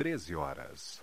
13 horas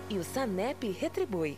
e o Sanep retribui.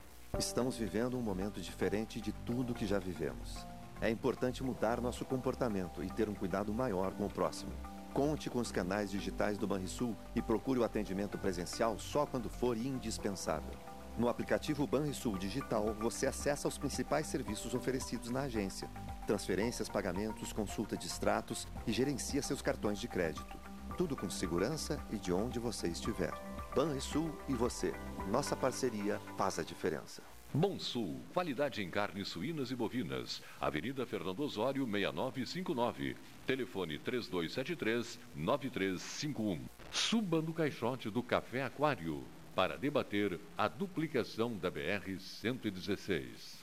Estamos vivendo um momento diferente de tudo que já vivemos. É importante mudar nosso comportamento e ter um cuidado maior com o próximo. Conte com os canais digitais do Banrisul e procure o atendimento presencial só quando for indispensável. No aplicativo Banrisul Digital, você acessa os principais serviços oferecidos na agência: transferências, pagamentos, consulta de extratos e gerencia seus cartões de crédito. Tudo com segurança e de onde você estiver. Banrisul e você. Nossa parceria faz a diferença. Monsul, qualidade em carnes suínas e bovinas. Avenida Fernando Osório, 6959. Telefone 3273-9351. Suba no caixote do Café Aquário para debater a duplicação da BR-116.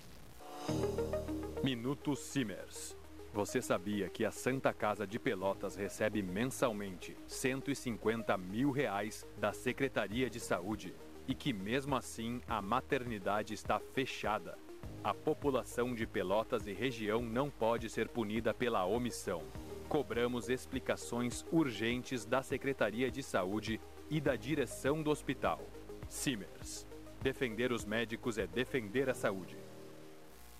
Minuto Simers. Você sabia que a Santa Casa de Pelotas recebe mensalmente 150 mil reais da Secretaria de Saúde e que mesmo assim a maternidade está fechada? A população de Pelotas e região não pode ser punida pela omissão. Cobramos explicações urgentes da Secretaria de Saúde e da direção do hospital. Simers. Defender os médicos é defender a saúde.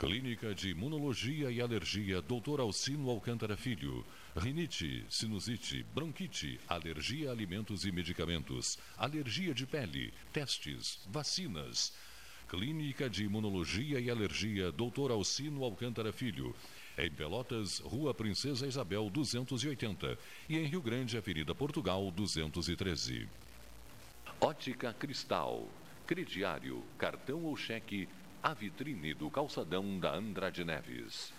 Clínica de Imunologia e Alergia Dr. Alcino Alcântara Filho. Rinite, sinusite, bronquite, alergia a alimentos e medicamentos, alergia de pele, testes, vacinas. Clínica de Imunologia e Alergia Dr. Alcino Alcântara Filho. Em Pelotas, Rua Princesa Isabel 280 e em Rio Grande, Avenida Portugal 213. Ótica Cristal. Crediário, cartão ou cheque a vitrine do calçadão da Andrade Neves.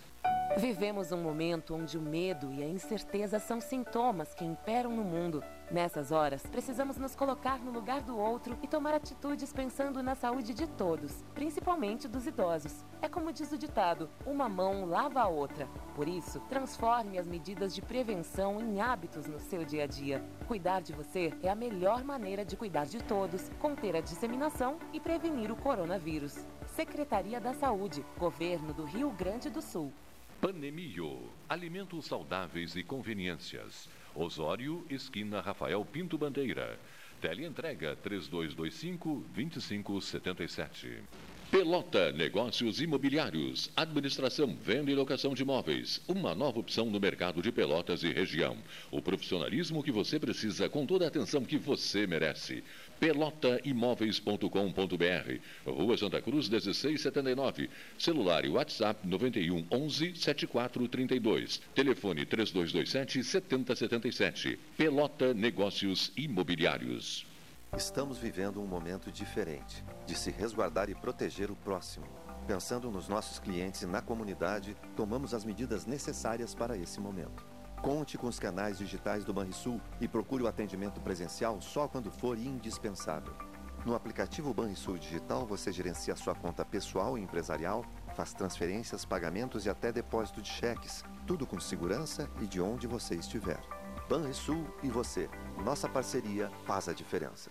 Vivemos um momento onde o medo e a incerteza são sintomas que imperam no mundo. Nessas horas, precisamos nos colocar no lugar do outro e tomar atitudes pensando na saúde de todos, principalmente dos idosos. É como diz o ditado: uma mão lava a outra. Por isso, transforme as medidas de prevenção em hábitos no seu dia a dia. Cuidar de você é a melhor maneira de cuidar de todos, conter a disseminação e prevenir o coronavírus. Secretaria da Saúde, Governo do Rio Grande do Sul. Panemio, alimentos saudáveis e conveniências. Osório, esquina Rafael Pinto Bandeira. Teleentrega 3225 2577. Pelota Negócios Imobiliários, Administração, Venda e Locação de Imóveis. Uma nova opção no mercado de Pelotas e região. O profissionalismo que você precisa com toda a atenção que você merece. Pelotaimóveis.com.br Rua Santa Cruz 1679. Celular e WhatsApp 91 11 7432. Telefone 3227 7077. Pelota Negócios Imobiliários. Estamos vivendo um momento diferente de se resguardar e proteger o próximo. Pensando nos nossos clientes e na comunidade, tomamos as medidas necessárias para esse momento. Conte com os canais digitais do Banrisul e procure o atendimento presencial só quando for indispensável. No aplicativo Banrisul Digital, você gerencia sua conta pessoal e empresarial, faz transferências, pagamentos e até depósito de cheques, tudo com segurança e de onde você estiver. Banrisul e você. Nossa parceria faz a diferença.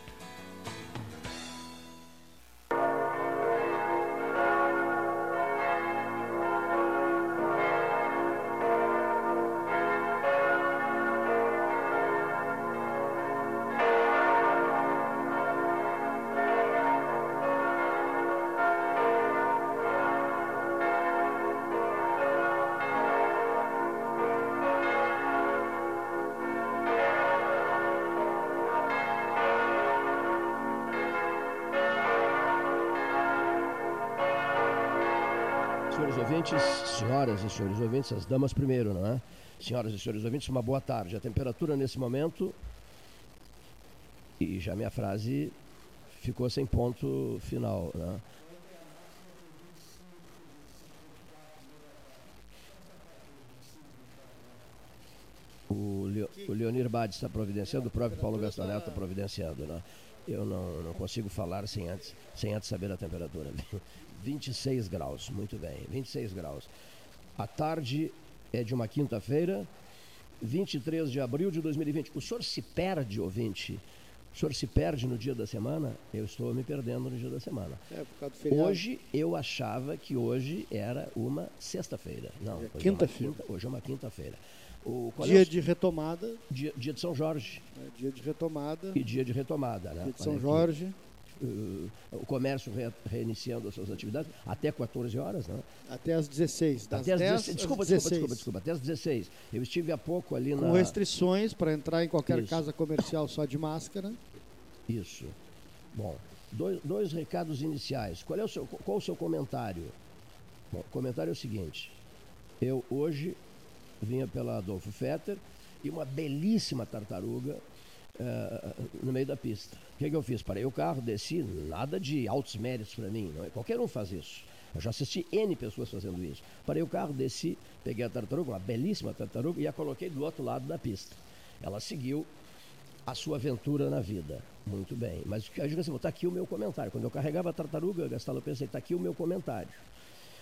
Senhoras e senhores ouvintes, as damas primeiro, não é? Senhoras e senhores ouvintes, uma boa tarde. A temperatura nesse momento. E já minha frase ficou sem ponto final, né? O, Leo, o Leonir Bade está providenciando, o próprio Paulo Gastaneto está providenciando, né? Eu não, não consigo falar sem antes, sem antes saber a temperatura. 26 graus, muito bem, 26 graus. A tarde é de uma quinta-feira, 23 de abril de 2020. O senhor se perde, ouvinte? O senhor se perde no dia da semana? Eu estou me perdendo no dia da semana. É, por causa do feriado. Hoje eu achava que hoje era uma sexta-feira. Não, É hoje quinta-feira. É uma quinta, hoje é uma quinta-feira. O- é Dia o- de retomada, dia, dia de São Jorge né, dia de retomada, e dia de retomada, né? dia de São. Jorge, Uh, o comércio re- reiniciando as suas atividades até 14 horas, né? até às 16. Das até às 10 16, às desculpa, 16. desculpa, desculpa, desculpa, até às 16. Eu estive há pouco ali Com na. restrições para entrar em qualquer Isso. casa comercial só de máscara. Isso. Bom, dois, dois recados iniciais. Qual é o seu, qual o seu comentário? Bom, o comentário é o seguinte. Eu hoje vinha pela Adolfo Fetter e uma belíssima tartaruga eh, no meio da pista. O que, que eu fiz? Parei o carro, desci, nada de altos méritos para mim. Não é? Qualquer um faz isso. Eu já assisti N pessoas fazendo isso. Parei o carro, desci, peguei a tartaruga, uma belíssima tartaruga, e a coloquei do outro lado da pista. Ela seguiu a sua aventura na vida. Muito bem. Mas eu digo assim, está aqui o meu comentário. Quando eu carregava a tartaruga, Gastalo, eu pensei, está aqui o meu comentário.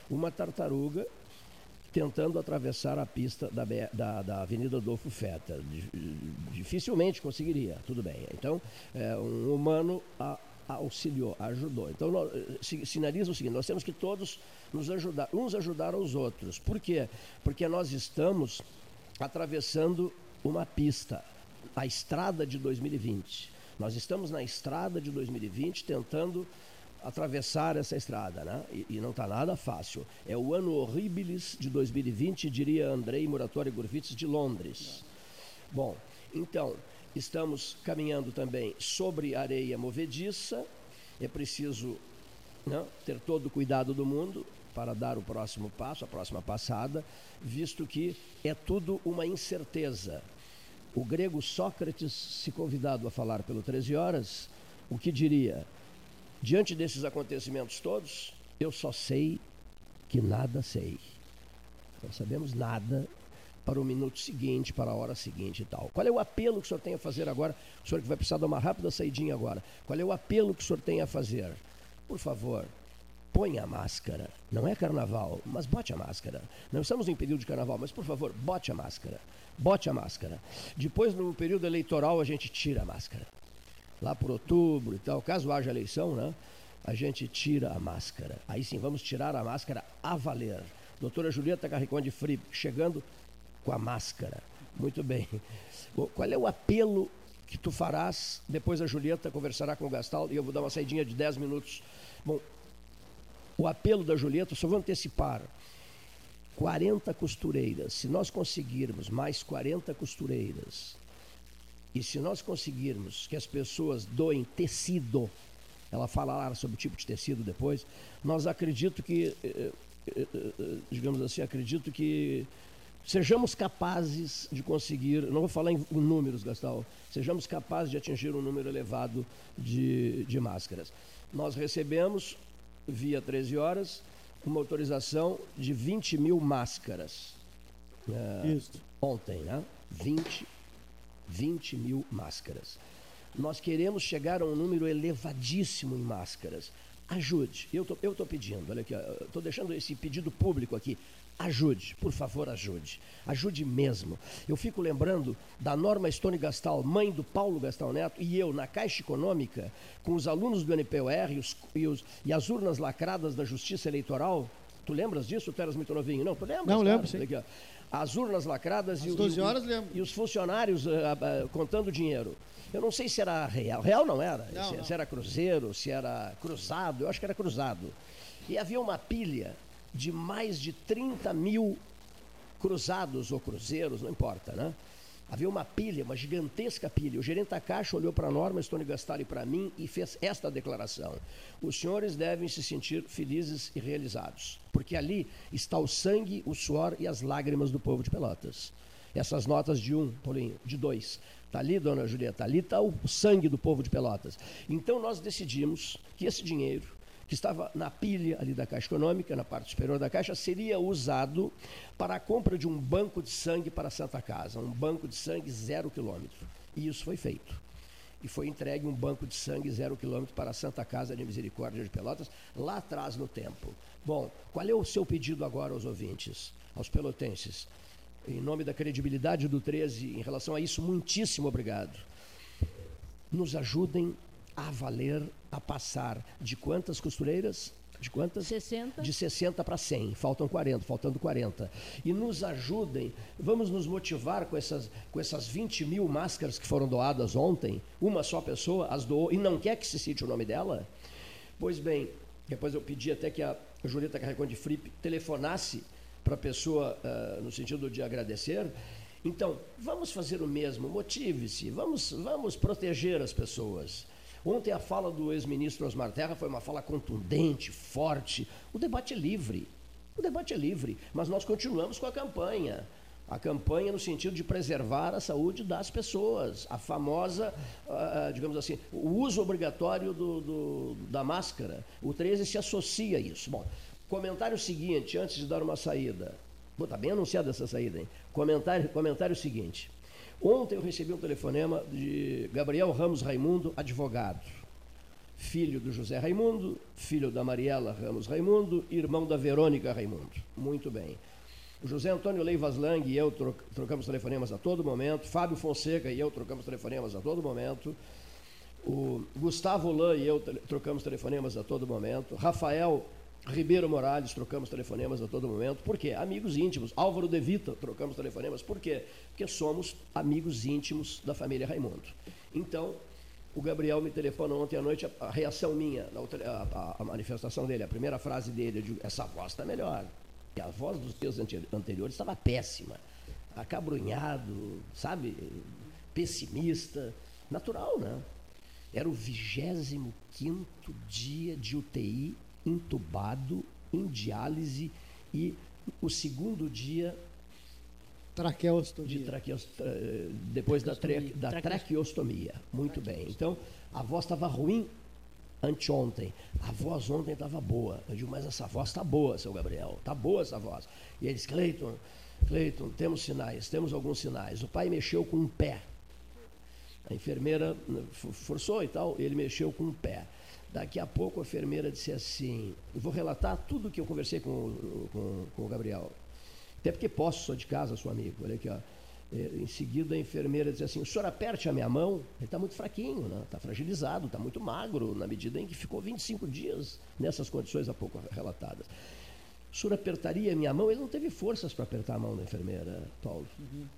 Uma tartaruga tentando atravessar a pista da, da, da Avenida Adolfo Feta. Di- Dificilmente conseguiria, tudo bem. Então, é, um humano a- auxiliou, ajudou. Então, nós, eh, si- sinaliza o seguinte, nós temos que todos nos ajudar, uns ajudar aos outros. Por quê? Porque nós estamos atravessando uma pista, a estrada de 2020. Nós estamos na estrada de 2020 tentando atravessar essa estrada, né? E, e não está nada fácil. É o ano horribilis de 2020, diria Andrei Muratório Gurvitz de Londres. Bom, então, estamos caminhando também sobre areia movediça. É preciso né, ter todo o cuidado do mundo. para dar o próximo passo, a próxima passada, visto que é tudo uma incerteza. O grego Sócrates, se convidado a falar pelo 13 horas, o que diria? Diante desses acontecimentos todos, eu só sei que nada sei. Não sabemos nada para o minuto seguinte, para a hora seguinte e tal. Qual é o apelo que o senhor tem a fazer agora? O senhor que vai precisar dar uma rápida saidinha agora. Qual é o apelo que o senhor tem a fazer? Por favor, ponha a máscara. Não é carnaval, mas bote a máscara. Não estamos em período de carnaval, mas por favor, bote a máscara. Bote a máscara. Depois, no período eleitoral, a gente tira a máscara. Lá por outubro e tal, caso haja eleição, né? A gente tira a máscara. Aí sim, vamos tirar a máscara a valer. Doutora Julieta Carriconde Fri, chegando com a máscara. Muito bem. Qual é o apelo que tu farás? Depois a Julieta conversará com o Gastal e eu vou dar uma saidinha de 10 minutos. Bom, o apelo da Julieta, só vou antecipar. 40 costureiras. Se nós conseguirmos mais 40 costureiras, e se nós conseguirmos que as pessoas doem tecido, ela falará sobre o tipo de tecido depois, nós acredito que, eh, eh, eh, digamos assim, acredito que sejamos capazes de conseguir, não vou falar em, em números, Gastal, sejamos capazes de atingir um número elevado de, de máscaras. Nós recebemos, via 13 horas, uma autorização de 20 mil máscaras. É, Isso. Ontem, né? 20, 20 mil máscaras. Nós queremos chegar a um número elevadíssimo em máscaras. Ajude. Eu tô, estou tô pedindo, olha aqui, estou deixando esse pedido público aqui. Ajude, por favor, ajude. Ajude mesmo. Eu fico lembrando da Norma Stone Gastal, mãe do Paulo Gastal Neto, e eu na Caixa Econômica, com os alunos do NPOR e, os, e, os, e as urnas lacradas da Justiça Eleitoral. Tu lembras disso? Tu eras muito novinho. Não, tu lembras? Não, cara? lembro, sim. Aqui, ó. As urnas lacradas e, o- 12 horas, e os funcionários ah, ah, contando dinheiro. Eu não sei se era real. Real não era. Não, se, não. se era cruzeiro, se era cruzado. Eu acho que era cruzado. E havia uma pilha de mais de 30 mil cruzados ou cruzeiros, não importa, né? Havia uma pilha, uma gigantesca pilha. O gerente da Caixa olhou para a Norma Stone Gastari para mim e fez esta declaração. Os senhores devem se sentir felizes e realizados, porque ali está o sangue, o suor e as lágrimas do povo de Pelotas. Essas notas de um, Paulinho, de dois. Está ali, dona Julieta, ali está o sangue do povo de Pelotas. Então nós decidimos que esse dinheiro, que estava na pilha ali da Caixa Econômica, na parte superior da Caixa, seria usado para a compra de um banco de sangue para a Santa Casa, um banco de sangue zero quilômetro. E isso foi feito. E foi entregue um banco de sangue zero quilômetro para a Santa Casa de Misericórdia de Pelotas, lá atrás no tempo. Bom, qual é o seu pedido agora aos ouvintes, aos pelotenses? Em nome da credibilidade do 13, em relação a isso, muitíssimo obrigado. Nos ajudem a valer, a passar de quantas costureiras? De quantas? 60. De 60 para 100, faltam 40, faltando 40. E nos ajudem, vamos nos motivar com essas, com essas 20 mil máscaras que foram doadas ontem. Uma só pessoa as doou e não quer que se cite o nome dela? Pois bem, depois eu pedi até que a Julieta Carreconde Fripp telefonasse para a pessoa ah, no sentido de agradecer. Então, vamos fazer o mesmo, motive-se, vamos, vamos proteger as pessoas. Ontem a fala do ex-ministro Osmar Terra foi uma fala contundente, forte. O debate é livre. O debate é livre, mas nós continuamos com a campanha. A campanha no sentido de preservar a saúde das pessoas. A famosa, ah, digamos assim, o uso obrigatório do, do- da máscara. O 13 se associa a isso. Bom, comentário seguinte, antes de dar uma saída. Está bem anunciada essa saída, hein? Comentário, comentário seguinte. Ontem eu recebi um telefonema de Gabriel Ramos Raimundo, advogado. Filho do José Raimundo, filho da Mariela Ramos Raimundo, irmão da Verônica Raimundo. Muito bem. O José Antônio Leivas Lang e eu tro- trocamos telefonemas a todo momento. Fábio Fonseca e eu trocamos telefonemas a todo momento. O Gustavo Lã e eu trocamos telefonemas a todo momento. Rafael Ribeiro Morales, trocamos telefonemas a todo momento. Por quê? Amigos íntimos. Álvaro De Vita, trocamos telefonemas. Por quê? Porque somos amigos íntimos da família Raimundo. Então, o Gabriel me telefonou ontem à noite, a, reação minha, a, a- a manifestação dele, a primeira frase dele, digo, essa voz está melhor. E a voz dos ante- anteriores estava péssima. Acabrunhado, sabe? Pessimista. Natural, né? Era o 25 dia de UTI entubado em diálise e o segundo dia Traqueostomia. de tra- depois da, tre- da traqueostomia. Muito bem. Então, a voz estava ruim anteontem. A voz ontem estava boa. Eu digo, mas essa voz está boa, seu Gabriel. Está boa essa voz. E ele disse, Cleiton, Cleiton, temos sinais, temos alguns sinais. O pai mexeu com um pé. A enfermeira né, for- forçou e tal, ele mexeu com o pé. Daqui a pouco a enfermeira disse assim: Eu vou relatar tudo que eu conversei com, com, com o Gabriel. Até porque posso, sou de casa, sou amigo. Olha aqui, ó. Eh, Em seguida a enfermeira disse assim: O senhor aperte a minha mão. Ele está muito fraquinho, né? está fragilizado, está muito magro, na medida em que ficou 25 dias nessas condições há pouco relatadas. O senhor apertaria a minha mão? Ele não teve forças para apertar a mão da enfermeira, Paulo.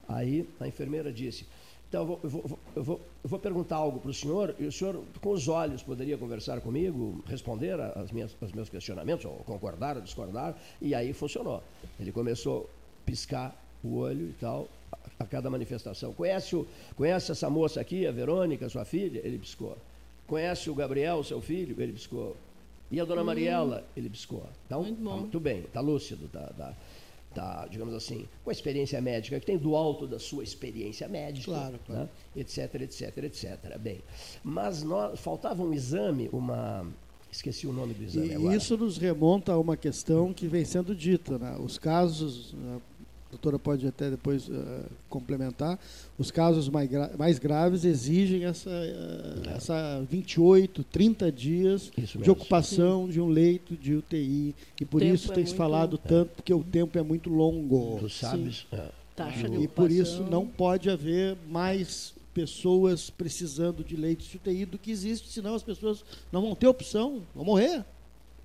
Aí a enfermeira disse: Então eu vou, eu vou- eu vou- eu vou perguntar algo para o senhor, e o senhor, com os olhos, poderia conversar comigo, responder as minhas, aos meus questionamentos, ou concordar ou discordar, e aí funcionou. Ele começou a piscar o olho e tal, a, a cada manifestação. Conhece, o, conhece essa moça aqui, a Verônica, sua filha? Ele piscou. Conhece o Gabriel, seu filho? Ele piscou. E a dona Hum. Mariela? Ele piscou. Então, Muito bom. tá muito bem, está lúcido, está, tá, tá, digamos assim, com a experiência médica, que tem do alto da sua experiência médica, Claro, claro. né? etc, etc, etc. Bem, mas nós, faltava um exame, uma... Esqueci o nome do exame E agora. isso nos remonta a uma questão que vem sendo dita. Né? Os casos, a doutora pode até depois eh, complementar, os casos mais, gra- mais graves exigem essa, eh, essa 28, 30 dias de ocupação de um leito de UTI. E por tempo isso é tem se muito- falado tanto, porque o tempo é muito longo. Tu sabes? É. Taxa de E por isso não pode haver mais pessoas precisando de leitos de UTI do que existe, senão as pessoas não vão ter opção, vão morrer.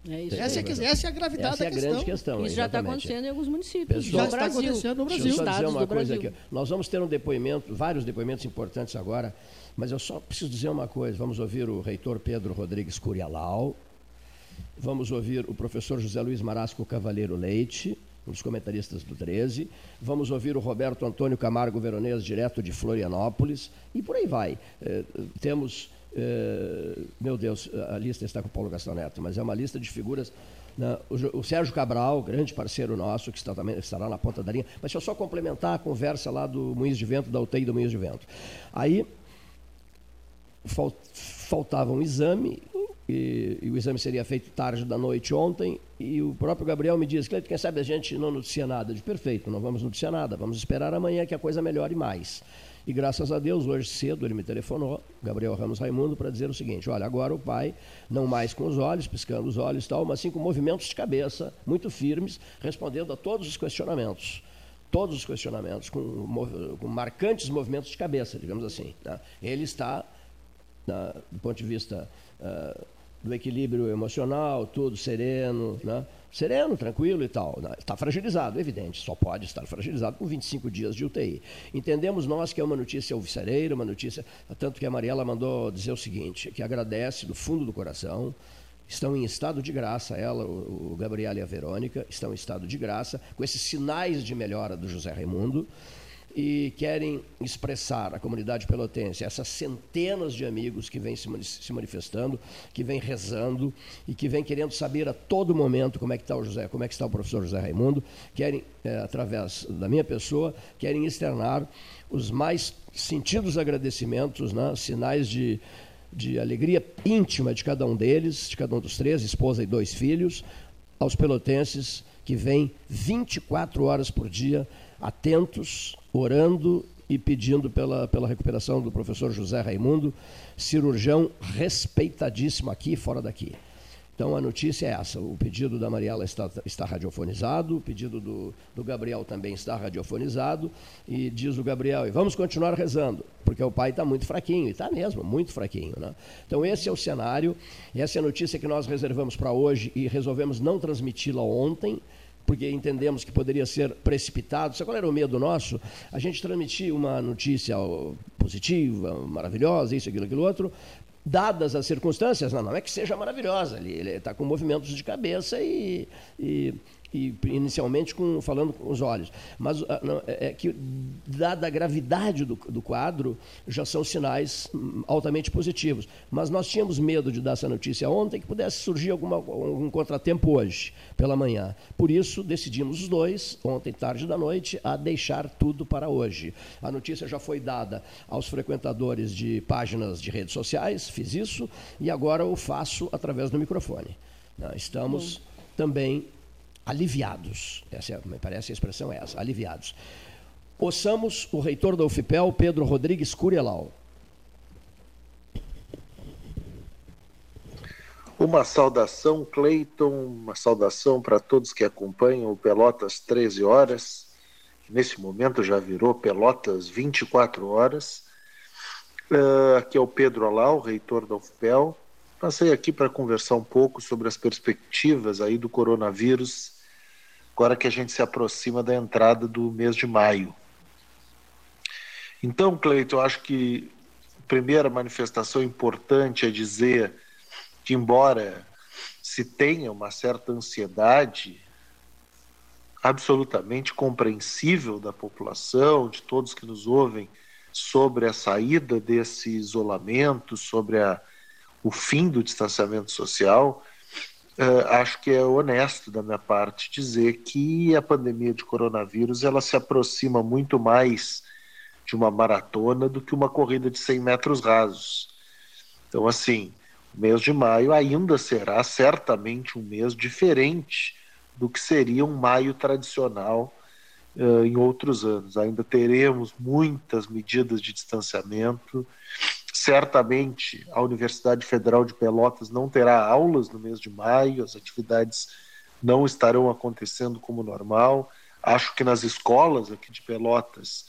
É isso Essa é, essa é a gravidade Essa é a da questão. grande questão. Isso já está acontecendo em alguns municípios Pessoal- Já está Brasil. acontecendo no Deixa Brasil. eu só dizer Estados uma coisa aqui. Nós vamos ter um depoimento, vários depoimentos importantes agora, mas eu só preciso dizer uma coisa. Vamos ouvir o reitor Pedro Rodrigues Curialau, vamos ouvir o professor José Luiz Marasco Cavaleiro Leite, um dos comentaristas do 13, vamos ouvir o Roberto Antônio Camargo Veronês, direto de Florianópolis, e por aí vai. Eh, temos, eh, meu Deus, a lista está com o Paulo Neto, mas é uma lista de figuras né? O, o Sérgio Cabral, grande parceiro nosso, que está também, estará na ponta da linha. Mas deixa eu só complementar a conversa lá do Moinhos de Vento, da UTI do Moinhos de Vento. Aí fal- faltava um exame, e, e o exame seria feito tarde da noite ontem, e o próprio Gabriel me diz, quem sabe a gente não noticia nada. Disse, perfeito, não vamos noticiar nada, vamos esperar amanhã que a coisa melhore mais. E graças a Deus, hoje cedo ele me telefonou, Gabriel Ramos Raimundo, para dizer o seguinte: olha, agora o pai, não mais com os olhos, piscando os olhos e tal, mas sim com movimentos de cabeça muito firmes, respondendo a todos os questionamentos. Todos os questionamentos, com, com marcantes movimentos de cabeça, digamos assim. tá? Ele está na- do ponto de vista ah, do equilíbrio emocional, tudo sereno, né? Sereno, tranquilo e tal. Está fragilizado, evidente, só pode estar fragilizado com 25 dias de UTI. Entendemos nós que é uma notícia alvissareira, uma notícia, tanto que a Mariela mandou dizer o seguinte, que agradece do fundo do coração, estão em estado de graça, ela, o Gabriel e a Verônica, estão em estado de graça, com esses sinais de melhora do José Raimundo, e querem expressar à comunidade pelotense essas centenas de amigos que vêm se mani- se manifestando, que vêm rezando e que vêm querendo saber a todo momento como é que está o José, como é que está o professor José Raimundo, querem, eh, através da minha pessoa, querem externar os mais sentidos agradecimentos, né, sinais de, de alegria íntima de cada um deles, de cada um dos três, esposa e dois filhos, aos pelotenses que vêm 24 horas por dia atentos, orando e pedindo pela, pela recuperação do professor José Raimundo, cirurgião respeitadíssimo aqui fora daqui. Então a notícia é essa: o pedido da Mariela está, está radiofonizado, o pedido do, do Gabriel também está radiofonizado, e diz o Gabriel, e vamos continuar rezando, porque o pai está muito fraquinho, e está mesmo, muito fraquinho. Né? Então esse é o cenário, essa é a notícia que nós reservamos para hoje e resolvemos não transmiti-la ontem, porque entendemos que poderia ser precipitado. Sabe qual era o medo nosso? A gente transmitir uma notícia positiva, maravilhosa, isso, aquilo, aquilo outro, dadas as circunstâncias, não, não é que seja maravilhosa, ele está com movimentos de cabeça e, e e inicialmente com, falando com os olhos. Mas ah, não, é, é, que, dada a gravidade do, do, quadro, já são sinais hum, altamente positivos. Mas nós tínhamos medo de dar essa notícia ontem, que pudesse surgir alguma, algum contratempo hoje, pela manhã. Por isso, decidimos os dois, ontem, tarde da noite, a deixar tudo para hoje. A notícia já foi dada aos frequentadores de páginas de redes sociais, fiz isso, e agora o faço através do microfone. Estamos também aliviados. Essa é, me parece a expressão é essa, aliviados. Ouçamos o reitor da UFPEL, Pedro Rodrigues Curielau. Uma saudação, Cleiton, uma saudação para todos que acompanham o Pelotas 13 horas. Nesse momento já virou Pelotas 24 horas. Uh, aqui é o Pedro Alau, reitor da UFPEL. Passei aqui para conversar um pouco sobre as perspectivas aí do coronavírus agora que a gente se aproxima da entrada do mês de maio. Então, Cleiton, eu acho que a primeira manifestação importante é dizer que, embora se tenha uma certa ansiedade absolutamente compreensível da população, de todos que nos ouvem, sobre a saída desse isolamento, sobre a, o fim do distanciamento social, Uh, acho que é honesto da minha parte dizer que a pandemia de coronavírus ela se aproxima muito mais de uma maratona do que uma corrida de 100 metros rasos. Então, assim, o mês de maio ainda será certamente um mês diferente do que seria um maio tradicional uh, em outros anos. Ainda teremos muitas medidas de distanciamento, Certamente a Universidade Federal de Pelotas não terá aulas no mês de maio, as atividades não estarão acontecendo como normal. Acho que nas escolas aqui de Pelotas,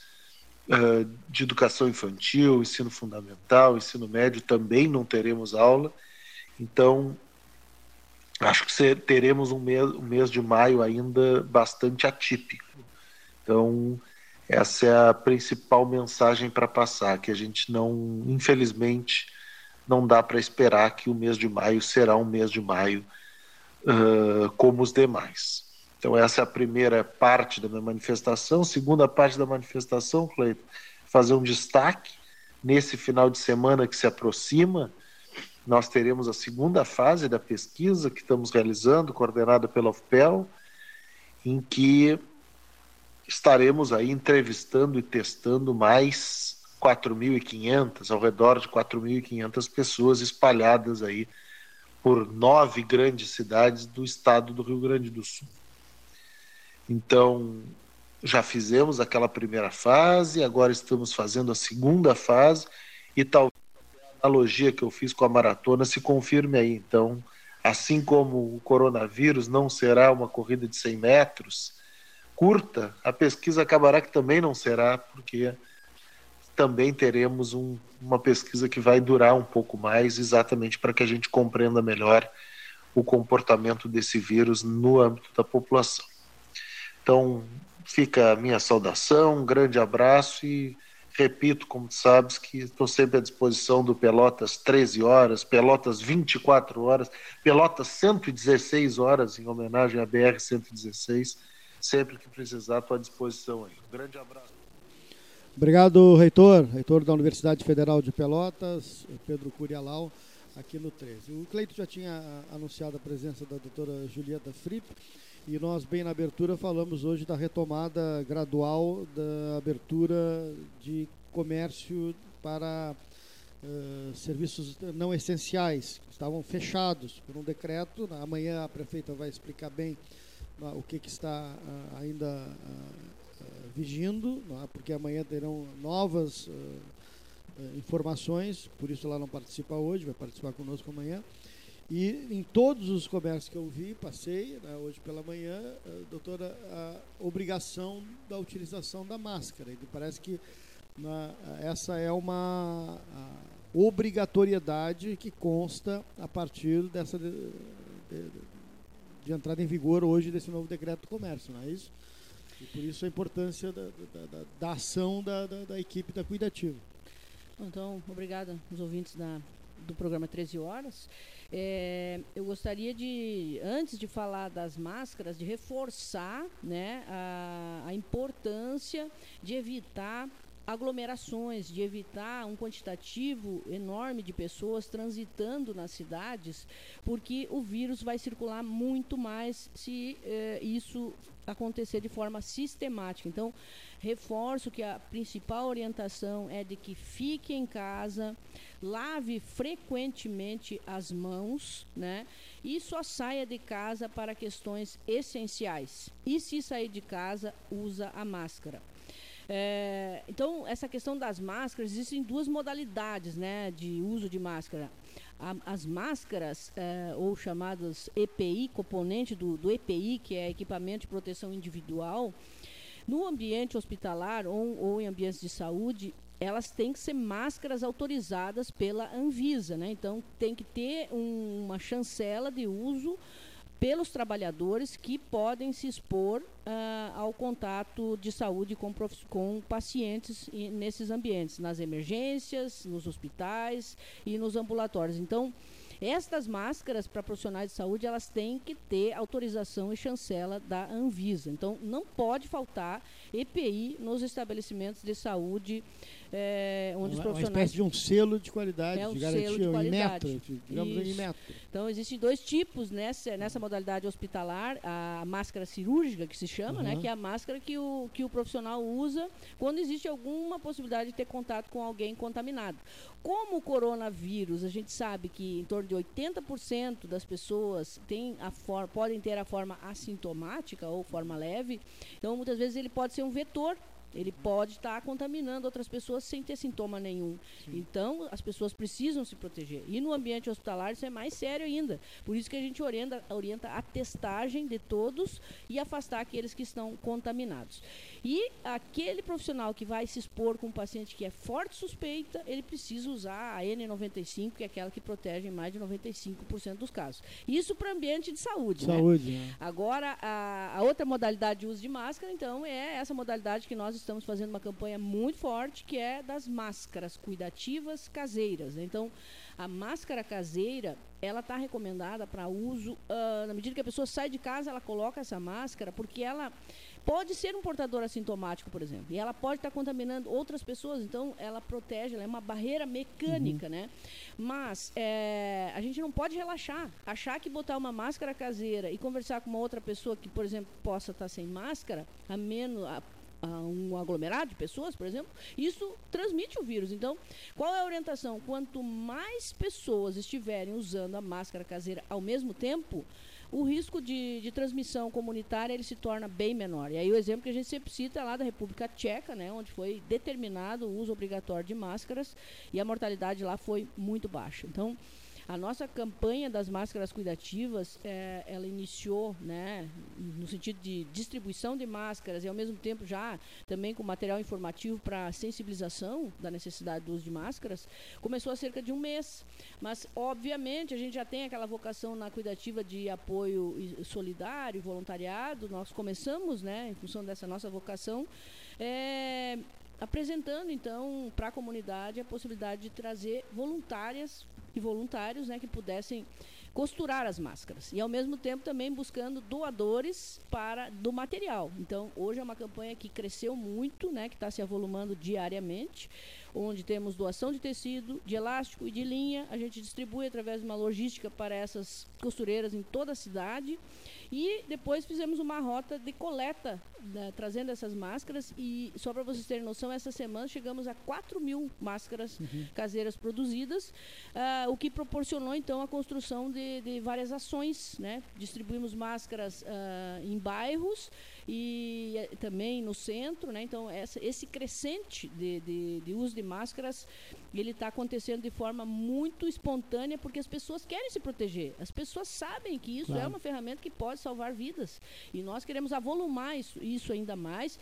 eh, de educação infantil, ensino fundamental, ensino médio, também não teremos aula. Então, acho que teremos um mês, um mês de maio ainda bastante atípico. Então, essa é a principal mensagem para passar, que a gente não, infelizmente, não dá para esperar que o mês de maio será um mês de maio uh, como os demais. Então essa é a primeira parte da minha manifestação. Segunda parte da manifestação, Cleiton, fazer um destaque nesse final de semana que se aproxima. Nós teremos a segunda fase da pesquisa que estamos realizando, coordenada pela UFPEL, em que estaremos aí entrevistando e testando mais 4.500, ao redor de 4.500 pessoas espalhadas aí por nove grandes cidades do estado do Rio Grande do Sul. Então, já fizemos aquela primeira fase, agora estamos fazendo a segunda fase e talvez a analogia que eu fiz com a maratona se confirme aí. Então, assim como o coronavírus não será uma corrida de 100 metros, curta, a pesquisa acabará que também não será, porque também teremos um, uma pesquisa que vai durar um pouco mais, exatamente para que a gente compreenda melhor o comportamento desse vírus no âmbito da população. Então, fica a minha saudação, um grande abraço e repito, como tu sabes, que estou sempre à disposição do Pelotas 13 horas, Pelotas 24 horas, Pelotas 116 horas, em homenagem à BR 116 sempre que precisar, estou à disposição aí. Um grande abraço. Obrigado, reitor, reitor da Universidade Federal de Pelotas, Pedro Curialau, aqui no 13. O Cleito já tinha ah, anunciado a presença da doutora Julieta Fripp, e nós, bem na abertura, falamos hoje da retomada gradual da abertura de comércio para uh, serviços não essenciais, que estavam fechados por um decreto. Amanhã a prefeita vai explicar bem o que, que está uh, ainda uh, vigindo, é? porque amanhã terão novas informações, por isso ela não participa hoje, vai participar conosco amanhã. E em todos os comércios que eu vi, passei né, hoje pela manhã, doutora, a obrigação da utilização da máscara. E parece que na, essa é uma obrigatoriedade que consta a partir dessa de, de, de entrada em vigor hoje desse novo decreto do comércio, não é isso? E por isso a importância da, da, da, da ação da, da, equipe da Cuidativa. Então, obrigada aos ouvintes da do programa 13 Horas, é, eu gostaria de, antes de falar das máscaras, de reforçar né, a, a importância de evitar aglomerações, de evitar um quantitativo enorme de pessoas transitando nas cidades, porque o vírus vai circular muito mais se eh, isso acontecer de forma sistemática. Então, reforço que a principal orientação é de que fique em casa, lave frequentemente as mãos, né? E só saia de casa para questões essenciais. E se sair de casa, usa a máscara. É, então, essa questão das máscaras, existem duas modalidades né, de uso de máscara. A, as máscaras, é, ou chamadas EPI, componente do, do EPI, que é equipamento de proteção individual, no ambiente hospitalar ou, ou em ambientes de saúde, elas têm que ser máscaras autorizadas pela Anvisa, né? Então tem que ter um, uma chancela de uso pelos trabalhadores que podem se expor uh, ao contato de saúde com, com pacientes nesses ambientes, nas emergências, nos hospitais e nos ambulatórios. Então, estas máscaras para profissionais de saúde, elas têm que ter autorização e chancela da Anvisa. Então, não pode faltar EPI nos estabelecimentos de saúde é, onde uma, os profissionais... Uma espécie de um selo de qualidade, é um de garantia, selo de qualidade. um digamos em metro. Então, existem dois tipos nessa, nessa modalidade hospitalar, a máscara cirúrgica, que se chama, uhum. né, que é a máscara que o, que o profissional usa quando existe alguma possibilidade de ter contato com alguém contaminado. Como o coronavírus, a gente sabe que em torno de 80% das pessoas tem a podem ter a forma assintomática ou forma leve, então muitas vezes ele pode ser um vetor ele pode estar contaminando outras pessoas sem ter sintoma nenhum. Sim. Então, as pessoas precisam se proteger. E no ambiente hospitalar isso é mais sério ainda. Por isso que a gente orienta, orienta a testagem de todos e afastar aqueles que estão contaminados. E aquele profissional que vai se expor com um paciente que é forte suspeita, ele precisa usar a N95, que é aquela que protege mais de 95% dos casos. Isso para ambiente de saúde. Saúde. Né? Agora, a, a, outra modalidade de uso de máscara, então, é essa modalidade que nós estamos fazendo uma campanha muito forte, que é das máscaras cuidativas caseiras. Né? Então, a máscara caseira, ela está recomendada para uso, uh, na medida que a pessoa sai de casa, ela coloca essa máscara, porque ela pode ser um portador assintomático, por exemplo, e ela pode estar tá contaminando outras pessoas, então ela protege, ela é uma barreira mecânica, uhum. né? Mas é, a gente não pode relaxar, achar que botar uma máscara caseira e conversar com uma outra pessoa que, por exemplo, possa estar tá sem máscara, a menos, a, um aglomerado de pessoas, por exemplo, isso transmite o vírus. Então, qual é a orientação? Quanto mais pessoas estiverem usando a máscara caseira ao mesmo tempo, o risco de, de, transmissão comunitária ele se torna bem menor. E aí o exemplo que a gente sempre cita é lá da República Tcheca, né, onde foi determinado o uso obrigatório de máscaras e a mortalidade lá foi muito baixa. Então, a nossa campanha das máscaras cuidativas, é, ela iniciou, né, no sentido de distribuição de máscaras e ao mesmo tempo já também com material informativo para sensibilização da necessidade do uso de máscaras, começou há cerca de um mês. Mas, obviamente, a gente já tem aquela vocação na cuidativa de apoio solidário, voluntariado. Nós começamos, né, em função dessa nossa vocação, é, apresentando então para a comunidade a possibilidade de trazer voluntárias voluntários né, que pudessem costurar as máscaras e ao mesmo tempo também buscando doadores para do material. Então hoje é uma campanha que cresceu muito, né, que está se avolumando diariamente onde temos doação de tecido, de elástico e de linha. A gente distribui através de uma logística para essas costureiras em toda a cidade. E depois fizemos uma rota de coleta, né, trazendo essas máscaras. E só para vocês terem noção, essa semana chegamos a 4 mil máscaras uhum. caseiras produzidas, uh, o que proporcionou então a construção de, de várias ações. Né? Distribuímos máscaras uh, em bairros e eh, também no centro, né? Então essa, esse crescente de, de, de uso de máscaras ele está acontecendo de forma muito espontânea porque as pessoas querem se proteger. As pessoas sabem que isso é claro. é uma ferramenta que pode salvar vidas e nós queremos avolumar isso, isso ainda mais.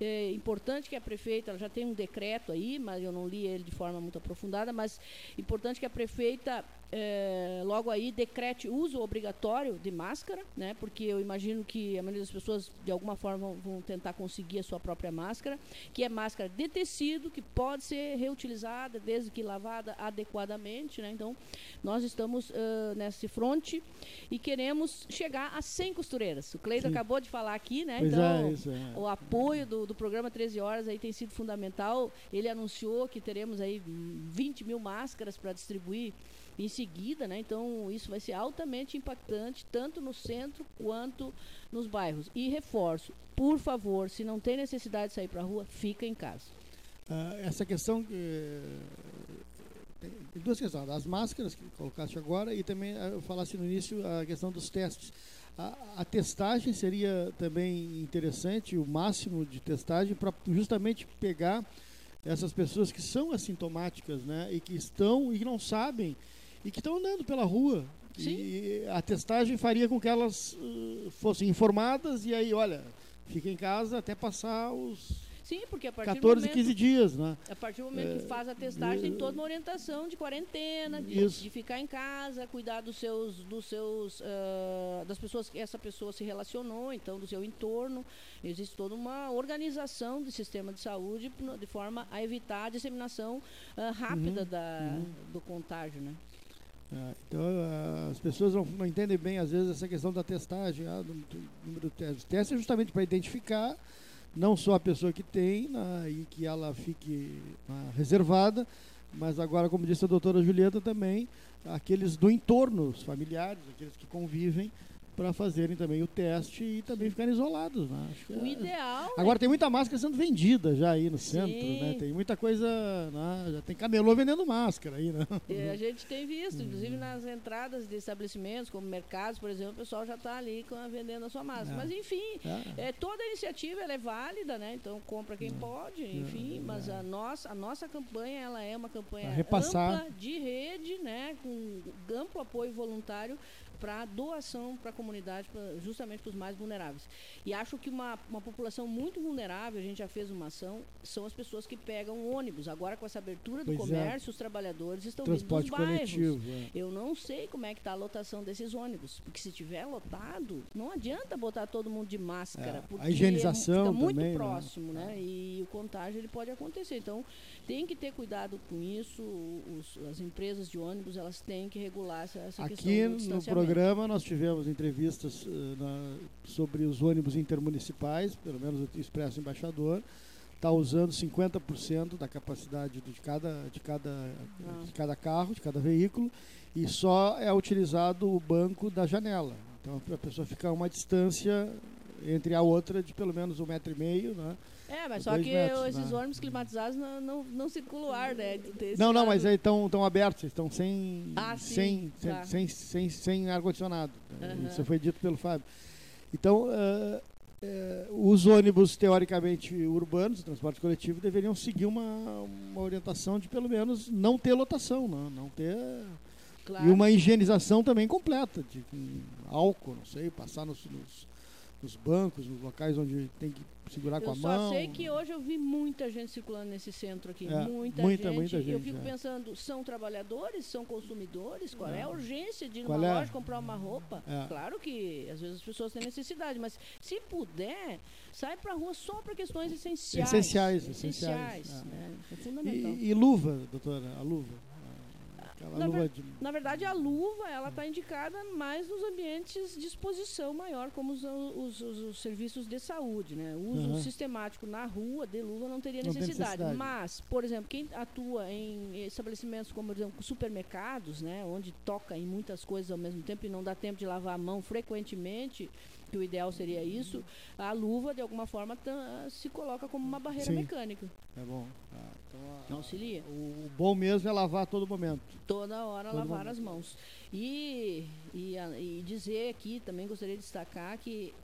É importante que a prefeita, ela já tem um decreto aí, mas eu não li ele de forma muito aprofundada, mas importante que a prefeita é, logo aí decrete uso obrigatório de máscara, né? Porque eu imagino que a maioria das pessoas de alguma forma vão, tentar conseguir a sua própria máscara, que é máscara de tecido, que pode ser reutilizada desde que lavada adequadamente, né? Então, nós estamos uh, nesse fronte e queremos chegar a 100 costureiras. O Cleiton acabou de falar aqui, né? Pois então, é, isso, é. o apoio do, do programa 13 horas aí tem sido fundamental. Ele anunciou que teremos aí 20 mil máscaras para distribuir em seguida, né? Então isso vai ser altamente impactante tanto no centro quanto nos bairros. E reforço, por favor, se não tem necessidade de sair para a rua, fica em casa. Uh, essa questão eh, tem duas questões, as máscaras que colocaste agora e também ah, eu falasse no início a questão dos testes. A, a, testagem seria também interessante, o máximo de testagem, para justamente pegar essas pessoas que são assintomáticas né, e que estão e não sabem e que estão andando pela rua. Sim. E a testagem faria com que elas uh, fossem informadas e aí, olha, fica em casa até passar os Sim, porque a partir 14, do momento, 15 dias, né? A partir do momento é, que faz a testagem, tem toda uma orientação de quarentena, de, de, ficar em casa, cuidar dos seus, dos seus, uh, das pessoas que essa pessoa se relacionou, então do seu entorno. Existe toda uma organização do sistema de saúde de forma a evitar a disseminação uh, rápida uhum, da, uhum. do contágio, né? É, então, as pessoas não, não, entendem bem, às vezes, essa questão da testagem, ah, número de testes. Teste é justamente para identificar não só a pessoa que tem né, e que ela fique né, reservada, mas agora, como disse a doutora Julieta também, aqueles do entorno, os familiares, aqueles que convivem, para fazerem também o teste e também ficarem isolados. Né? o é... ideal. Agora é... tem muita máscara sendo vendida já aí no centro, Sim. né? Tem muita coisa. Né? Já tem camelô vendendo máscara aí, né? E a gente tem visto, inclusive nas entradas de estabelecimentos, como mercados, por exemplo, o pessoal já está ali com, vendendo a sua máscara. É. Mas enfim, é. é. toda a iniciativa é válida, né? Então compra quem é. pode, é, enfim. Mas a nossa, a nossa campanha ela é uma campanha ampla de rede, né? Com amplo apoio voluntário para doação para a comunidade, pra, justamente para os mais vulneráveis. E acho que uma, uma população muito vulnerável, a gente já fez uma ação, são as pessoas que pegam ônibus. Agora, com essa abertura do pois é. comércio, é. os trabalhadores estão Transporte vindo dos coletivo, bairros. É. Eu não sei como é que está a lotação desses ônibus, porque se tiver lotado, não adianta botar todo mundo de máscara, é. porque a higienização fica muito também, né? próximo, né? né? E o contágio ele pode acontecer. Então, tem que ter cuidado com isso. Os, as empresas de ônibus elas têm que regular essa, essa Aqui questão no programa nós tivemos entrevistas uh, na, sobre os ônibus intermunicipais, pelo menos o Expresso Embaixador está usando 50% da capacidade de cada, de, cada, ah. de cada carro, de cada veículo, e só é utilizado o banco da janela. Então a pessoa fica a uma distância entre a outra de pelo menos um metro e meio, né? É, mas só que metros, esses né? ônibus climatizados não, não, não circulam ar, né? Não, não, mas aí estão abertos, estão sem, ah, sem, sem, tá. sem, sem, sem ar-condicionado. Uhum. Isso foi dito pelo Fábio. Então, uh, uh, os ônibus teoricamente urbanos, o transporte coletivo, deveriam seguir uma, uma orientação de pelo menos não ter lotação, não, não ter. Claro. E uma higienização também completa, de álcool, não sei, passar nos, nos nos bancos, nos locais onde tem que segurar eu com a mão. Eu só sei que hoje eu vi muita gente circulando nesse centro aqui. É, muita, muita, gente. Muita gente. Eu fico é. pensando, são trabalhadores, são consumidores? Qual é, é a urgência de ir numa é? loja comprar uma roupa? É. Claro que às vezes as pessoas têm necessidade, mas se puder, sai para a rua só para questões essenciais. Essenciais, essenciais. essenciais né? é fundamental. E, e luva, doutora, a luva? Na, ver, de... na, verdade, a luva ela está indicada mais nos ambientes de exposição maior, como os, os, os, os serviços de saúde. Né? O uso uhum. sistemático na rua de luva não teria necessidade. necessidade. Mas, por exemplo, quem atua em estabelecimentos como, por exemplo, supermercados, né, onde toca em muitas coisas ao mesmo tempo e não dá tempo de lavar a mão frequentemente, que o ideal seria isso, a luva, de alguma forma, se coloca como uma barreira Sim. mecânica. É bom. Ah, então, Auxilia. O, o, bom mesmo é lavar a todo momento. Toda hora todo lavar momento. as mãos. E, e, e dizer aqui, também gostaria de destacar que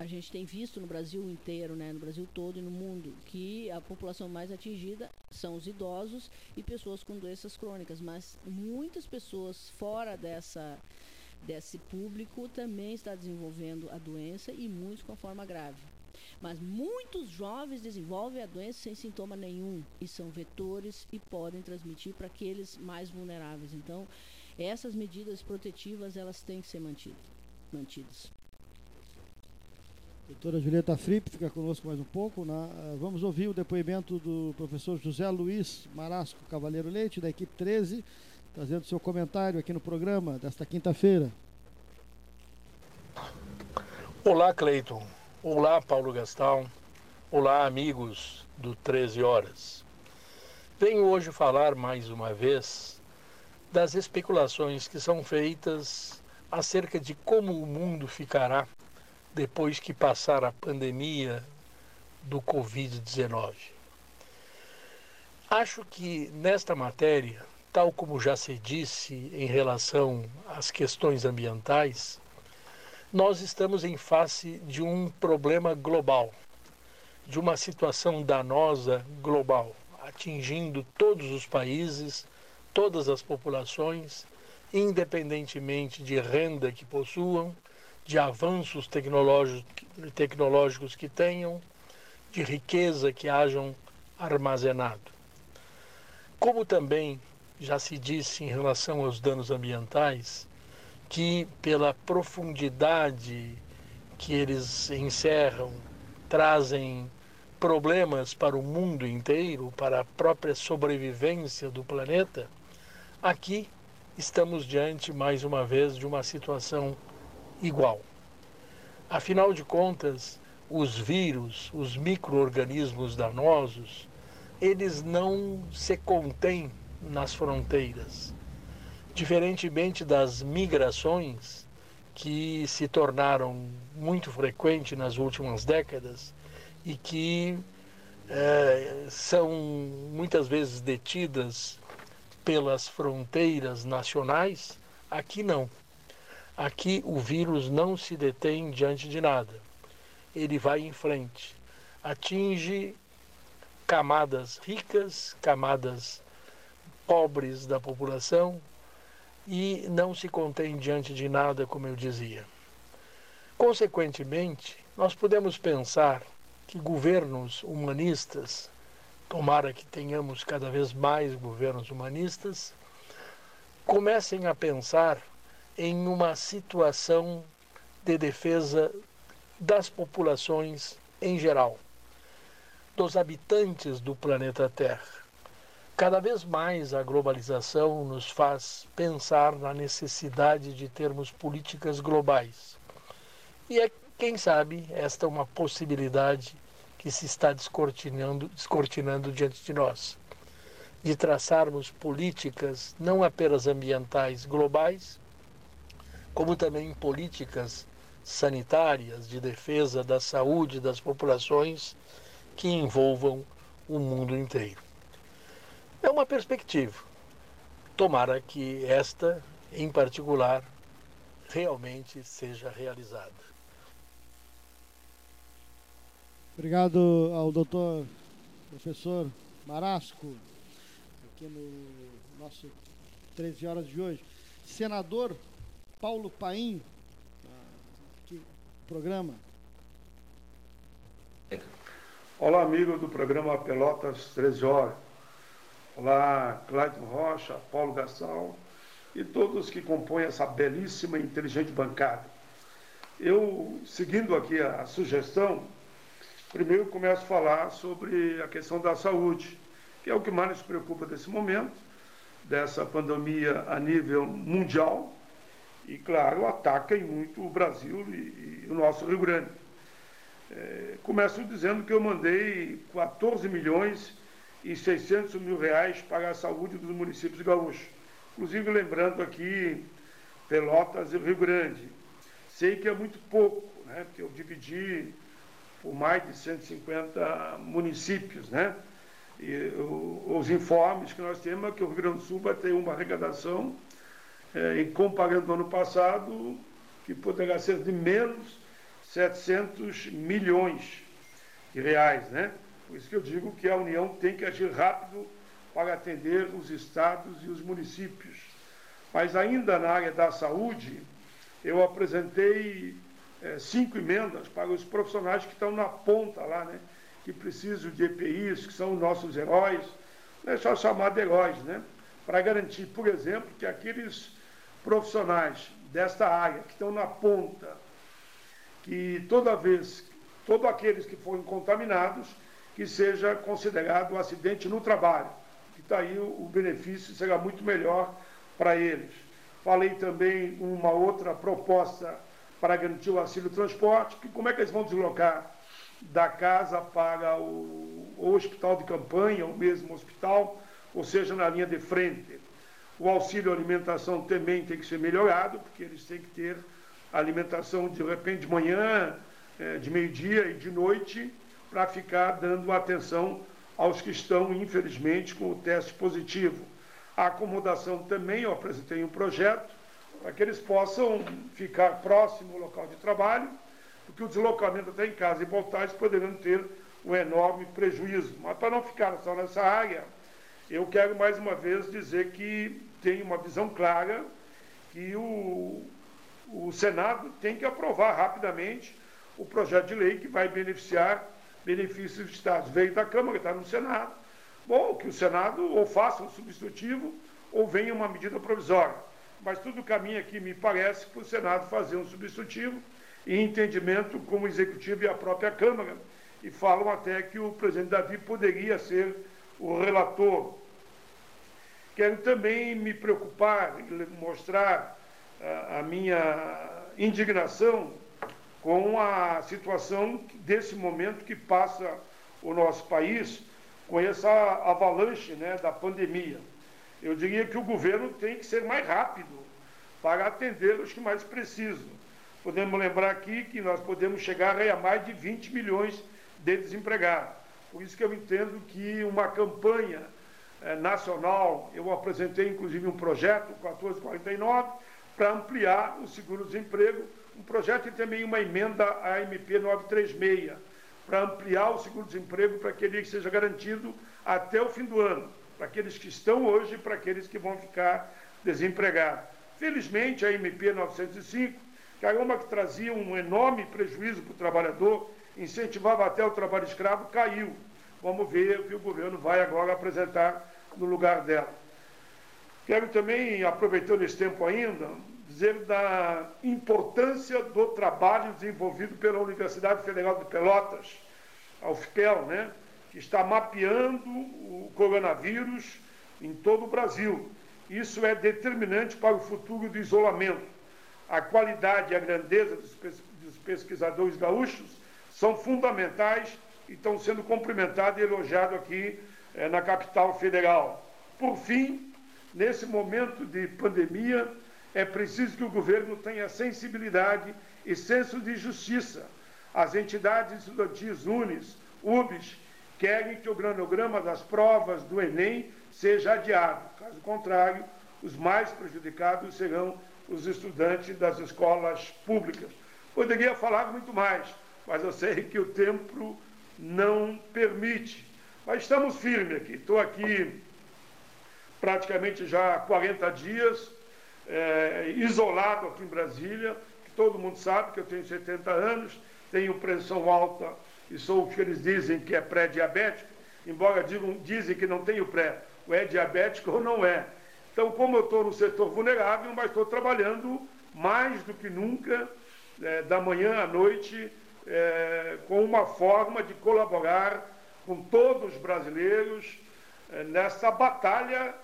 a gente tem visto no Brasil inteiro, né, no Brasil todo e no mundo, que a população mais atingida são os idosos e pessoas com doenças crônicas, mas muitas pessoas fora dessa desse público também está desenvolvendo a doença e muitos com forma grave. Mas muitos jovens desenvolvem a doença sem sintoma nenhum e são vetores e podem transmitir para aqueles mais vulneráveis. Então, essas medidas protetivas elas têm que ser mantidas. Doutora Julieta Fripp fica conosco mais um pouco. Na, uh, vamos ouvir o depoimento do professor José Luiz Marasco Cavaleiro Leite, da equipe 13, trazendo seu comentário aqui no programa desta quinta-feira. Olá, Cleiton. Olá, Paulo Gastão. Olá, amigos do 13 Horas. Venho hoje falar mais uma vez das especulações que são feitas acerca de como o mundo ficará depois que passar a pandemia do Covid-19. Acho que nesta matéria, tal como já se disse em relação às questões ambientais, nós estamos em face de um problema global, de uma situação danosa global, atingindo todos os países, todas as populações, independentemente de renda que possuam, de avanços tecnológicos, que tenham, de riqueza que hajam armazenado. Como também já se disse em relação aos danos ambientais, que pela profundidade que eles encerram, trazem problemas para o mundo inteiro, para a própria sobrevivência do planeta, aqui estamos diante mais uma vez de uma situação igual. Afinal de contas, os vírus, os micro-organismos danosos, eles não se contêm nas fronteiras. Diferentemente das migrações, que se tornaram muito frequentes nas últimas décadas e que é, são muitas vezes detidas pelas fronteiras nacionais, aqui não. Aqui o vírus não se detém diante de nada. Ele vai em frente. Atinge camadas ricas, camadas pobres da população e não se contém diante de nada, como eu dizia. Consequentemente, nós podemos pensar que governos humanistas, tomara que tenhamos cada vez mais governos humanistas, comecem a pensar em uma situação de defesa das populações em geral, dos habitantes do planeta Terra. Cada vez mais a globalização nos faz pensar na necessidade de termos políticas globais. E é, quem sabe, esta é uma possibilidade que se está descortinando, descortinando diante de nós, de traçarmos políticas não apenas ambientais globais, como também políticas sanitárias de defesa da saúde das populações que envolvam o mundo inteiro. É uma perspectiva. Tomara que esta, em particular, realmente seja realizada. Obrigado ao doutor professor Marasco, aqui no nosso 13 horas de hoje. Senador Paulo Paim, aqui, programa. Olá, amigo do programa Pelotas 13 Horas. Olá, Clayton Rocha, Paulo Gastão e todos que compõem essa belíssima e inteligente bancada. Eu, seguindo aqui a, a sugestão, primeiro começo a falar sobre a questão da saúde, que é o que mais nos preocupa nesse momento, dessa pandemia a nível mundial, e, claro, atacam muito o Brasil e, e o nosso Rio Grande. É, começo dizendo que eu mandei 14 milhões e 600 mil reais para a saúde dos municípios gaúchos. Inclusive, lembrando aqui Pelotas e Rio Grande. Sei que é muito pouco, né, porque eu dividi por mais de 150 municípios, né? E os informes que nós temos é que o Rio Grande do Sul vai ter uma arrecadação é, em comparando ano passado, que poderá ser de menos 700 milhões de reais. Né? Por isso que eu digo que a União tem que agir rápido para atender os estados e os municípios. Mas ainda na área da saúde, eu apresentei é, cinco emendas para os profissionais que estão na ponta lá, né? que precisam de EPIs, que são os nossos heróis, não é só chamar de heróis, né? para garantir, por exemplo, que aqueles profissionais desta área que estão na ponta, que toda vez, todos aqueles que forem contaminados, que seja considerado um acidente no trabalho. Que está aí o, o benefício será muito melhor para eles. Falei também uma outra proposta para garantir o auxílio transporte, que como é que eles vão deslocar da casa para o, o hospital de campanha, o mesmo hospital, ou seja, na linha de frente. O auxílio alimentação também tem que ser melhorado, porque eles têm que ter alimentação de repente de manhã, eh, de meio-dia e de noite, para ficar dando atenção aos que estão, infelizmente, com o teste positivo. A acomodação também, eu apresentei um projeto para que eles possam ficar próximo ao local de trabalho, porque o deslocamento até em casa e voltar eles poderiam ter um enorme prejuízo. Mas para não ficar só nessa área, eu quero mais uma vez dizer que tem uma visão clara que o, o Senado tem que aprovar rapidamente o projeto de lei que vai beneficiar benefícios de Estados. Veio da Câmara, está no Senado. Bom, que o Senado ou faça um substitutivo ou venha uma medida provisória. Mas tudo caminha aqui, me parece, para o Senado fazer um substitutivo em entendimento com o Executivo e a própria Câmara. E falam até que o presidente Davi poderia ser o relator. Quero também me preocupar e mostrar a, a minha indignação com a situação desse momento que passa o nosso país com essa avalanche né, da pandemia. Eu diria que o governo tem que ser mais rápido para atender os que mais precisam. Podemos lembrar aqui que nós podemos chegar a mais de 20 milhões de desempregados. Por isso que eu entendo que uma campanha eh, nacional, eu apresentei inclusive um projeto, 1449, para ampliar o seguro-desemprego um projeto e também uma emenda à MP 936, para ampliar o seguro-desemprego para que ele seja garantido até o fim do ano, para aqueles que estão hoje e para aqueles que vão ficar desempregados. Felizmente, a MP 905, que era uma que trazia um enorme prejuízo para o trabalhador, incentivava até o trabalho escravo, caiu. Vamos ver o que o governo vai agora apresentar no lugar dela. Quero também, aproveitando esse tempo ainda, dizer da importância do trabalho desenvolvido pela Universidade Federal de Pelotas, a UFPEL, né, que está mapeando o coronavírus em todo o Brasil. Isso é determinante para o futuro do isolamento. A qualidade e a grandeza dos pesquisadores gaúchos são fundamentais e estão sendo cumprimentados e elogiados aqui eh, na capital federal. Por fim, nesse momento de pandemia, é preciso que o governo tenha sensibilidade e senso de justiça. As entidades estudantis UNES, UBS, querem que o cronograma das provas do Enem seja adiado. Caso contrário, os mais prejudicados serão os estudantes das escolas públicas. Poderia falar muito mais, mas eu sei que o tempo não permite. Mas estamos firmes aqui. Estou aqui praticamente já há 40 dias é, isolado aqui em Brasília, que todo mundo sabe que eu tenho 70 anos, tenho pressão alta e sou o que eles dizem que é pré-diabético, embora digam, dizem que não tenho pré, ou é diabético ou não é. Então, como eu estou no setor vulnerável, mas estou trabalhando mais do que nunca, é, da manhã à noite, é, com uma forma de colaborar com todos os brasileiros é, nessa batalha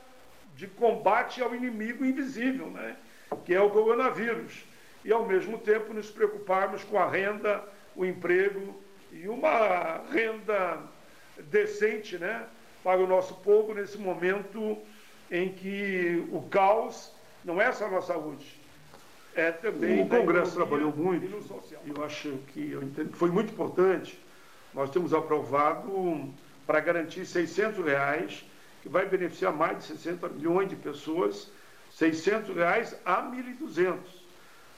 de combate ao inimigo invisível, né? que é o coronavírus. E, ao mesmo tempo, nos preocuparmos com a renda, o emprego e uma renda decente né? para o nosso povo nesse momento em que o caos não é só a nossa saúde, é também. O Congresso trabalhou muito, e eu acho que eu entendo foi muito importante. Nós temos aprovado para garantir 600 reais que vai beneficiar mais de 60 milhões de pessoas, 600 reais a 1.200.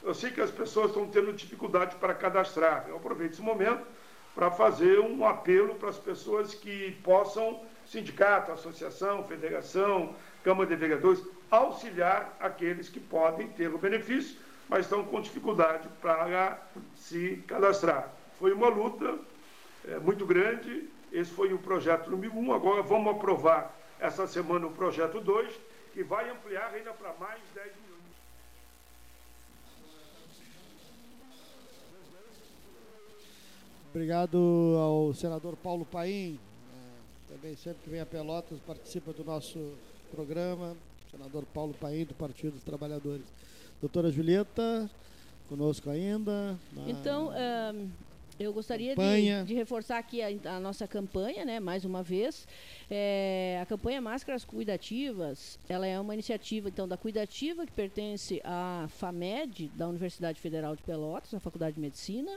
Eu sei que as pessoas estão tendo dificuldade para cadastrar. Eu aproveito esse momento para fazer um apelo para as pessoas que possam, sindicato, associação, federação, Câmara de Vereadores, auxiliar aqueles que podem ter o benefício, mas estão com dificuldade para se cadastrar. Foi uma luta é, muito grande, esse foi o projeto número um, agora vamos aprovar essa semana o projeto 2, que vai ampliar ainda para mais 10 milhões. Obrigado ao senador Paulo Paim, é, também sempre que vem a Pelotas participa do nosso programa, senador Paulo Paim, do Partido dos Trabalhadores. Doutora Julieta, conosco ainda. Na... Então, é, eu gostaria de, de, reforçar aqui a, a, nossa campanha, né, mais uma vez. É, a campanha Máscaras Cuidativas, ela é uma iniciativa então da Cuidativa que pertence à FAMED da Universidade Federal de Pelotas, na Faculdade de Medicina,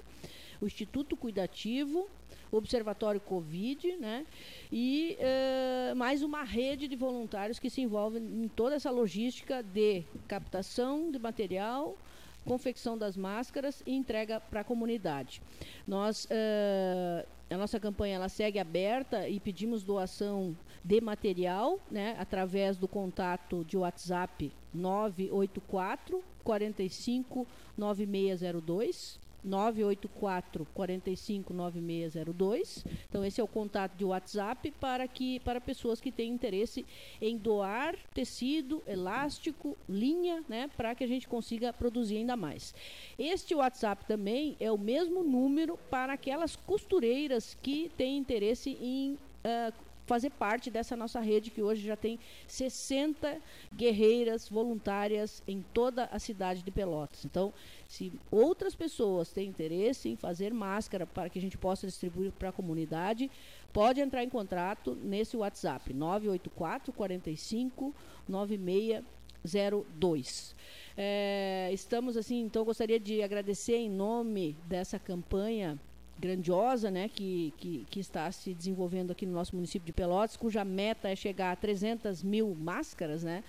o Instituto Cuidativo, o Observatório Covid, né? E uh, mais uma rede de voluntários que se envolvem em toda essa logística de captação de material, confecção das máscaras e entrega para a comunidade. Nós, uh, a nossa campanha ela segue aberta e pedimos doação de material, né, através do contato de WhatsApp 984 45 9602 984 45 9602. Então esse é o contato de WhatsApp para que para pessoas que têm interesse em doar tecido, elástico, linha, né, para que a gente consiga produzir ainda mais. Este WhatsApp também é o mesmo número para aquelas costureiras que têm interesse em uh, fazer parte dessa nossa rede que hoje já tem 60 guerreiras voluntárias em toda a cidade de Pelotas. Então, se outras pessoas têm interesse em fazer máscara para que a gente possa distribuir para a comunidade, pode entrar em contato nesse WhatsApp 984 45 9602. É, estamos assim, então gostaria de agradecer em nome dessa campanha grandiosa, né, que, que, que, está se desenvolvendo aqui no nosso município de Pelotas, cuja meta é chegar a 300 mil máscaras, né,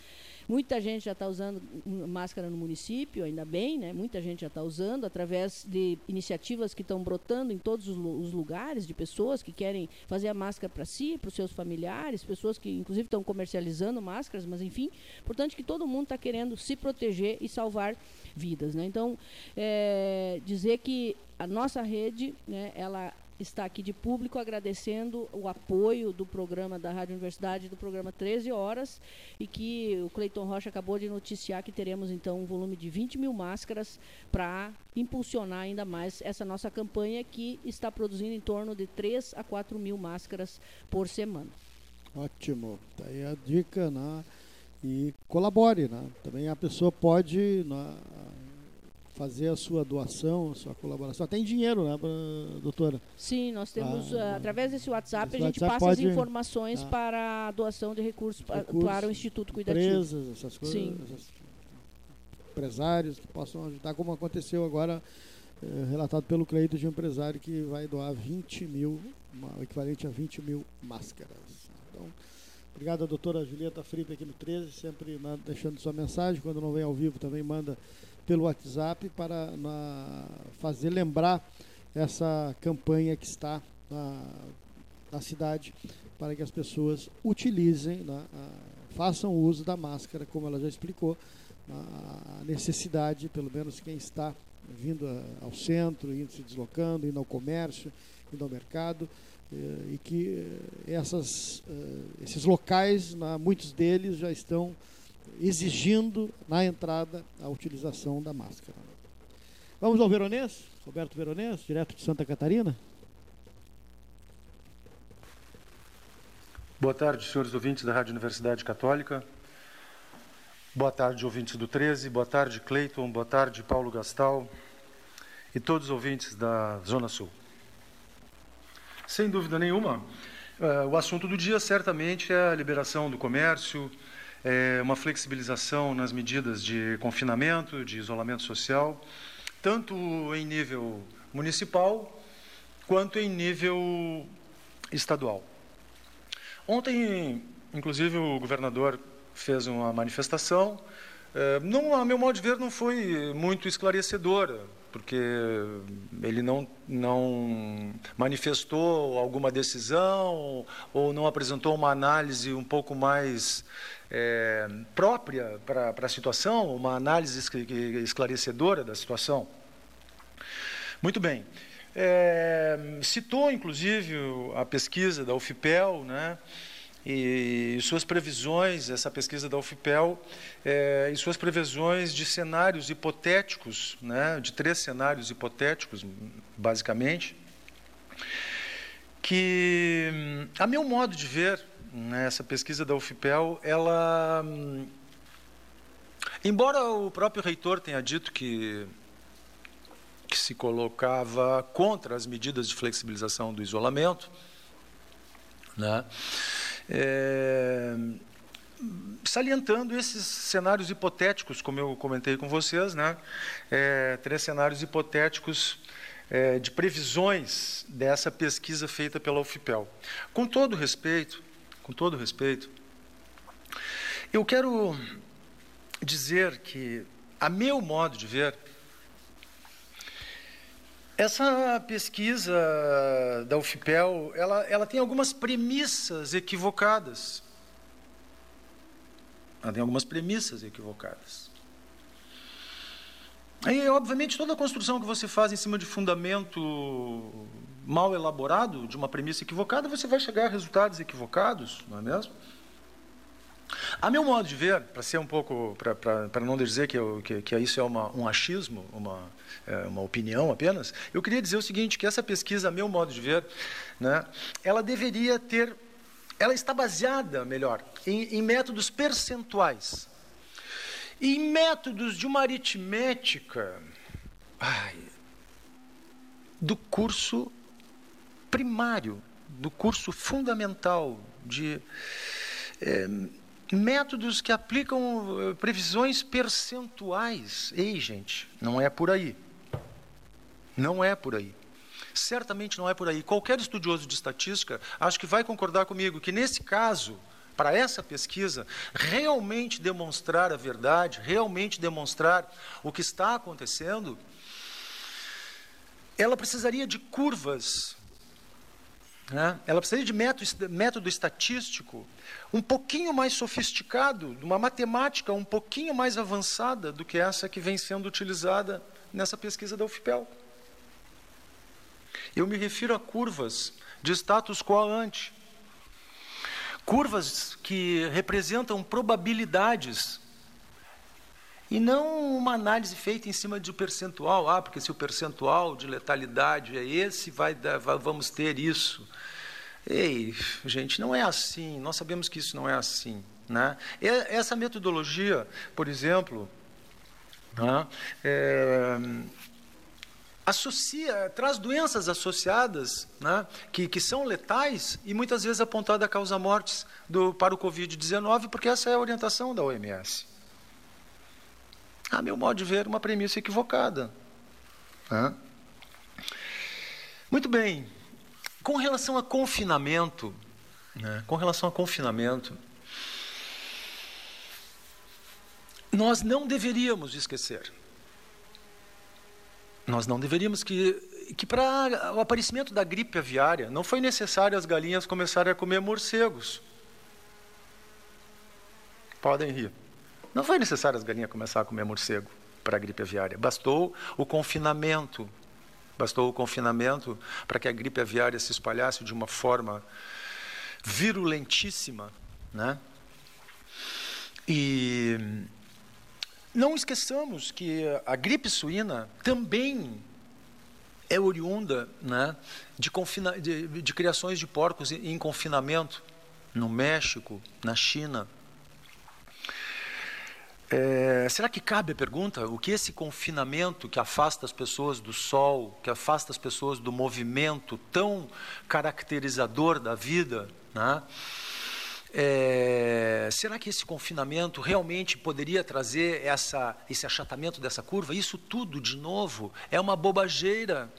Muita gente já está usando máscara no município, ainda bem, né? Muita gente já está usando através de iniciativas que estão brotando em todos os, lugares de pessoas que querem fazer a máscara para si, para os seus familiares, pessoas que inclusive estão comercializando máscaras, mas enfim, portanto que todo mundo está querendo se proteger e salvar vidas, né? Então, é, dizer que a nossa rede, né, ela está aqui de público agradecendo o apoio do programa da Rádio Universidade, do programa 13 Horas, e que o Cleiton Rocha acabou de noticiar que teremos então um volume de 20 mil máscaras para impulsionar ainda mais essa nossa campanha que está produzindo em torno de 3 a 4 mil máscaras por semana. Ótimo. Tá aí a dica, né? E colabore, né? Também a pessoa pode, né, fazer a sua doação, a sua colaboração, até em dinheiro, né, doutora? Sim, nós temos, ah, através desse WhatsApp, a gente WhatsApp passa pode, as informações ah, para a doação de recursos, recursos para o Instituto Cuidativo. Empresas, essas coisas, Sim. Essas, empresários que possam ajudar, como aconteceu agora, eh, relatado pelo Cleito de um empresário que vai doar 20 mil, o equivalente a 20 mil máscaras. Então, obrigado a doutora Julieta Fripe aqui no 13, sempre deixando sua mensagem, quando não vem ao vivo também manda pelo WhatsApp para na, fazer lembrar essa campanha que está na, na cidade para que as pessoas utilizem, né, façam uso da máscara, como ela já explicou, a necessidade, pelo menos quem está vindo a, ao centro, indo se deslocando, indo ao comércio, indo ao mercado, eh, e que eh, essas, eh, esses locais, na, muitos deles já estão exigindo na entrada a utilização da máscara. Vamos ao Veronês, Roberto Veronês, direto de Santa Catarina. Boa tarde, senhores ouvintes da Rádio Universidade Católica. Boa tarde, ouvintes do 13. Boa tarde, Cleiton. Boa tarde, Paulo Gastal. E todos os ouvintes da Zona Sul. Sem dúvida nenhuma, uh, o assunto do dia certamente é a liberação do comércio, é, uma flexibilização nas medidas de confinamento, de isolamento social, tanto em nível municipal quanto em nível estadual. Ontem, inclusive, o governador fez uma manifestação. É, não, a meu modo de ver, não foi muito esclarecedora, porque ele não, não manifestou alguma decisão ou não apresentou uma análise um pouco mais é, própria para a situação, uma análise esclarecedora da situação. Muito bem. É, citou, inclusive, a pesquisa da UFPEL, né, e suas previsões, essa pesquisa da UFPEL, é, e suas previsões de cenários hipotéticos, né, de três cenários hipotéticos, basicamente, que, a meu modo de ver, essa pesquisa da UFPEL, ela, embora o próprio reitor tenha dito que que se colocava contra as medidas de flexibilização do isolamento, né? É, salientando esses cenários hipotéticos, como eu comentei com vocês, né? É, três cenários hipotéticos é, de previsões dessa pesquisa feita pela UFPEL. Com todo respeito, com todo respeito, eu quero dizer que, a meu modo de ver, essa pesquisa da UFPEL, ela, ela tem algumas premissas equivocadas. Ela tem algumas premissas equivocadas. Aí, obviamente, toda construção que você faz em cima de fundamento mal elaborado, de uma premissa equivocada, você vai chegar a resultados equivocados, não é mesmo? A meu modo de ver, para ser um pouco, para não dizer que, eu, que, que, isso é uma, um achismo, uma, é, uma opinião apenas, eu queria dizer o seguinte, que essa pesquisa, a meu modo de ver, né, ela deveria ter, ela está baseada, melhor, em, em métodos percentuais. Em métodos de uma aritmética ai, do curso primário, do curso fundamental, de é, métodos que aplicam eh, previsões percentuais. Ei, gente, não é por aí. Não é por aí. Certamente não é por aí. Qualquer estudioso de estatística acho que vai concordar comigo que, nesse caso, para essa pesquisa, realmente demonstrar a verdade, realmente demonstrar o que está acontecendo, ela precisaria de curvas, né? ela precisaria de método, método estatístico um pouquinho mais sofisticado, uma matemática um pouquinho mais avançada do que essa que vem sendo utilizada nessa pesquisa da UFPEL. Eu me refiro a curvas de status quo ante. Curvas que representam probabilidades e não uma análise feita em cima de um percentual. Ah, porque se o percentual de letalidade é esse, vai, dar, vamos ter isso. Ei, gente, não é assim. Nós sabemos que isso não é assim. Né? Essa metodologia, por exemplo, né, é, associa, traz doenças associadas né, que, que são letais e muitas vezes apontada a causa mortes do, para o Covid-19, porque essa é a orientação da OMS. A meu modo de ver, uma premissa equivocada. Né? Muito bem. Com relação a confinamento, né, com relação a confinamento, nós não deveríamos esquecer. Nós não deveríamos que que para o aparecimento da gripe aviária não foi necessário as galinhas começarem a comer morcegos. Podem rir. Não foi necessário as galinhas começarem a comer morcego para a gripe aviária. Bastou o confinamento Bastou o confinamento para que a gripe aviária se espalhasse de uma forma virulentíssima, né? E não esqueçamos que a gripe suína também é oriunda né, de, confina, de, de criações de porcos em confinamento no México, na China, é, será que cabe a pergunta? O que esse confinamento que afasta as pessoas do sol, que afasta as pessoas do movimento tão caracterizador da vida, né? É, será que esse confinamento realmente poderia trazer essa, esse achatamento dessa curva? Isso tudo, de novo, é uma bobageira.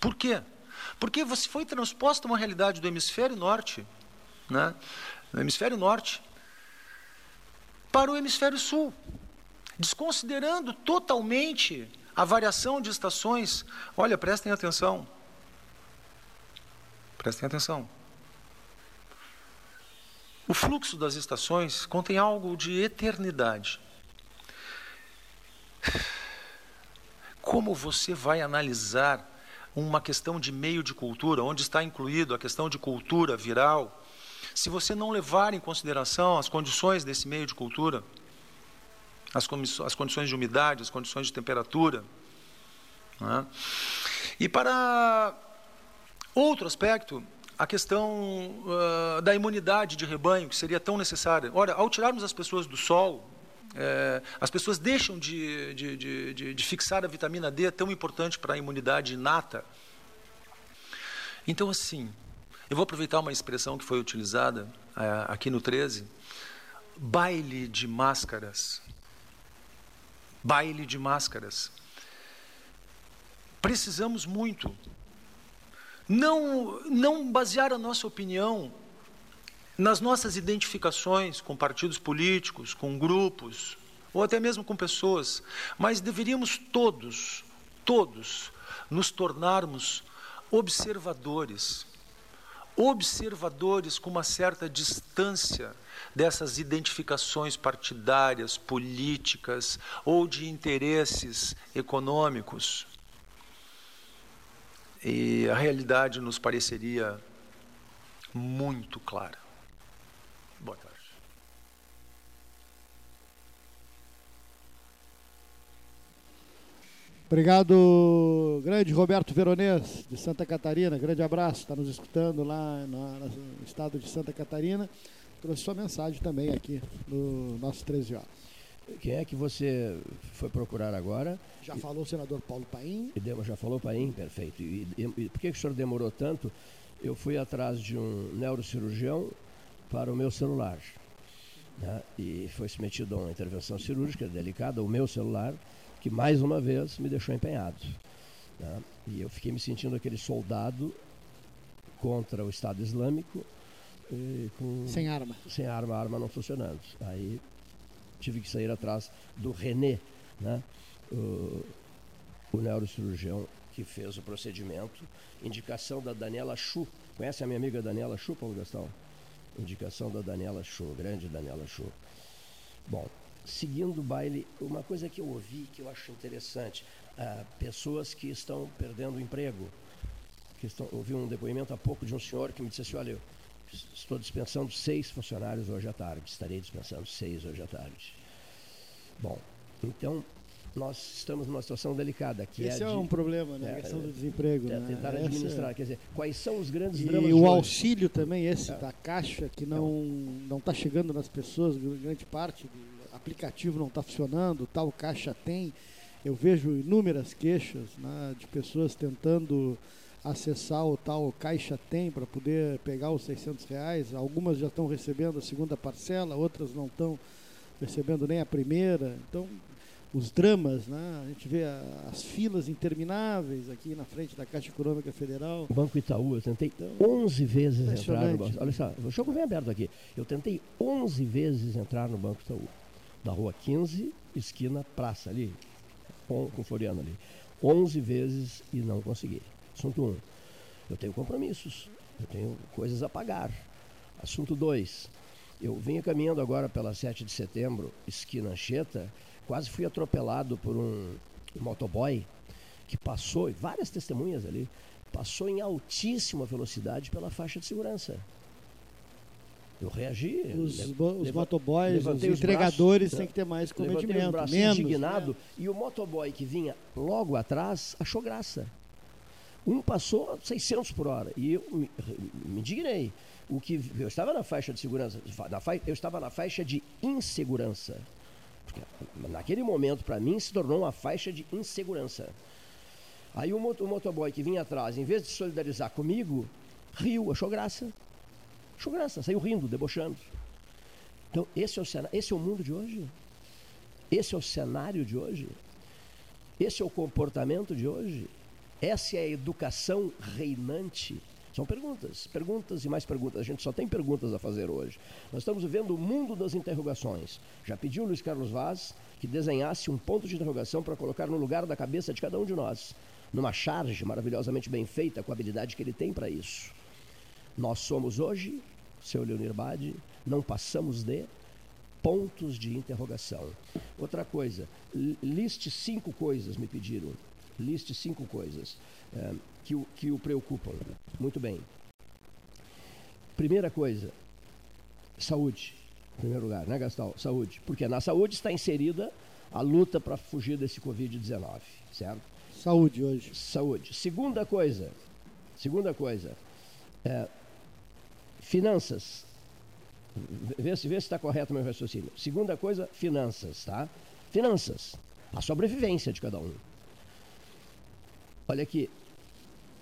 Por quê? Porque você foi transposta uma realidade do hemisfério norte, né? no hemisfério norte, para o hemisfério sul, desconsiderando totalmente a variação de estações. Olha, prestem atenção. Prestem atenção. O fluxo das estações contém algo de eternidade. Como você vai analisar uma questão de meio de cultura, onde está incluído a questão de cultura viral, se você não levar em consideração as condições desse meio de cultura, as, as condições de umidade, as condições de temperatura, é? E para outro aspecto, a questão uh, da imunidade de rebanho, que seria tão necessária. Olha, ao tirarmos as pessoas do sol, é, as pessoas deixam de, de, de, de, fixar a vitamina D, tão importante para a imunidade inata. Então, assim, eu vou aproveitar uma expressão que foi utilizada é, aqui no 13, baile de máscaras. Baile de máscaras. Precisamos muito não, não basear a nossa opinião nas nossas identificações com partidos políticos, com grupos, ou até mesmo com pessoas, mas deveríamos todos, todos, nos tornarmos observadores, observadores com uma certa distância dessas identificações partidárias, políticas ou de interesses econômicos e a realidade nos pareceria muito clara. Boa tarde. Obrigado, grande Roberto Veronês, de Santa Catarina. Grande abraço, está nos escutando lá no estado de Santa Catarina. Trouxe sua mensagem também aqui no nosso 13 horas. Quem é que você foi procurar agora? Já falou o senador Paulo Paim. Já falou Paim, perfeito. E, e, e, por que, que o senhor demorou tanto? Eu fui atrás de um neurocirurgião para o meu celular. Né? E foi submetido a uma intervenção cirúrgica delicada, o meu celular, que mais uma vez me deixou empenhado. Né? E eu fiquei me sentindo aquele soldado contra o Estado Islâmico. Com, sem arma. Sem arma, a arma não funcionando. Aí tive que sair atrás do René, né? o, o neurocirurgião que fez o procedimento. Indicação da Daniela Chu. Conhece a minha amiga Daniela Chu, Paulo Gastão? Indicação da Daniela Chu, grande Daniela Chu. Bom, seguindo o baile, uma coisa que eu ouvi que eu acho interessante: ah, pessoas que estão perdendo o emprego. Que estão, ouvi um depoimento há pouco de um senhor que me disse assim: olha, eu estou dispensando seis funcionários hoje à tarde, estarei dispensando seis hoje à tarde. Bom, então nós estamos numa situação delicada. Que Esse é, é de, um problema, né? a questão do desemprego. É, né? tentar Essa administrar, é... quer dizer, quais são os grandes e dramas E o auxílio também, esse da Caixa, que não não está chegando nas pessoas, grande parte do aplicativo não está funcionando, tal Caixa tem. Eu vejo inúmeras queixas né, de pessoas tentando acessar o tal Caixa Tem para poder pegar os 600 reais. Algumas já estão recebendo a segunda parcela, outras não estão recebendo nem a primeira. Então, os dramas, né? A gente vê a, as filas intermináveis aqui na frente da Caixa Econômica Federal. Banco Itaú, eu tentei então, 11 vezes entrar no banco. Olha só, o jogo bem aberto aqui. Eu tentei 11 vezes entrar no Banco Itaú. Da rua 15, esquina Praça ali, com, com Floriano ali. 11 vezes e não consegui. Assunto 1. Um, eu tenho compromissos, eu tenho coisas a pagar. Assunto 2. Eu venho caminhando agora pela 7 de setembro, esquina Anchieta, quase fui atropelado por um, um motoboy que passou, várias testemunhas ali, passou em altíssima velocidade pela faixa de segurança. Eu reagi. Os, os motoboys, os entregadores têm que ter mais cometimento. Menos, indignado né? e o motoboy que vinha logo atrás achou graça. Um passou 600 por hora e eu me, me indignei. O que eu estava na faixa de segurança, na fa, eu estava na faixa de insegurança. Porque naquele momento, para mim, se tornou uma faixa de insegurança. Aí o, o motoboy que vinha atrás, em vez de solidarizar comigo, riu, achou graça. Achou graça, saiu rindo, debochando. Então, esse é o, cenário, esse é o mundo de hoje? Esse é o cenário de hoje? Esse é o comportamento de hoje? Essa é a educação reinante? São perguntas, perguntas e mais perguntas. A gente só tem perguntas a fazer hoje. Nós estamos vivendo o mundo das interrogações. Já pediu Luiz Carlos Vaz que desenhasse um ponto de interrogação para colocar no lugar da cabeça de cada um de nós, numa charge maravilhosamente bem feita, com a habilidade que ele tem para isso. Nós somos hoje, seu Leonir Bade, não passamos de pontos de interrogação. Outra coisa, liste cinco coisas, me pediram. Liste cinco coisas é, que, o, que o preocupam. Muito bem. Primeira coisa, saúde. Em primeiro lugar, né, Gastal? Saúde. Porque na saúde está inserida a luta para fugir desse Covid-19, certo? Saúde hoje. Saúde. Segunda coisa, segunda coisa, é, finanças. Vê se está correto o meu raciocínio. Segunda coisa, finanças, tá? Finanças. A sobrevivência de cada um. Olha aqui,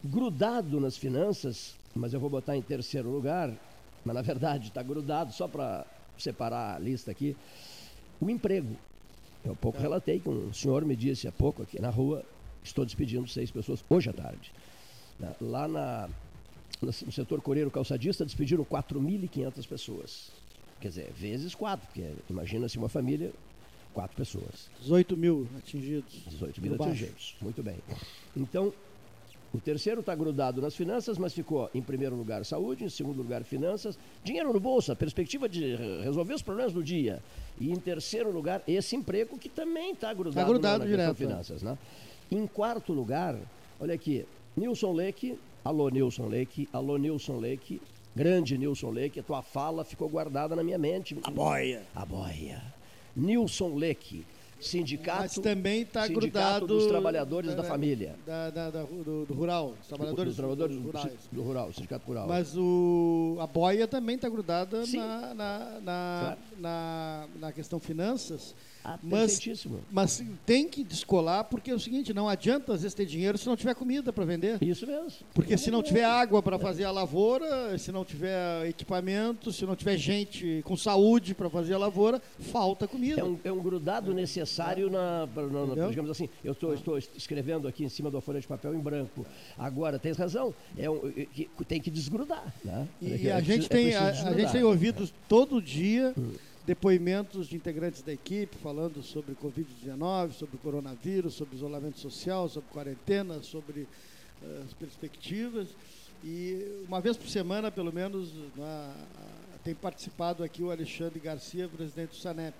grudado nas finanças, mas eu vou botar em terceiro lugar, mas na verdade está grudado, só para separar a lista aqui, o emprego. Eu pouco relatei que um senhor me disse há pouco aqui na rua, estou despedindo seis pessoas hoje à tarde. Lá na, no setor coreiro calçadista despediram 4.500 pessoas. Quer dizer, vezes quatro, porque imagina-se uma família, quatro pessoas. 18 mil atingidos. 18 mil atingidos. Muito bem. Então, o terceiro está grudado nas finanças, mas ficou em primeiro lugar saúde, em segundo lugar finanças, dinheiro no bolso, a perspectiva de re- resolver os problemas do dia. E em terceiro lugar, esse emprego que também está grudado, Tá grudado na, na direto, é. finanças. Né? Em quarto lugar, olha aqui, Nilson Leque, alô Nilson Leque, alô Nilson Leque, grande Nilson Leque, a tua fala ficou guardada na minha mente. A boia. A boia. Nilson Leque, sindicato, Mas também está grudado. dos trabalhadores da, família. Da, da- da- do, do rural. Os trabalhadores, Dos trabalhadores do, rurais. do rural, do sindicato rural. Mas o, a boia também está grudada na, na, na, Claro. na, na questão finanças. Ah, mas, mas tem que descolar, porque é o seguinte, não adianta às vezes ter dinheiro se não tiver comida para vender. Isso mesmo. Porque se não tiver água para fazer a lavoura, se não tiver equipamento, se não tiver gente com saúde para fazer a lavoura, falta comida. É um, é um grudado necessário na, na- na- digamos assim, eu tô, estou escrevendo aqui em cima da folha de papel em branco. Agora, tens razão, é um, é que- tem que desgrudar. Né? E É a preciso- gente é tem, a, a gente tem ouvido todo dia depoimentos de integrantes da equipe falando sobre Covid-19, sobre coronavírus, sobre isolamento social, sobre quarentena, sobre eh, as perspectivas. E uma vez por semana, pelo menos, na- tem participado aqui o Alexandre Garcia, presidente do SANEP.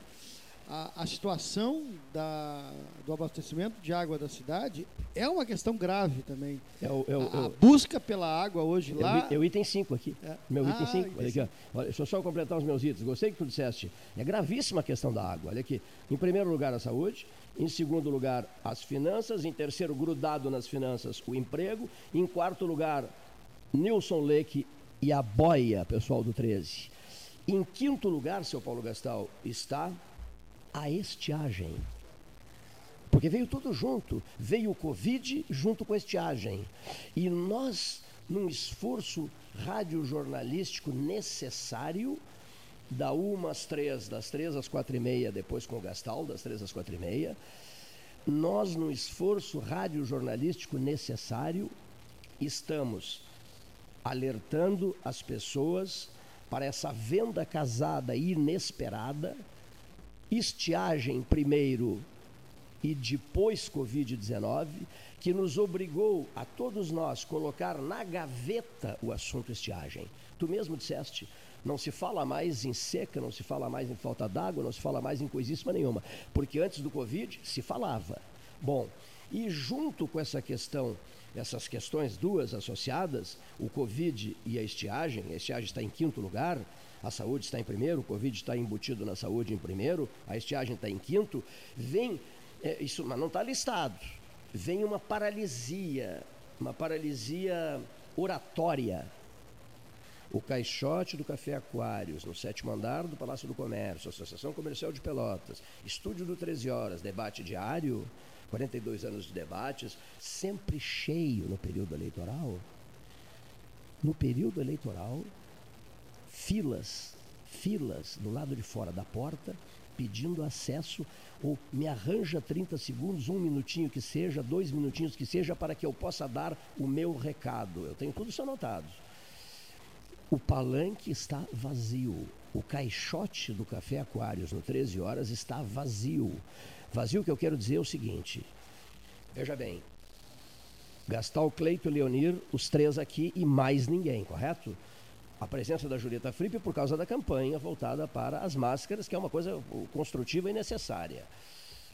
A, a situação da- do abastecimento de água da cidade é uma questão grave também. É o- é o- a, é a o- busca pela água hoje É lá. É o item 5 aqui. Meu item Ah, 5. item Olha aqui, ó. Olha, deixa eu só completar os meus itens. Gostei que tu disseste. É gravíssima a questão da água. Olha aqui. Em primeiro lugar, a saúde. Em segundo lugar, as finanças. Em terceiro, grudado nas finanças, o emprego. Em quarto lugar, Nilson Leque e a boia, pessoal do 13. Em quinto lugar, seu Paulo Gastal, está a estiagem. Porque veio tudo junto. Veio o Covid junto com a estiagem. E nós, num esforço radiojornalístico necessário, da uma às três, das três às quatro e meia, depois com o Gastal, das três às quatro e meia, nós, num esforço radiojornalístico necessário, estamos alertando as pessoas para essa venda casada inesperada, estiagem primeiro e depois Covid-19, que nos obrigou a todos nós colocar na gaveta o assunto estiagem. Tu mesmo disseste, não se fala mais em seca, não se fala mais em falta d'água, não se fala mais em coisíssima nenhuma, porque antes do Covid se falava. Bom, e junto com essa questão, essas questões duas associadas, o Covid e a estiagem, a estiagem está em quinto lugar, a saúde está em primeiro, o Covid está embutido na saúde em primeiro, a estiagem está em quinto, vem, é, isso, mas não está listado, vem uma paralisia, uma paralisia oratória. O caixote do Café Aquários, no sétimo andar do Palácio do Comércio, Associação Comercial de Pelotas, estúdio do 13 Horas, debate diário, 42 anos de debates, sempre cheio no período eleitoral. No período eleitoral, filas, filas do lado de fora da porta, pedindo acesso, ou me arranja 30 segundos, um minutinho que seja, dois minutinhos que seja, para que eu possa dar o meu recado. Eu tenho tudo isso anotado. O palanque está vazio. O caixote do Café Aquários no 13 horas está vazio. Vazio que eu quero dizer é o seguinte. Veja bem. Gastal, Cleito Leonir, os três aqui e mais ninguém, correto? A presença da Julieta Frippe por causa da campanha voltada para as máscaras, que é uma coisa construtiva e necessária.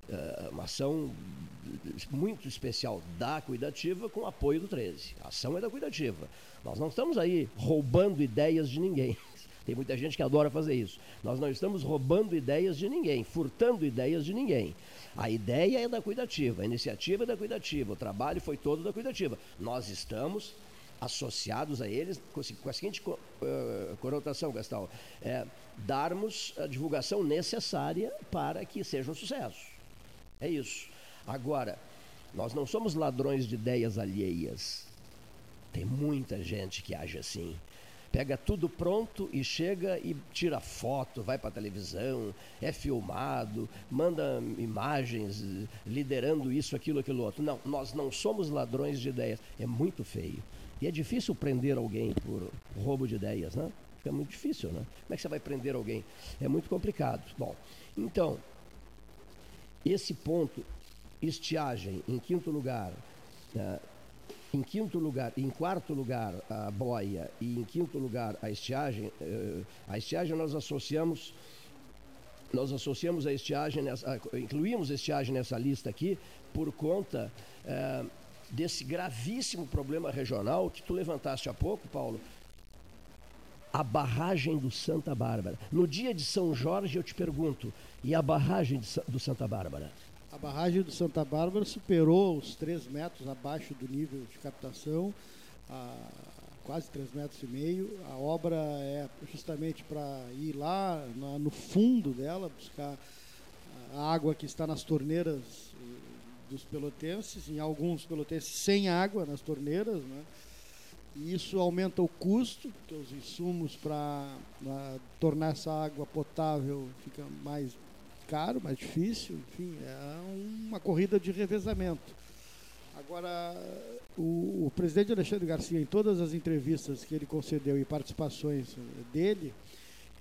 É uma ação muito especial da Cuidativa com apoio do 13. A ação é da Cuidativa. Nós não estamos aí roubando ideias de ninguém. Tem muita gente que adora fazer isso. Nós não estamos roubando ideias de ninguém, furtando ideias de ninguém. A ideia é da cuidativa, a iniciativa é da cuidativa, o trabalho foi todo da cuidativa. Nós estamos associados a eles com, a seguinte uh, conotação, Gastão, é darmos a divulgação necessária para que seja um sucesso. É isso. Agora, nós não somos ladrões de ideias alheias. Tem muita gente que age assim. Pega tudo pronto e chega e tira foto, vai para a televisão, é filmado, manda imagens liderando isso, aquilo, aquilo outro. Não, nós não somos ladrões de ideias. É muito feio. E é difícil prender alguém por roubo de ideias, né? Fica muito difícil, né? Como é que você vai prender alguém? É muito complicado. Bom, então, esse ponto, estiagem, em quinto lugar, né? em quinto lugar, em quarto lugar a boia e em quinto lugar a estiagem, eh, a estiagem nós associamos nós associamos a estiagem, nessa, incluímos a estiagem nessa lista aqui por conta eh, desse gravíssimo problema regional que tu levantaste há pouco, Paulo, a barragem do Santa Bárbara. No dia de São Jorge eu te pergunto, e a barragem do Santa Bárbara? A barragem do Santa Bárbara superou os 3 metros abaixo do nível de captação, quase 3 metros e meio. A obra é justamente para ir lá no fundo dela, buscar a água que está nas torneiras dos pelotenses, em alguns pelotenses sem água nas torneiras, né? E isso aumenta o custo, porque os insumos para tornar essa água potável fica mais caro, mais difícil, enfim, é uma corrida de revezamento. Agora, o, o, presidente Alexandre Garcia, em todas as entrevistas que ele concedeu e participações dele,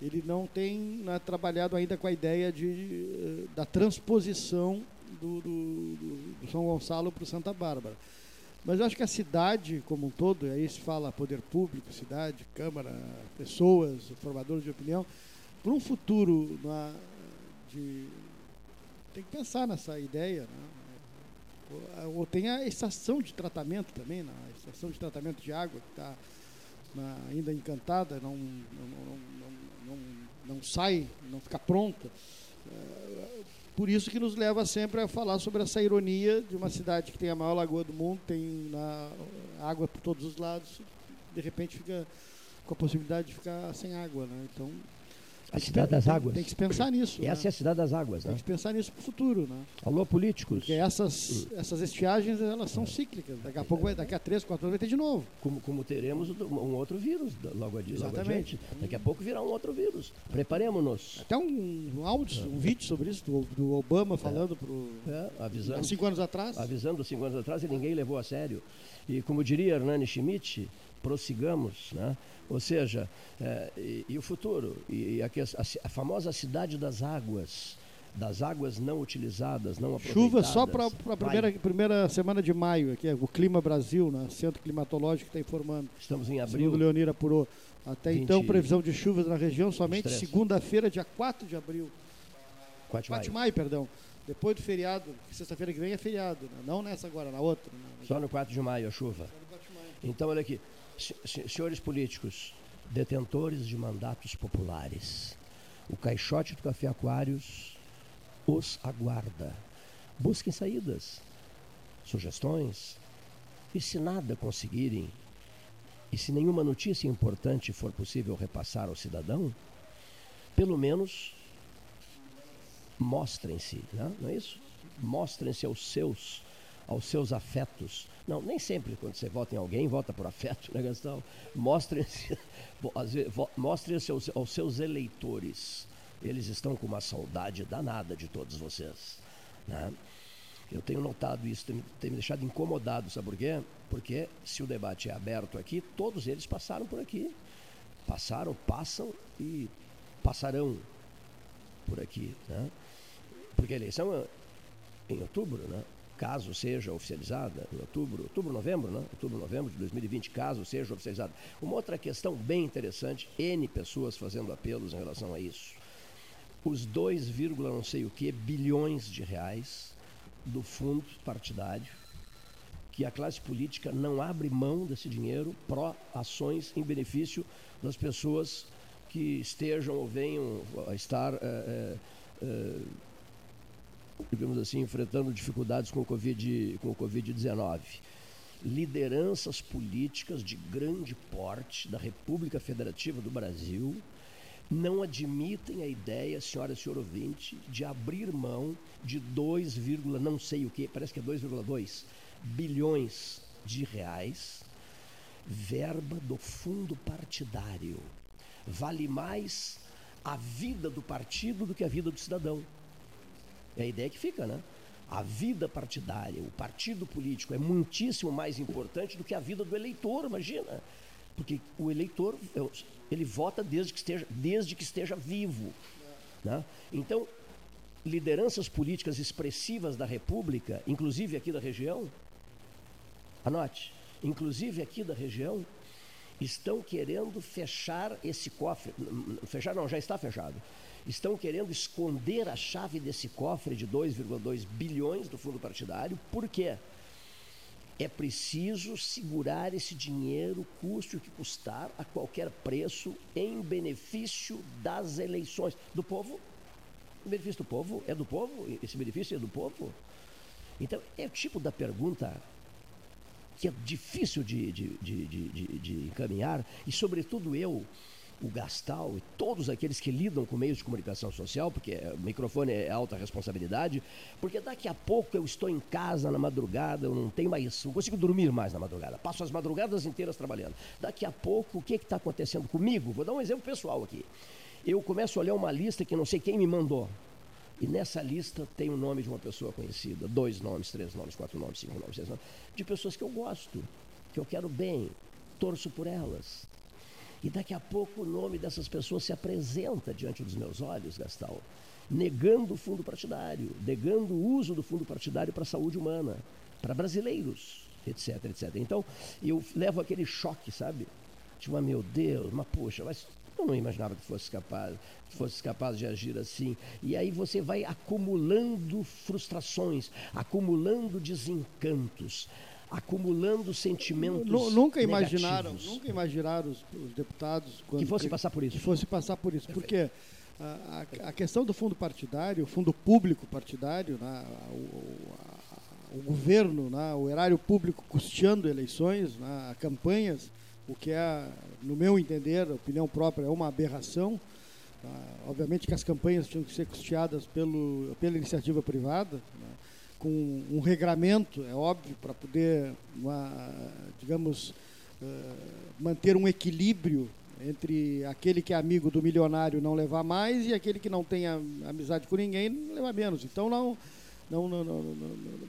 ele não tem né, trabalhado ainda com a ideia de, eh, da transposição do, do, do São Gonçalo para Santa Bárbara. Mas eu acho que a cidade como um todo, aí se fala poder público, cidade, Câmara, pessoas, formadores de opinião, para um futuro na, de tem que pensar nessa ideia, né? ou, ou tem a estação de tratamento também, né? a estação de tratamento de água que está ainda encantada, não, não, não, não, não sai, não fica pronta. Por isso que nos leva sempre a falar sobre essa ironia de uma cidade que tem a maior lagoa do mundo, tem água por todos os lados, de repente fica com a possibilidade de ficar sem água. Né? Então, a cidade das águas. Tem que se pensar nisso. Essa né? é a cidade das águas. Tem né? que se pensar nisso para o futuro. Né? Alô, políticos. Porque essas, essas estiagens elas são cíclicas. Daqui a pouco, vai, daqui a três, quatro anos vai ter de novo. Como, como teremos um outro vírus logo, adiante. Exatamente. Daqui a pouco virá um outro vírus. Preparemos-nos. Até um, um áudio, um vídeo sobre isso do, do Obama é. falando pro, é, avisando, há cinco anos atrás. Avisando cinco anos atrás e ninguém levou a sério. E como diria Hernani Schmidt, prossigamos, né? Ou seja, é, e, e, o futuro, e, e a, a, a, famosa cidade das águas, das águas não utilizadas, não aproveitadas. Chuva só para a primeira, primeira semana de maio, aqui é o Clima Brasil, né? Centro Climatológico está informando. Estamos em abril. Segundo Leonir apurou. Até 20, então, previsão de chuvas na região somente segunda-feira, dia 4 de abril. 4 de 4 de maio, perdão. Depois do feriado, sexta-feira que vem é feriado, né? não nessa agora, na outra. Né? Só no 4 de maio a chuva. Então, olha aqui, senhores políticos, detentores de mandatos populares, o caixote do Café Aquários os aguarda. Busquem saídas, sugestões, e se nada conseguirem, e se nenhuma notícia importante for possível repassar ao cidadão, pelo menos mostrem-se, né? não é isso? Mostrem-se aos seus aos seus afetos. Não, nem sempre quando você vota em alguém, vota por afeto, né, Gastão? Mostrem-se mostrem aos, aos seus eleitores. Eles estão com uma saudade danada de todos vocês. Né? Eu tenho notado isso, tem, tem, me deixado incomodado, sabe por quê? Porque se o debate é aberto aqui, todos eles passaram por aqui. Passaram, passam e passarão por aqui. Né? Porque a eleição é em outubro, né? Caso seja oficializada em outubro, outubro, novembro, né? Outubro, novembro de 2020, caso seja oficializada. Uma outra questão bem interessante, N pessoas fazendo apelos em relação a isso. Os 2, não sei o que bilhões de reais do fundo partidário, que a classe política não abre mão desse dinheiro pró ações em benefício das pessoas que estejam ou venham a estar, é, é, digamos assim, enfrentando dificuldades com o Covid-19. Com o COVID lideranças políticas de grande porte da República Federativa do Brasil não admitem a ideia, senhora e senhor ouvinte, de abrir mão de 2, não sei o que, parece que é 2,2 bilhões de reais, verba do fundo partidário. Vale mais a vida do partido do que a vida do cidadão. É a ideia que fica, né? A vida partidária, o partido político é muitíssimo mais importante do que a vida do eleitor, imagina. Porque o eleitor, ele vota desde que esteja, desde que esteja vivo. Né? Então, lideranças políticas expressivas da República, inclusive aqui da região, anote, inclusive aqui da região, estão querendo fechar esse cofre. Fechar não, já está fechado estão querendo esconder a chave desse cofre de 2,2 bilhões do fundo partidário. Por quê? É preciso segurar esse dinheiro, custe o que custar, a qualquer preço, em benefício das eleições. Do povo? O benefício do povo? É do povo? Esse benefício é do povo? Então, é o tipo da pergunta que é difícil de, de, de, de, de encaminhar, e, sobretudo, eu o Gastal e todos aqueles que lidam com meios de comunicação social, porque o microfone é alta responsabilidade, porque daqui a pouco eu estou em casa na madrugada, eu não tenho mais, não consigo dormir mais na madrugada, passo as madrugadas inteiras trabalhando. Daqui a pouco, o que está acontecendo comigo? Vou dar um exemplo pessoal aqui. Eu começo a olhar uma lista que não sei quem me mandou. E nessa lista tem o nome de uma pessoa conhecida, dois nomes, três nomes, quatro nomes, cinco nomes, seis nomes, de pessoas que eu gosto, que eu quero bem, torço por elas. E daqui a pouco o nome dessas pessoas se apresenta diante dos meus olhos, Gastão, negando o fundo partidário, negando o uso do fundo partidário para a saúde humana, para brasileiros, etc, etc. Então, eu levo aquele choque, sabe? Tipo, meu Deus, mas poxa, mas eu não imaginava que fosse capaz, fosse capaz de agir assim. E aí você vai acumulando frustrações, acumulando desencantos, acumulando sentimentos nunca imaginaram negativos. nunca imaginaram os, os deputados que fosse passar por isso que fosse passar por isso porque a, a, a questão do fundo partidário o fundo público partidário né, o, a, o, governo né, o erário público custeando eleições né, campanhas o que é no meu entender opinião própria é uma aberração tá? obviamente que as campanhas tinham que ser custeadas pelo pela iniciativa privada né, com um regramento, é óbvio, para poder, uma, digamos, uh, manter um equilíbrio entre aquele que é amigo do milionário não levar mais e aquele que não tem amizade com ninguém levar menos. Então não, não, não, não,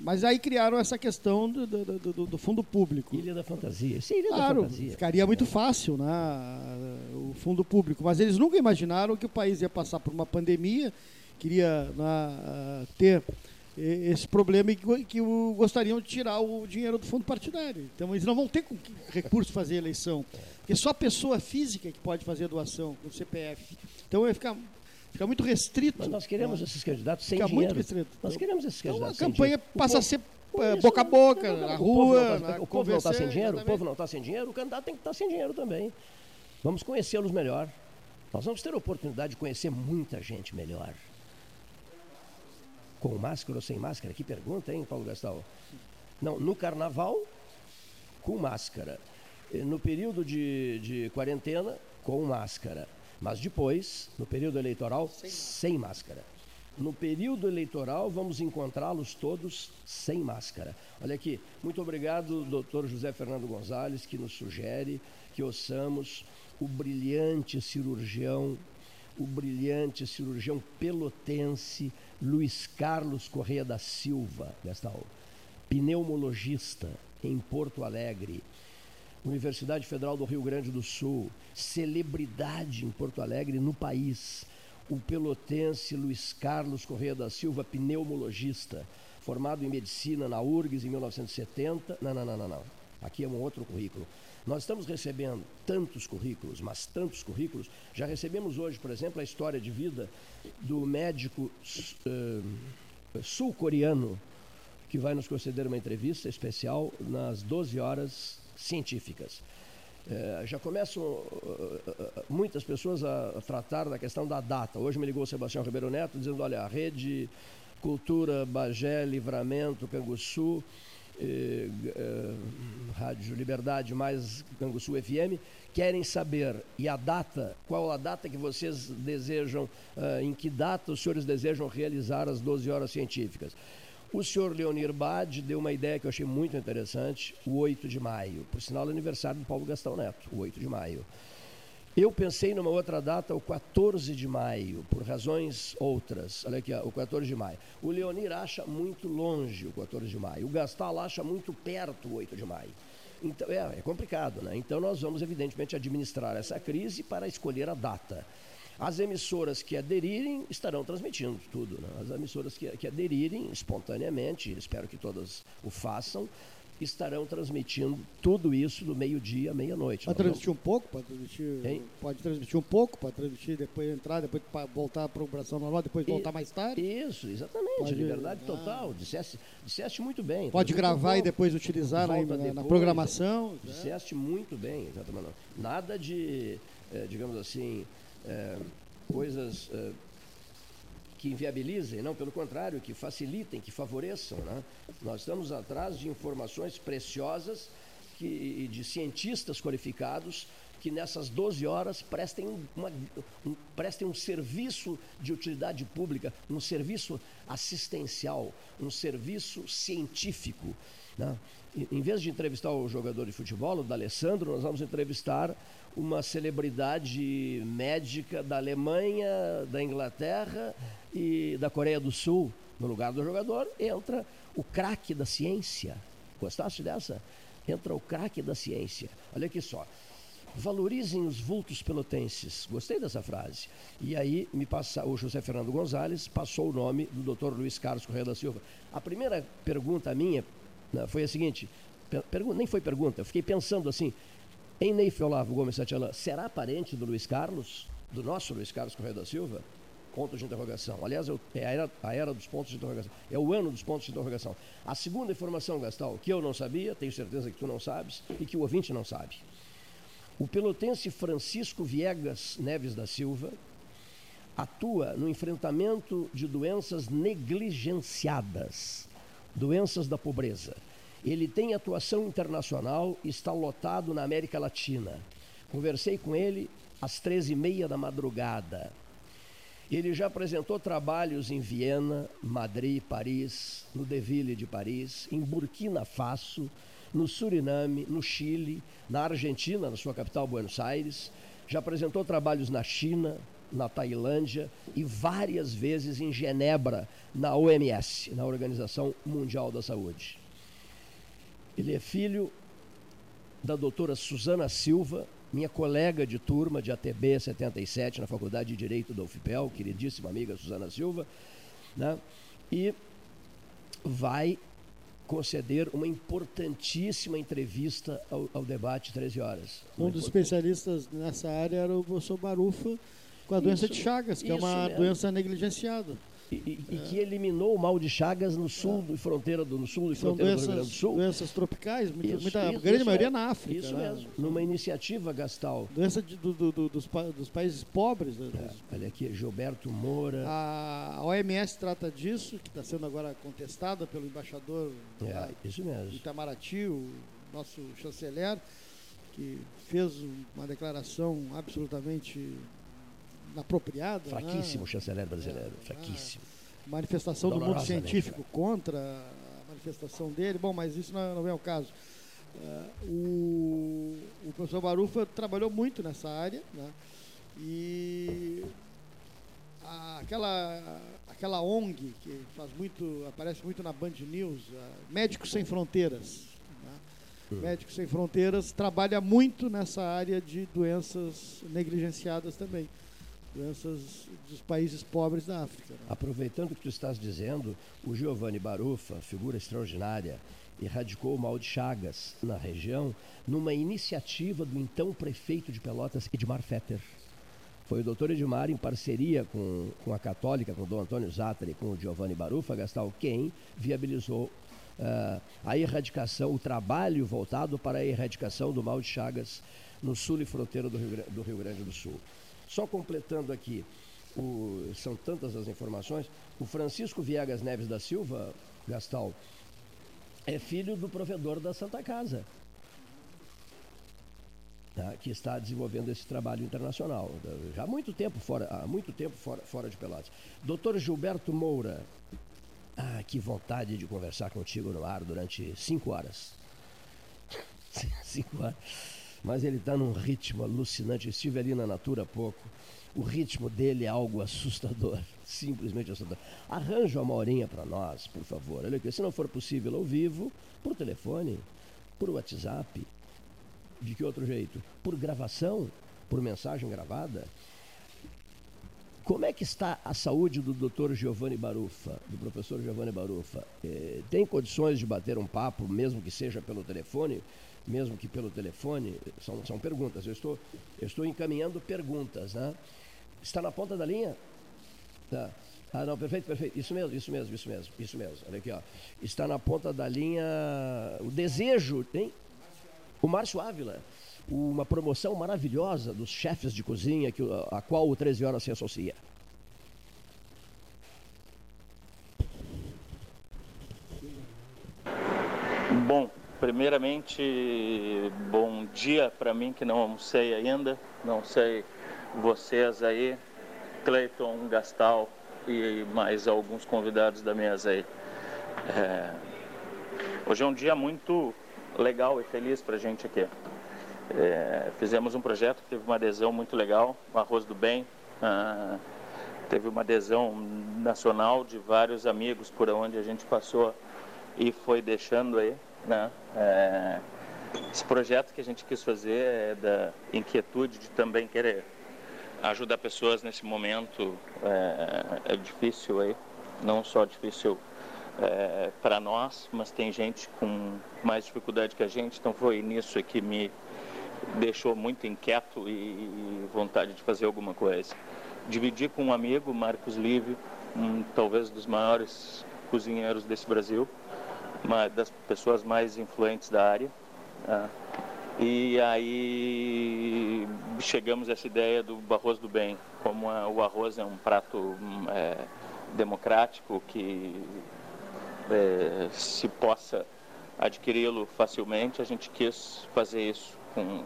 mas aí criaram essa questão do, do, do, do fundo público. Ilha da Fantasia. Sim, Ilha claro, da Fantasia. Ficaria muito fácil, né, o fundo público. Mas eles nunca imaginaram que o país ia passar por uma pandemia, queria né, ter esse problema e que, que gostariam de tirar o dinheiro do fundo partidário. Então eles não vão ter com que recurso fazer eleição, porque só a pessoa física que pode fazer doação com o CPF. Então vai ficar fica muito restrito. Mas nós queremos esses candidatos sem fica dinheiro. Muito restrito. Nós queremos esses candidatos. Então a campanha passa povo, a ser é, boca a boca, na rua. O povo não está sem dinheiro, o povo não está sem dinheiro, o candidato tem que estar tá sem dinheiro também. Vamos conhecê-los melhor. Nós vamos ter a oportunidade de conhecer muita gente melhor. Com máscara ou sem máscara? Que pergunta, hein, Paulo Gastal? Não, no carnaval, com máscara. No período de, de quarentena, com máscara. Mas depois, no período eleitoral, sem, sem máscara. No período eleitoral, vamos encontrá-los todos sem máscara. Olha aqui, muito obrigado, doutor José Fernando Gonzalez, que nos sugere que ouçamos o brilhante cirurgião, o brilhante cirurgião pelotense, Luiz Carlos Correia da Silva, Gastal, pneumologista em Porto Alegre, Universidade Federal do Rio Grande do Sul, celebridade em Porto Alegre no país, o pelotense Luiz Carlos Correia da Silva, pneumologista, formado em medicina na URGS em 1970. Não, não, não, não, não. Aqui é um outro currículo. Nós estamos recebendo tantos currículos, mas tantos currículos. Já recebemos hoje, por exemplo, a história de vida do médico uh, sul-coreano que vai nos conceder uma entrevista especial nas 12 horas científicas. É, já começam uh, muitas pessoas a tratar da questão da data. Hoje me ligou o Sebastião Ribeiro Neto dizendo, olha, a rede Cultura, Bagé, Livramento, Canguçu, eh, eh, Rádio Liberdade mais Canguçu FM, querem saber, e a data, qual a data que vocês desejam, uh, em que data os senhores desejam realizar as 12 horas científicas? O senhor Leonir Bade deu uma ideia que eu achei muito interessante, o 8 de maio, por sinal é aniversário do Paulo Gastão Neto, o 8 de maio. Eu pensei numa outra data, o 14 de maio, por razões outras. Olha aqui, ó, o 14 de maio. O Leonir acha muito longe o 14 de maio. O Gastal acha muito perto o 8 de maio. Então, é, é complicado, né? Então nós vamos, evidentemente, administrar essa crise para escolher a data. As emissoras que aderirem estarão transmitindo tudo. Né? As emissoras que, que aderirem espontaneamente, espero que todas o façam, estarão transmitindo tudo isso do meio-dia à meia-noite. Pode transmitir um pouco, pode transmitir, hein? pode transmitir um pouco, pode transmitir, depois entrar, depois voltar para a operação normal, depois e, voltar mais tarde. Isso, exatamente, pode, liberdade ah, total. Disseste, disseste muito bem. Pode gravar e depois utilizar na, depois, na, programação. Né? Disseste muito bem, exatamente. Nada de, eh, digamos assim, eh, coisas. Eh, que inviabilizem, não, pelo contrário, que facilitem, que favoreçam. Né? Nós estamos atrás de informações preciosas que, de cientistas qualificados que nessas 12 horas prestem, uma, um, prestem um serviço de utilidade pública, um serviço assistencial, um serviço científico. Né? Em vez de entrevistar o jogador de futebol, o D'Alessandro, nós vamos entrevistar uma celebridade médica da Alemanha, da Inglaterra e da Coreia do Sul. No lugar do jogador entra o craque da ciência. Gostaste dessa? Entra o craque da ciência. Olha aqui só. Valorizem os vultos pelotenses. Gostei dessa frase. E aí me passa, o José Fernando Gonzalez passou o nome do Dr. Luiz Carlos Correia da Silva. A primeira pergunta minha né, foi a seguinte: nem foi pergunta, eu fiquei pensando assim, em Neif Olavo Gomes Satialã, será parente do Luiz Carlos, do nosso Luiz Carlos Correia da Silva? Ponto de interrogação. Aliás, é a era, a era dos pontos de interrogação. É o ano dos pontos de interrogação. A segunda informação, Gastal, que eu não sabia, tenho certeza que tu não sabes, e que o ouvinte não sabe. O pelotense Francisco Viegas Neves da Silva atua no enfrentamento de doenças negligenciadas, doenças da pobreza. Ele tem atuação internacional e está lotado na América Latina. Conversei com ele às 13h30 da madrugada. Ele já apresentou trabalhos em Viena, Madrid, Paris, no Deville de Paris, em Burkina Faso, no Suriname, no Chile, na Argentina, na sua capital Buenos Aires. Já apresentou trabalhos na China, na Tailândia e várias vezes em Genebra, na OMS, na Organização Mundial da Saúde. Ele é filho da doutora Suzana Silva, minha colega de turma de ATB 77 na Faculdade de Direito da UFPEL, queridíssima amiga Suzana Silva, né? e vai conceder uma importantíssima entrevista ao, ao debate 13 horas. Um dos especialistas nessa área era o professor Barufa, com a doença isso, de Chagas, que é uma mesmo. doença negligenciada. E, e, é. e, que eliminou o mal de Chagas no sul é. e fronteira do no sul e fronteira doenças, do Rio Grande do Sul. Doenças tropicais, muita, isso, muita isso, grande isso maioria é. na África. Isso né? mesmo, numa iniciativa Gastal. Doença de, do, do, dos, dos, países pobres. Né? É. Olha aqui, Gilberto Moura. A OMS trata disso, que está sendo agora contestada pelo embaixador é, isso mesmo. Itamaraty, o nosso chanceler, que fez uma declaração absolutamente inapropriada. Fraquíssimo né? o chanceler brasileiro, é, fraquíssimo. É, manifestação do mundo científico contra a manifestação dele. Bom, mas isso não, não é o caso. Uh, o, o, professor Barufa trabalhou muito nessa área, né? E a, aquela, aquela ONG que faz muito, aparece muito na Band News, Médicos Sem Fronteiras. Né? Médicos Sem Fronteiras trabalha muito nessa área de doenças negligenciadas também doenças dos países pobres da África. Né? Aproveitando o que tu estás dizendo, o Giovanni Barufa, figura extraordinária, erradicou o mal de Chagas na região numa iniciativa do então prefeito de Pelotas, Edmar Fetter. Foi o doutor Edmar, em parceria com, com a católica, com o Dom Antônio Zatari, com o Giovanni Barufa, Gastal, quem viabilizou uh, a erradicação, o trabalho voltado para a erradicação do mal de Chagas no sul e fronteira do Rio, do Rio Grande do Sul. Só completando aqui, o, são tantas as informações, o Francisco Viegas Neves da Silva, Gastal, é filho do provedor da Santa Casa, tá, que está desenvolvendo esse trabalho internacional. Já há muito tempo fora, há muito tempo fora, fora de Pelotas. Doutor Gilberto Moura, ah, que vontade de conversar contigo no ar durante cinco horas. cinco horas. Mas ele está num ritmo alucinante. Eu estive ali na Natura há pouco. O ritmo dele é algo assustador, simplesmente assustador. Arranja uma horinha para nós, por favor. Olha aqui, se não for possível ao vivo, por telefone, por WhatsApp, de que outro jeito? Por gravação, por mensagem gravada. Como é que está a saúde do Dr. Giovanni Barufa, do professor Giovanni Barufa? Eh, tem condições de bater um papo, mesmo que seja pelo telefone? Mesmo que pelo telefone? São, são perguntas. Eu estou, eu estou encaminhando perguntas, né? Está na ponta da linha? Tá. Ah, não, perfeito, perfeito. Isso mesmo, isso mesmo, isso mesmo, isso mesmo. Olha aqui, ó. Está na ponta da linha o desejo, tem? O Márcio Ávila uma promoção maravilhosa dos chefes de cozinha que, a qual o 13 Horas se associa. Bom, primeiramente, bom dia para mim que não almocei ainda, não sei vocês aí, Cleiton, Gastal e mais alguns convidados da mesa aí. É... Hoje é um dia muito legal e feliz para a gente aqui. É, fizemos um projeto que teve uma adesão muito legal, o Arroz do Bem. Ah, teve uma adesão nacional de vários amigos por onde a gente passou e foi deixando aí. Né? É, esse projeto que a gente quis fazer é da inquietude de também querer ajudar pessoas nesse momento. É, é difícil aí, não só difícil é, para nós, mas tem gente com mais dificuldade que a gente, então foi nisso que me deixou muito inquieto e vontade de fazer alguma coisa. Dividi com um amigo, Marcos Lívio, um, talvez dos maiores cozinheiros desse Brasil, das pessoas mais influentes da área. Tá? E aí chegamos a essa ideia do arroz do bem, como a, o arroz é um prato é, democrático que é, se possa adquiri-lo facilmente, a gente quis fazer isso com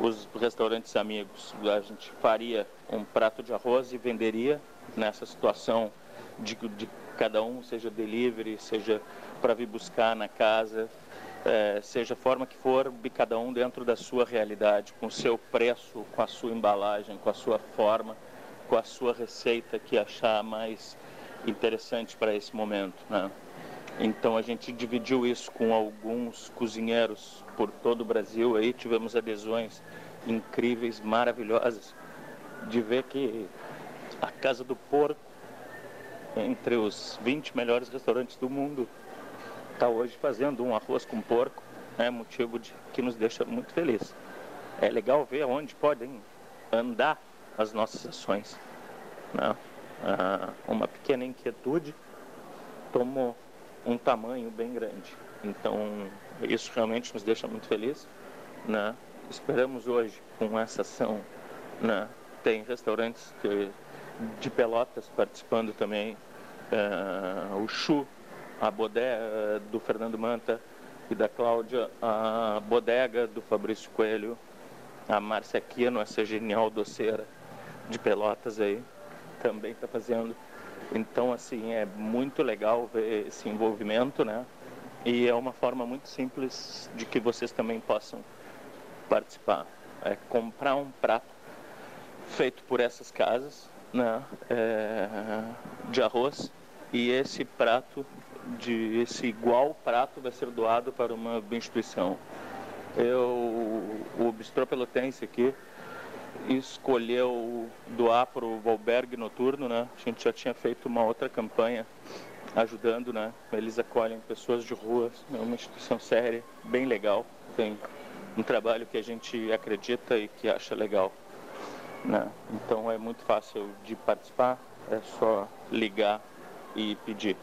os restaurantes amigos. A gente faria um prato de arroz e venderia nessa situação de, de cada um, seja delivery, seja para vir buscar na casa, é, seja a forma que for, cada um dentro da sua realidade, com o seu preço, com a sua embalagem, com a sua forma, com a sua receita que achar mais interessante para esse momento. Né? Então a gente dividiu isso com alguns cozinheiros por todo o Brasil aí, tivemos adesões incríveis, maravilhosas, de ver que a Casa do Porco, entre os 20 melhores restaurantes do mundo, está hoje fazendo um arroz com porco, é motivo de, que nos deixa muito feliz. É legal ver onde podem andar as nossas ações. Né? Ah, uma pequena inquietude tomou um tamanho bem grande. Então, isso realmente nos deixa muito felizes. Né? Esperamos hoje, com essa ação, né? tem restaurantes de, Pelotas participando também, uh, o Chu, a bodega do Fernando Manta e da Cláudia, a bodega do Fabrício Coelho, a Márcia Aquino, essa genial doceira de Pelotas aí, também está fazendo. Então, assim, é muito legal ver esse envolvimento, né? E é uma forma muito simples de que vocês também possam participar. É comprar um prato feito por essas casas, né? É, de arroz, e esse prato, de esse igual prato vai ser doado para uma instituição. Eu, o Bistrô Pelotense aqui, escolheu doar para o albergue noturno, né? A gente já tinha feito uma outra campanha ajudando, né? Eles acolhem pessoas de rua, é uma instituição séria, bem legal, tem um trabalho que a gente acredita e que acha legal, né? Então é muito fácil de participar, é só ligar e pedir.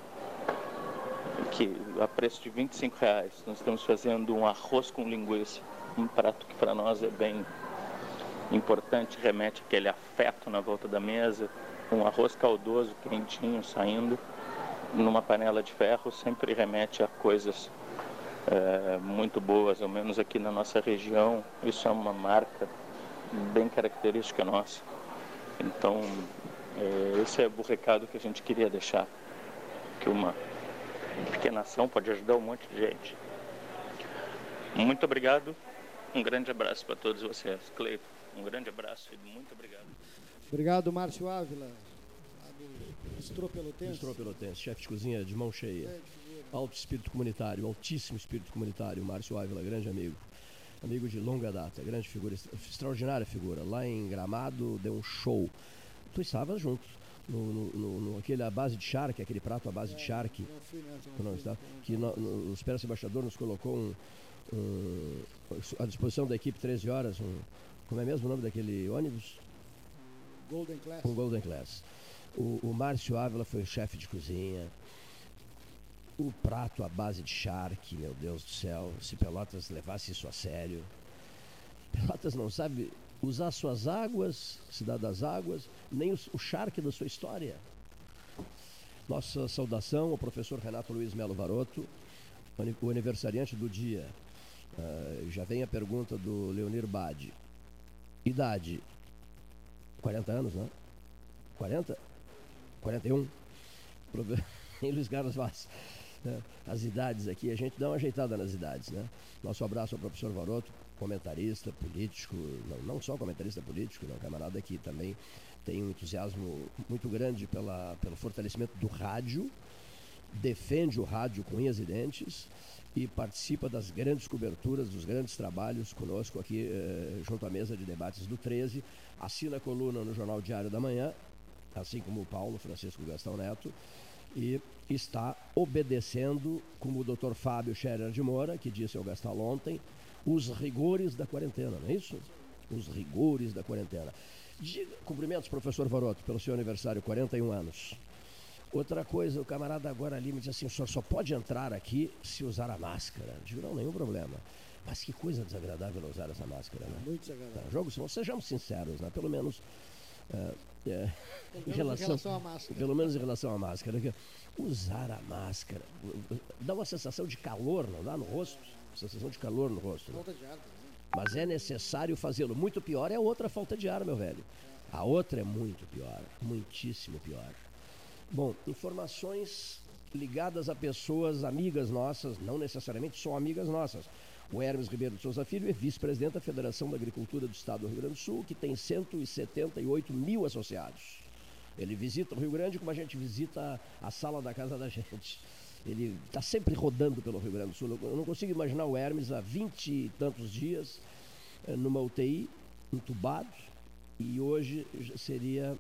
Que a preço de 25 reais nós estamos fazendo um arroz com linguiça, um prato que para nós é bem importante, remete aquele afeto na volta da mesa, um arroz caldoso, quentinho, saindo numa panela de ferro, sempre remete a coisas é, muito boas, ao menos aqui na nossa região. Isso é uma marca bem característica nossa. Então, é, esse é o recado que a gente queria deixar, que uma pequena ação pode ajudar um monte de gente. Muito obrigado, um grande abraço para todos vocês. Cleiton, um grande abraço e muito obrigado. Obrigado, Márcio Ávila. Estropelotense. Estropelotense, chefe de cozinha de mão cheia. Alto espírito comunitário, altíssimo espírito comunitário, Márcio Ávila, grande amigo. Amigo de longa data, grande figura, extraordinária figura. Lá em Gramado deu um show. Tu estavas junto. No, no, no, no aquele a base de charque, aquele prato à base de charque. Não fui não Não, está, que no, no, o Esperança Embaixador nos colocou um, um, à disposição da equipe 13 horas, um, como é mesmo o nome daquele ônibus? Golden Class. Um Golden Class. O, o Márcio Ávila foi o chefe de cozinha. O prato à base de charque, meu Deus do céu, se Pelotas levasse isso a sério. Pelotas não sabe usar suas águas, cidade das águas, nem o, o charque da sua história. Nossa saudação ao professor Renato Luiz Melo Varoto, o aniversariante do dia. Ah, já vem a pergunta do Leonir Bade. Idade, 40 anos, né? 40? 41? Prove- Em Luiz Carlos Vaz. né? As idades aqui, a gente dá uma ajeitada nas idades, né? Nosso abraço ao professor Varoto, comentarista político, não, não só comentarista político, não, camarada que também tem um entusiasmo muito grande pela, pelo fortalecimento do rádio, defende o rádio com unhas e dentes e participa das grandes coberturas, dos grandes trabalhos conosco aqui eh, junto à mesa de debates do 13. Assina a coluna no Jornal Diário da Manhã, assim como o Paulo Francisco Gastão Neto, e está obedecendo, como o Dr. Fábio Scherer de Moura, que disse ao Gastal ontem, os rigores da quarentena, não é isso? Os rigores da quarentena. Diga, cumprimentos, professor Varoto, pelo seu aniversário, 41 anos. Outra coisa, o camarada agora ali me diz assim, o senhor só pode entrar aqui se usar a máscara. Eu digo, não, nenhum problema. Mas que coisa desagradável usar essa máscara, né? Muito desagradável. Tá, jogo, se- sejamos sinceros, né? Pelo menos, é, é, Pelo menos em relação à máscara. Pelo menos em relação à máscara. que Usar a máscara dá uma sensação de calor, não dá no rosto? Sensação de calor no rosto. né? Falta de ar. Mas é necessário fazê-lo. Muito pior é a outra falta de ar, meu velho. A outra é muito pior, muitíssimo pior. Bom, informações ligadas a pessoas amigas nossas, não necessariamente só amigas nossas. O Hermes Ribeiro de Souza Filho é vice-presidente da Federação da Agricultura do Estado do Rio Grande do Sul, que tem 178 mil associados. Ele visita o Rio Grande como a gente visita a sala da casa da gente. Ele está sempre rodando pelo Rio Grande do Sul. Eu não consigo imaginar o Hermes há 20 e tantos dias eh, numa UTI, entubado, e hoje seria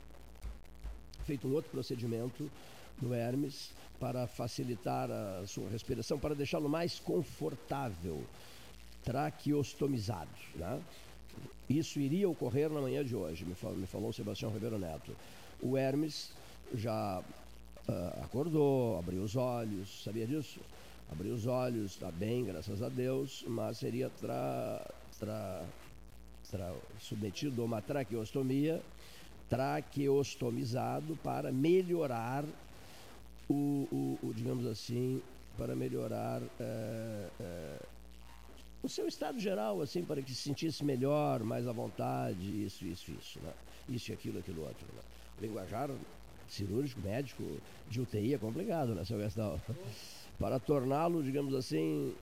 feito um outro procedimento no Hermes para facilitar a sua respiração, para deixá-lo mais confortável, traqueostomizado. Né? Isso iria ocorrer na manhã de hoje, me falou, me falou o Sebastião Ribeiro Neto. O Hermes já ah, acordou, abriu os olhos, sabia disso? Abriu os olhos, está bem, graças a Deus, mas seria tra, tra, tra, submetido a uma traqueostomia, traqueostomizado para melhorar o, o- o, digamos assim, para melhorar eh, eh, o seu estado geral, assim, para que se sentisse melhor, mais à vontade, isso, isso, isso, né? Isso aquilo, aquilo outro. Né? Linguajar cirúrgico, médico, de UTI é complicado, né, seu Gastão? Para torná-lo, digamos assim,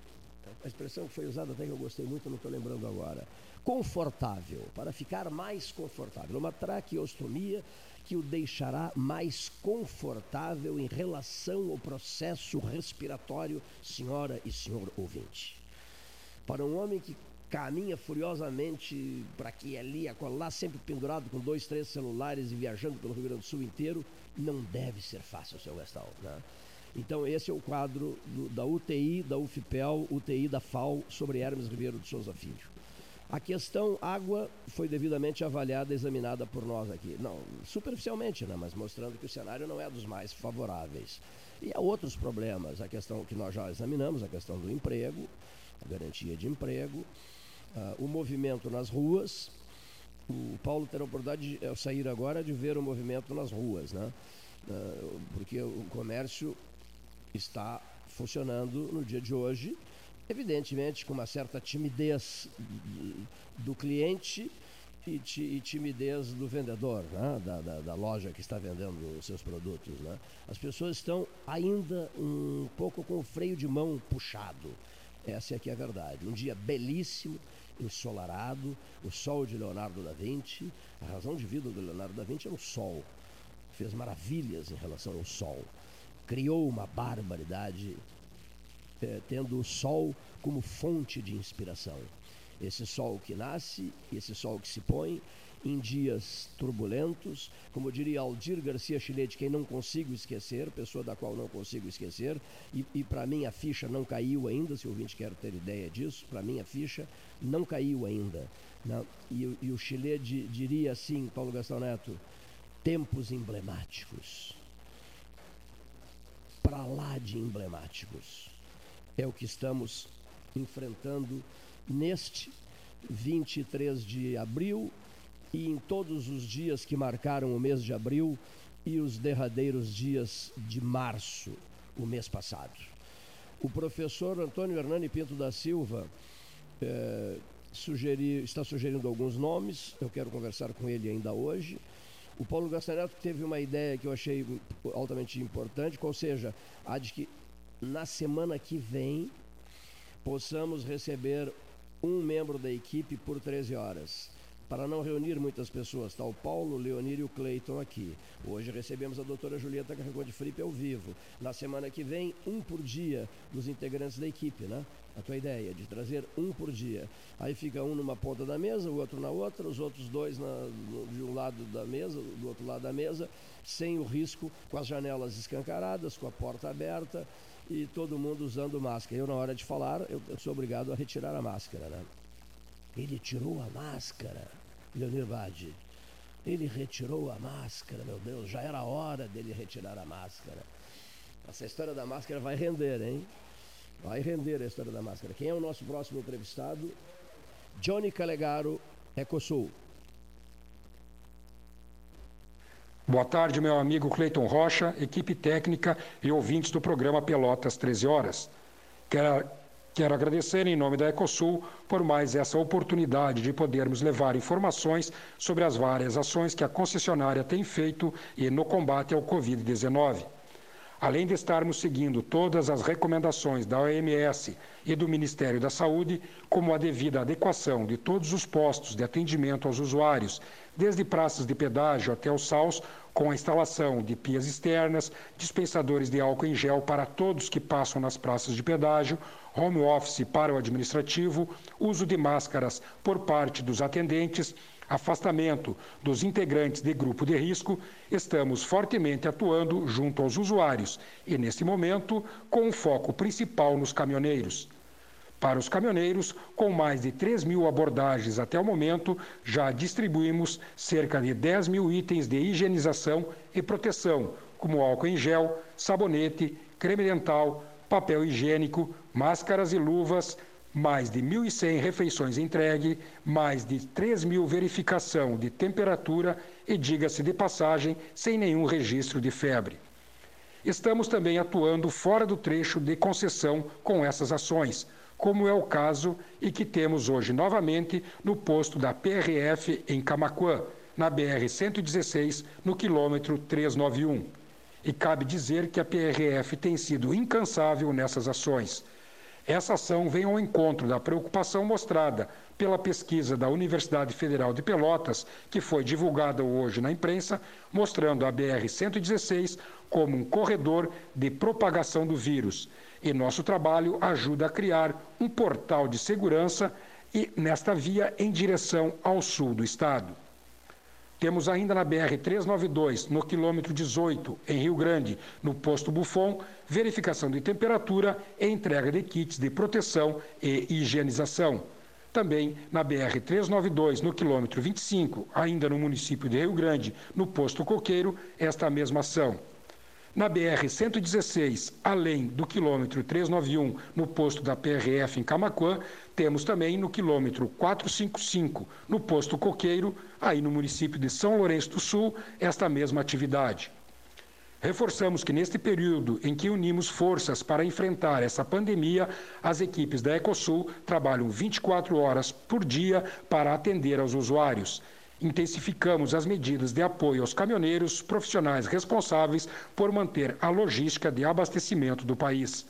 a expressão que foi usada até que eu gostei muito, não estou lembrando agora. Confortável, para ficar mais confortável. Uma traqueostomia que o deixará mais confortável em relação ao processo respiratório, senhora e senhor ouvinte. Para um homem que caminha furiosamente para aqui e ali, acolá, sempre pendurado com dois, três celulares e viajando pelo Rio Grande do Sul inteiro, não deve ser fácil, seu Gastal. Né? Então, esse é o quadro do- da UTI, da UFPEL, UTI da FAO, sobre Hermes Ribeiro de Souza Filho. A questão água foi devidamente avaliada, examinada por nós aqui. Não, superficialmente, né? mas mostrando que o cenário não é dos mais favoráveis. E há outros problemas, a questão que nós já examinamos, a questão do emprego, a garantia de emprego, uh, o movimento nas ruas. O Paulo terá a oportunidade de sair agora de ver o movimento nas ruas, né? Uh, porque o comércio está funcionando no dia de hoje, evidentemente com uma certa timidez do cliente e, timidez do vendedor, né? da, da, da, loja que está vendendo os seus produtos. Né? As pessoas estão ainda um pouco com o freio de mão puxado. Essa é que é a verdade. Um dia belíssimo, ensolarado, o sol de Leonardo da Vinci. A razão de vida do Leonardo da Vinci é o sol. Fez maravilhas em relação ao sol. Criou uma barbaridade, eh, tendo o sol como fonte de inspiração esse sol que nasce, esse sol que se põe em dias turbulentos, como diria Aldir Garcia Chilete, quem não consigo esquecer, pessoa da qual não consigo esquecer, e, e para mim a ficha não caiu ainda, se o ouvinte quer ter ideia disso, para mim a ficha não caiu ainda. Né? E, e o Chilete diria assim, Paulo Gastão Neto, tempos emblemáticos. Para lá de emblemáticos. É o que estamos enfrentando neste 23 de abril e em todos os dias que marcaram o mês de abril e os derradeiros dias de março, o mês passado. O professor Antônio Hernani Pinto da Silva eh, sugeri, está sugerindo alguns nomes, eu quero conversar com ele ainda hoje. O Paulo Gastaneto teve uma ideia que eu achei altamente importante, ou seja, a de que na semana que vem possamos receber um membro da equipe por 13 horas. Para não reunir muitas pessoas, está o Paulo, o Leonir e o Cleiton aqui. Hoje recebemos a doutora Julieta Carregou de Felipe ao vivo. Na semana que vem, um por dia dos integrantes da equipe, né? A tua ideia de trazer um por dia. Aí fica um numa ponta da mesa, o outro na outra, os outros dois na, de um lado da mesa, do outro lado da mesa, sem o risco, com as janelas escancaradas, com a porta aberta e todo mundo usando máscara. Eu, na hora de falar, eu, eu sou obrigado a retirar a máscara, né? Ele tirou a máscara, Leonir Vade. Ele retirou a máscara, meu Deus, já era hora dele retirar a máscara. Essa história da máscara vai render, hein? Vai render a história da máscara. Quem é o nosso próximo entrevistado? Johnny Calegaro, Ecosul. Boa tarde, meu amigo Cleiton Rocha, equipe técnica e ouvintes do programa Pelotas 13 Horas. Quero, quero agradecer em nome da Ecosul por mais essa oportunidade de podermos levar informações sobre as várias ações que a concessionária tem feito e no combate ao Covid-19. Além de estarmos seguindo todas as recomendações da OMS e do Ministério da Saúde, como a devida adequação de todos os postos de atendimento aos usuários, desde praças de pedágio até os SAUS, com a instalação de pias externas, dispensadores de álcool em gel para todos que passam nas praças de pedágio, home office para o administrativo, uso de máscaras por parte dos atendentes, afastamento dos integrantes de grupo de risco, estamos fortemente atuando junto aos usuários e, neste momento, com um foco principal nos caminhoneiros. Para os caminhoneiros, com mais de 3 mil abordagens até o momento, já distribuímos cerca de 10 mil itens de higienização e proteção, como álcool em gel, sabonete, creme dental, papel higiênico, máscaras e luvas, mais de 1.100 refeições entregue, mais de 3 mil verificação de temperatura e, diga-se de passagem, sem nenhum registro de febre. Estamos também atuando fora do trecho de concessão com essas ações, como é o caso e que temos hoje novamente no posto da PRF em Camaquã, na BR-116, no quilômetro 391. E cabe dizer que a PRF tem sido incansável nessas ações essa ação vem ao encontro da preocupação mostrada pela pesquisa da Universidade Federal de Pelotas, que foi divulgada hoje na imprensa, mostrando a BR-116 como um corredor de propagação do vírus. E nosso trabalho ajuda a criar um portal de segurança e nesta via em direção ao sul do estado. Temos ainda na BR-392, no quilômetro 18, em Rio Grande, no posto Buffon, verificação de temperatura e entrega de kits de proteção e higienização. Também na BR-392, no quilômetro 25, ainda no município de Rio Grande, no posto Coqueiro, esta mesma ação. Na BR-116, além do quilômetro 391, no posto da PRF em Camaquã, temos também no quilômetro 455, no posto Coqueiro, aí no município de São Lourenço do Sul, esta mesma atividade. Reforçamos que neste período em que unimos forças para enfrentar essa pandemia, as equipes da Ecosul trabalham 24 horas por dia para atender aos usuários intensificamos as medidas de apoio aos caminhoneiros profissionais responsáveis por manter a logística de abastecimento do país.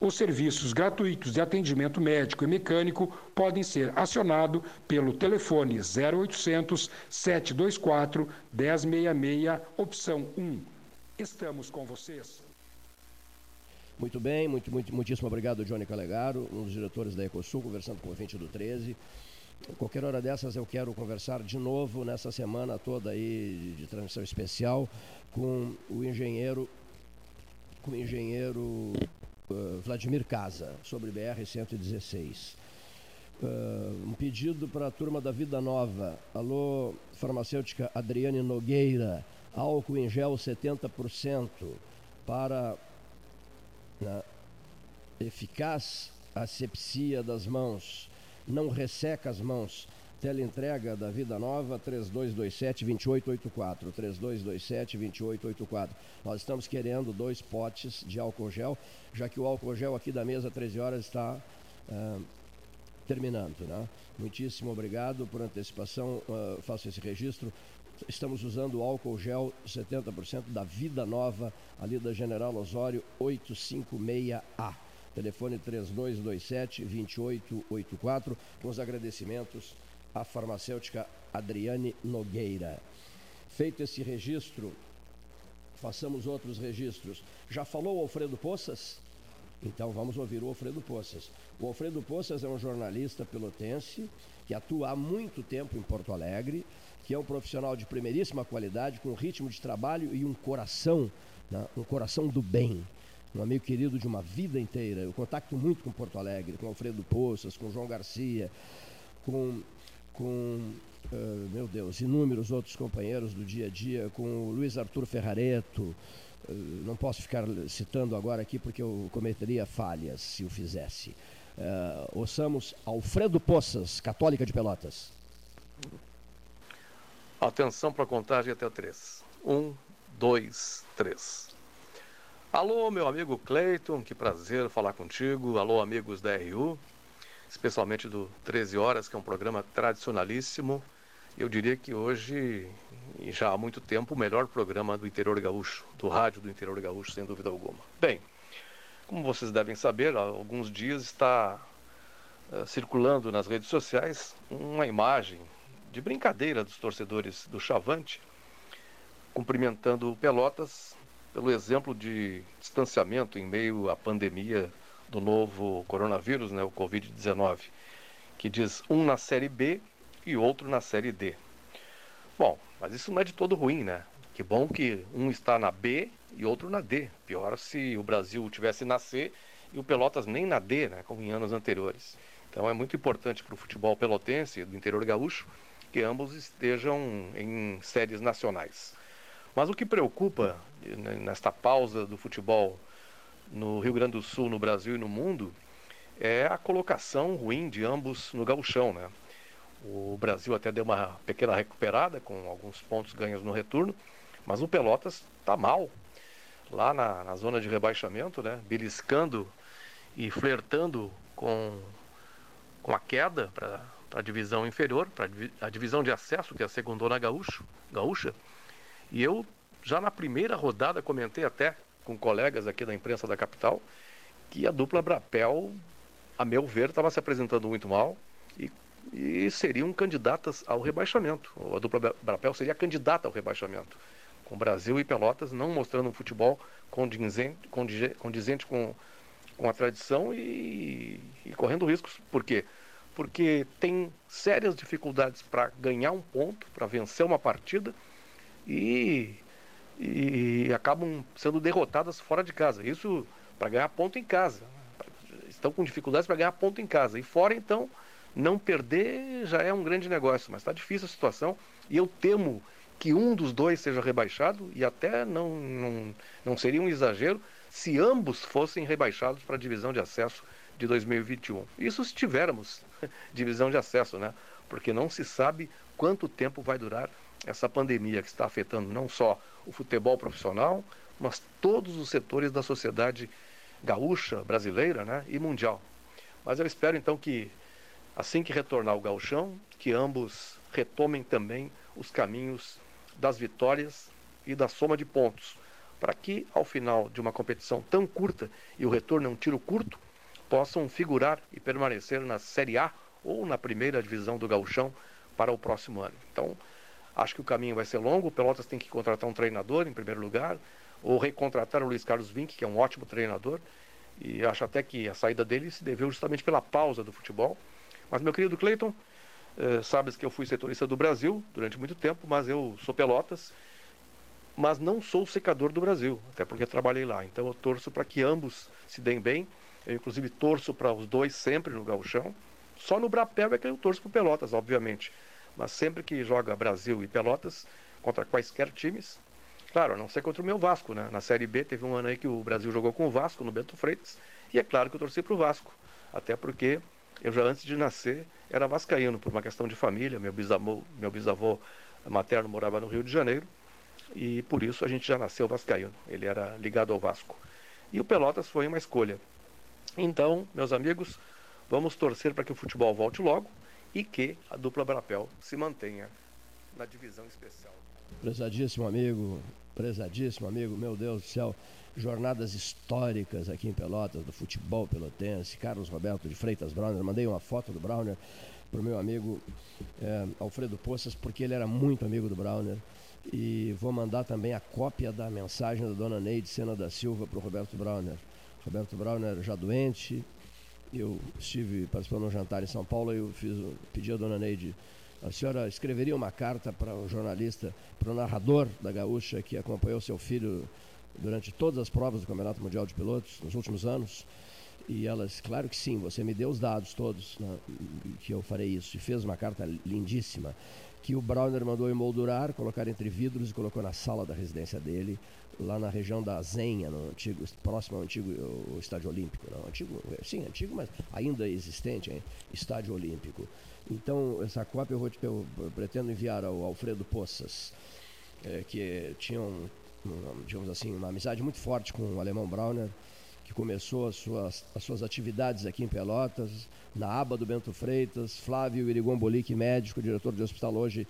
Os serviços gratuitos de atendimento médico e mecânico podem ser acionados pelo telefone 0800 724 1066, opção 1. Estamos com vocês. Muito bem, muito, muito, muitíssimo obrigado, Johnny Calegaro, um dos diretores da Ecosul, conversando com o 20 do 13. Qualquer hora dessas eu quero conversar de novo nessa semana toda aí de transmissão especial com o engenheiro com o engenheiro Vladimir Casa sobre BR 116. Uh, um pedido para a turma da Vida Nova. Alô, farmacêutica Adriane Nogueira, álcool em gel 70% para né, eficaz asepsia das mãos não resseca as mãos. Teleentrega da Vida Nova 3227-2884. 3227-2884. Nós estamos querendo dois potes de álcool gel, já que o álcool gel aqui da mesa 13 horas está uh, terminando. Né? Muitíssimo obrigado por antecipação. Uh, faço esse registro. Estamos usando álcool gel 70% da Vida Nova, ali da General Osório 856A telefone 3227-2884, com os agradecimentos à farmacêutica Adriane Nogueira. Feito esse registro, façamos outros registros. Já falou o Alfredo Poças? Então vamos ouvir o Alfredo Poças. O Alfredo Poças é um jornalista pelotense que atua há muito tempo em Porto Alegre, que é um profissional de primeiríssima qualidade, com ritmo de trabalho e um coração, né, um coração do bem um amigo querido de uma vida inteira. Eu contacto muito com Porto Alegre, com Alfredo Poças, com João Garcia, com, com uh, meu Deus, inúmeros outros companheiros do dia a dia, com o Luiz Arthur Ferrareto. Uh, não posso ficar citando agora aqui porque eu cometeria falhas se o fizesse. Uh, ouçamos Alfredo Poças, católica de Pelotas. Atenção para a contagem até três. Um, dois, três. Alô, meu amigo Cleiton, que prazer falar contigo. Alô, amigos da RU, especialmente do 13 Horas, que é um programa tradicionalíssimo. Eu diria que hoje, e já há muito tempo, o melhor programa do interior gaúcho, do rádio do interior gaúcho, sem dúvida alguma. Bem, como vocês devem saber, há alguns dias está uh, circulando nas redes sociais uma imagem de brincadeira dos torcedores do Chavante, cumprimentando Pelotas pelo exemplo de distanciamento em meio à pandemia do novo coronavírus, né, o Covid-19, que diz um na série B e outro na série D. Bom, mas isso não é de todo ruim, né? Que bom que um está na B e outro na D. Pior se o Brasil tivesse na C e o Pelotas nem na D, né, como em anos anteriores. Então é muito importante para o futebol pelotense do interior gaúcho que ambos estejam em séries nacionais. Mas o que preocupa né, nesta pausa do futebol no Rio Grande do Sul, no Brasil e no mundo é a colocação ruim de ambos no gauchão, né? O Brasil até deu uma pequena recuperada com alguns pontos ganhos no retorno, mas o Pelotas está mal lá na, na, zona de rebaixamento, né? Beliscando e flertando com, com a queda para a divisão inferior, para a divisão de acesso, que é a segundona gaúcho, gaúcha. E eu, já na primeira rodada, comentei até com colegas aqui da imprensa da capital que a dupla Brapel, a meu ver, estava se apresentando muito mal e, e seriam candidatas ao rebaixamento. A dupla Brapel seria candidata ao rebaixamento. Com Brasil e Pelotas não mostrando um futebol condizente, condizente com, com a tradição e, e correndo riscos. Por quê? Porque tem sérias dificuldades para ganhar um ponto, para vencer uma partida e, e acabam sendo derrotadas fora de casa. Isso para ganhar ponto em casa. Estão com dificuldades para ganhar ponto em casa. E fora, então, não perder já é um grande negócio. Mas está difícil a situação e eu temo que um dos dois seja rebaixado e até não, não, não seria um exagero se ambos fossem rebaixados para a divisão de acesso de 2021. Isso se tivermos divisão de acesso, né? Porque não se sabe quanto tempo vai durar essa pandemia que está afetando não só o futebol profissional, mas todos os setores da sociedade gaúcha, brasileira né, e mundial. Mas eu espero então que, assim que retornar o gauchão, que ambos retomem também os caminhos das vitórias e da soma de pontos, para que ao final de uma competição tão curta e o retorno é um tiro curto, possam figurar e permanecer na Série A ou na primeira divisão do gauchão para o próximo ano. Então, acho que o caminho vai ser longo, o Pelotas tem que contratar um treinador em primeiro lugar, ou recontratar o Luiz Carlos Vinck, que é um ótimo treinador, e acho até que a saída dele se deveu justamente pela pausa do futebol. Mas, meu querido Cleiton, eh, sabes que eu fui setorista do Brasil durante muito tempo, mas eu sou Pelotas, mas não sou secador do Brasil, até porque trabalhei lá. Então eu torço para que ambos se deem bem. Eu, inclusive, torço para os dois sempre no gauchão. Só no Brapel é que eu torço para Pelotas, obviamente. Mas sempre que joga Brasil e Pelotas, contra quaisquer times, Claro, a não ser contra o meu Vasco, né? Na Série B teve um ano aí que o Brasil jogou com o Vasco no Bento Freitas. E é claro que eu torci para o Vasco. Até porque eu já antes de nascer era vascaíno, por uma questão de família. Meu bisavô, meu bisavô materno morava no Rio de Janeiro. E por isso a gente já nasceu vascaíno. Ele era ligado ao Vasco. E o Pelotas foi uma escolha. Então, meus amigos, vamos torcer para que o futebol volte logo e que a dupla Brapel se mantenha na divisão especial. Prezadíssimo amigo, prezadíssimo amigo, meu Deus do céu, jornadas históricas aqui em Pelotas, do futebol pelotense, Carlos Roberto de Freitas Browner, mandei uma foto do Browner para o meu amigo é, Alfredo Poças, porque ele era muito amigo do Browner, e vou mandar também a cópia da mensagem da dona Neide Sena da Silva para o Roberto Browner. Roberto Browner já doente, eu estive participando de um jantar em São Paulo e eu fiz, pedi a dona Neide a senhora escreveria uma carta para o jornalista, para o narrador da Gaúcha que acompanhou seu filho durante todas as provas do Campeonato Mundial de Pilotos nos últimos anos? E elas, claro que sim, você me deu os dados todos né, que eu farei isso. E fez uma carta lindíssima que o Browner mandou emoldurar, colocar entre vidros e colocou na sala da residência dele, lá na região da Zenha, no antigo, próximo ao antigo Estádio Olímpico. Não, antigo, sim, antigo, mas ainda existente, hein? Estádio Olímpico. Então, essa cópia eu, vou, eu pretendo enviar ao Alfredo Poças, é, que tinha, um, digamos assim, uma amizade muito forte com o alemão Brauner, que começou as suas, as suas atividades aqui em Pelotas, na aba do Bento Freitas, Flávio Irigon Bolic, médico, diretor de hospital hoje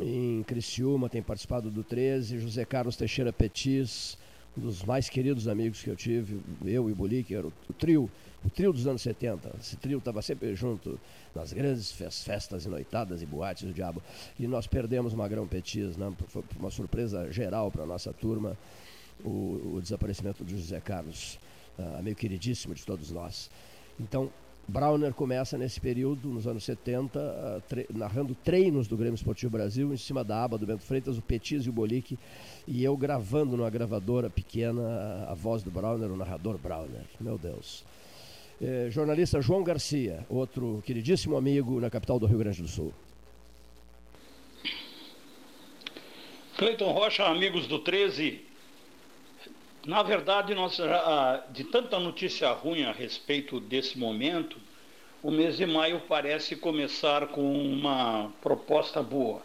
em Criciúma, tem participado do 13, José Carlos Teixeira Petis, um dos mais queridos amigos que eu tive, eu e Bolic, era o, o trio o trio dos anos 70. Esse trio estava sempre junto nas grandes festas e noitadas e boates do diabo. E nós perdemos Magrão Petis, né? foi uma surpresa geral para a nossa turma, o, o, desaparecimento de José Carlos, uh, amigo queridíssimo de todos nós. Então, Brauner começa nesse período, nos anos 70, uh, tre narrando treinos do Grêmio Esportivo Brasil, em cima da aba do Bento Freitas, o Petis e o Bolique, e eu gravando numa gravadora pequena a, a voz do Brauner, o narrador Brauner. Meu Deus. É, jornalista João Garcia, outro queridíssimo amigo na capital do Rio Grande do Sul. Cleiton Rocha, amigos do 13. Na verdade, nós, de tanta notícia ruim a respeito desse momento, o mês de maio parece começar com uma proposta boa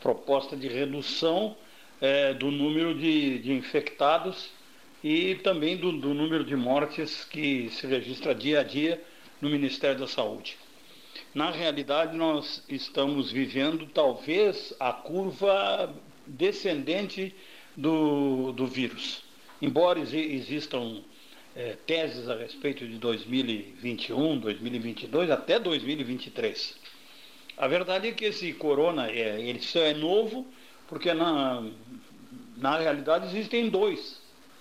proposta de redução é, do número de, de infectados e também do, do número de mortes que se registra dia a dia no Ministério da Saúde. Na realidade, nós estamos vivendo talvez a curva descendente do, do vírus. Embora existam é, teses a respeito de 2021, 2022, até 2023. A verdade é que esse corona é, ele só é novo porque na, na realidade existem dois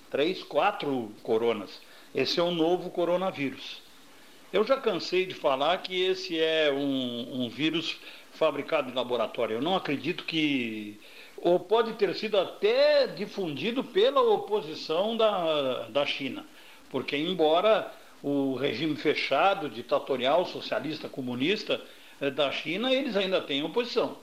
três, quatro coronas. Esse é o novo coronavírus. Eu já cansei de falar que esse é um, um vírus fabricado em laboratório. Eu não acredito que. Ou pode ter sido até difundido pela oposição da, da China. Porque, embora o regime fechado, ditatorial, socialista, comunista eh, da China, eles ainda têm oposição.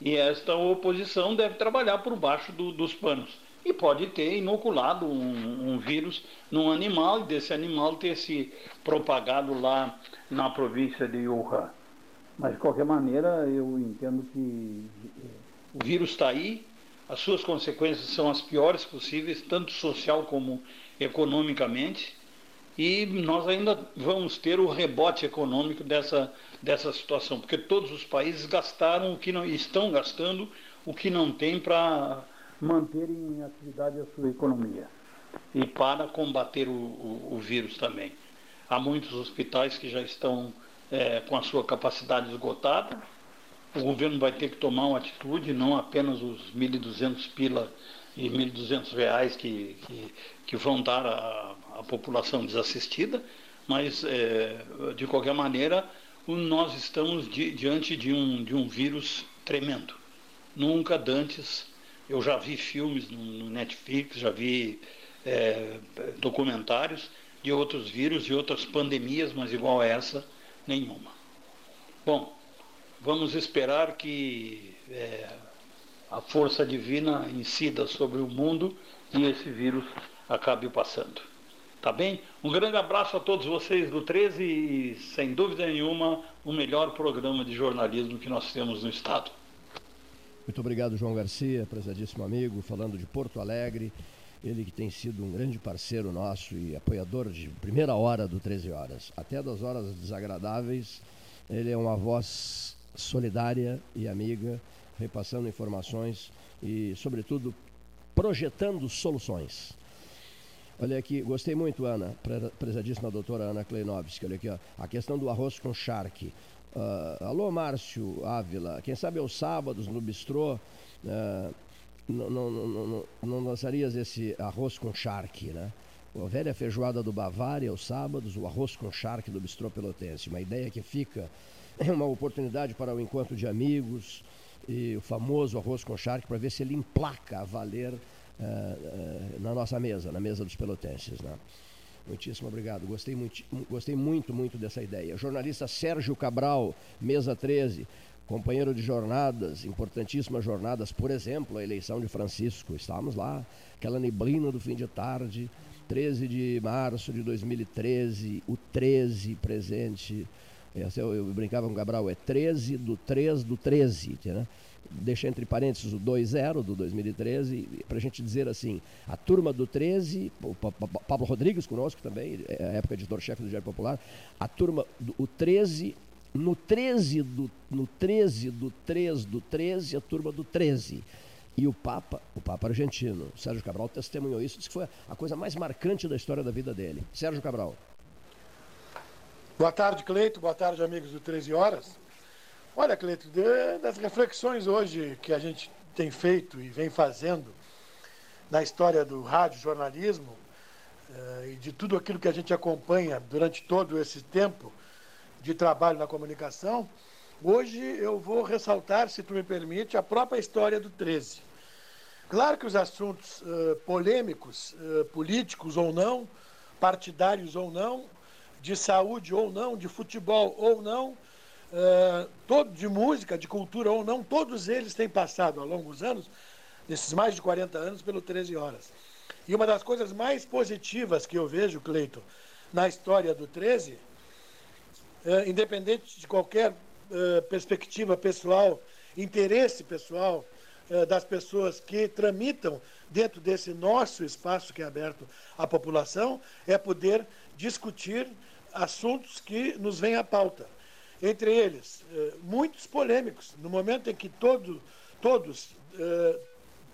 E esta oposição deve trabalhar por baixo do, dos panos. E pode ter inoculado um, um, vírus num animal e desse animal ter se propagado lá na província de Wuhan. Mas, de qualquer maneira, eu entendo que o vírus está aí, as suas consequências são as piores possíveis, tanto social como economicamente, e nós ainda vamos ter o rebote econômico dessa, dessa situação, porque todos os países gastaram o que não estão gastando o que não tem para manter em atividade a sua economia e para combater o, o, o vírus também. Há muitos hospitais que já estão é, com a sua capacidade esgotada. O governo vai ter que tomar uma atitude, não apenas os 1.200 pila e 1.200 reais que, que, que, vão dar à, população desassistida, mas, é, de qualquer maneira, nós estamos di, diante de um, de um vírus tremendo. Nunca dantes, eu já vi filmes no, no Netflix, já vi é, documentários de outros vírus, de outras pandemias, mas igual a essa, nenhuma. Bom, vamos esperar que é, a força divina incida sobre o mundo e esse vírus acabe passando. Tá bem? Um grande abraço a todos vocês do 13 e, sem dúvida nenhuma, o melhor programa de jornalismo que nós temos no Estado. Muito obrigado, João Garcia, prezadíssimo amigo, falando de Porto Alegre. Ele que tem sido um grande parceiro nosso e apoiador de primeira hora do 13 Horas. Até das horas desagradáveis, ele é uma voz solidária e amiga, repassando informações e, sobretudo, projetando soluções. Olha aqui, gostei muito, Ana, prezadíssima doutora Ana Kleinovski. Olha aqui, ó, a questão do arroz com charque. Uh, alô, Márcio Ávila. Quem sabe aos sábados no bistrô. Uh, não, lançarias esse arroz com charque, né? A velha feijoada do Bavária, aos sábados, o arroz com charque do Bistrô Pelotense. Uma ideia que fica, é uma oportunidade para o encontro de amigos e o famoso arroz com charque para ver se ele emplaca a valer uh, uh, na nossa mesa, na mesa dos pelotenses, né? Muitíssimo obrigado. Gostei muito, gostei muito, muito dessa ideia. Jornalista Sérgio Cabral, mesa 13 companheiro de jornadas, importantíssimas jornadas, por exemplo, a eleição de Francisco, estávamos lá, aquela neblina do fim de tarde, 13 de março de 2013, o 13 presente, eu, eu brincava com o Gabriel, é 13 do 3 do 13, né? deixa entre parênteses o 2-0 do 2013, para a gente dizer assim, a turma do 13, o Pablo Rodrigues conosco também, é a época editor-chefe do Diário Popular, a turma, do, o 13 no 13 do, no 13 do 3 do 13, a turma do 13. E o Papa, o Papa argentino, Sérgio Cabral, testemunhou isso, disse que foi a coisa mais marcante da história da vida dele. Sérgio Cabral. Boa tarde, Cleito. Boa tarde, amigos do 13 Horas. Olha, Cleito, das reflexões hoje que a gente tem feito e vem fazendo na história do rádio, jornalismo eh, e de tudo aquilo que a gente acompanha durante todo esse tempo, de trabalho na comunicação, hoje eu vou ressaltar, se tu me permite, a própria história do 13. Claro que os assuntos uh, polêmicos, uh, políticos ou não, partidários ou não, de saúde ou não, de futebol ou não, uh, todo, de música, de cultura ou não, todos eles têm passado ao longo dos anos, nesses mais de 40 anos, pelo 13 Horas. E uma das coisas mais positivas que eu vejo, Cleiton, na história do 13 uh, independente de qualquer uh, perspectiva pessoal, interesse pessoal das pessoas que tramitam dentro desse nosso espaço que é aberto à população, é poder discutir assuntos que nos vêm à pauta. Entre eles, muitos polêmicos. No momento em que todo, todos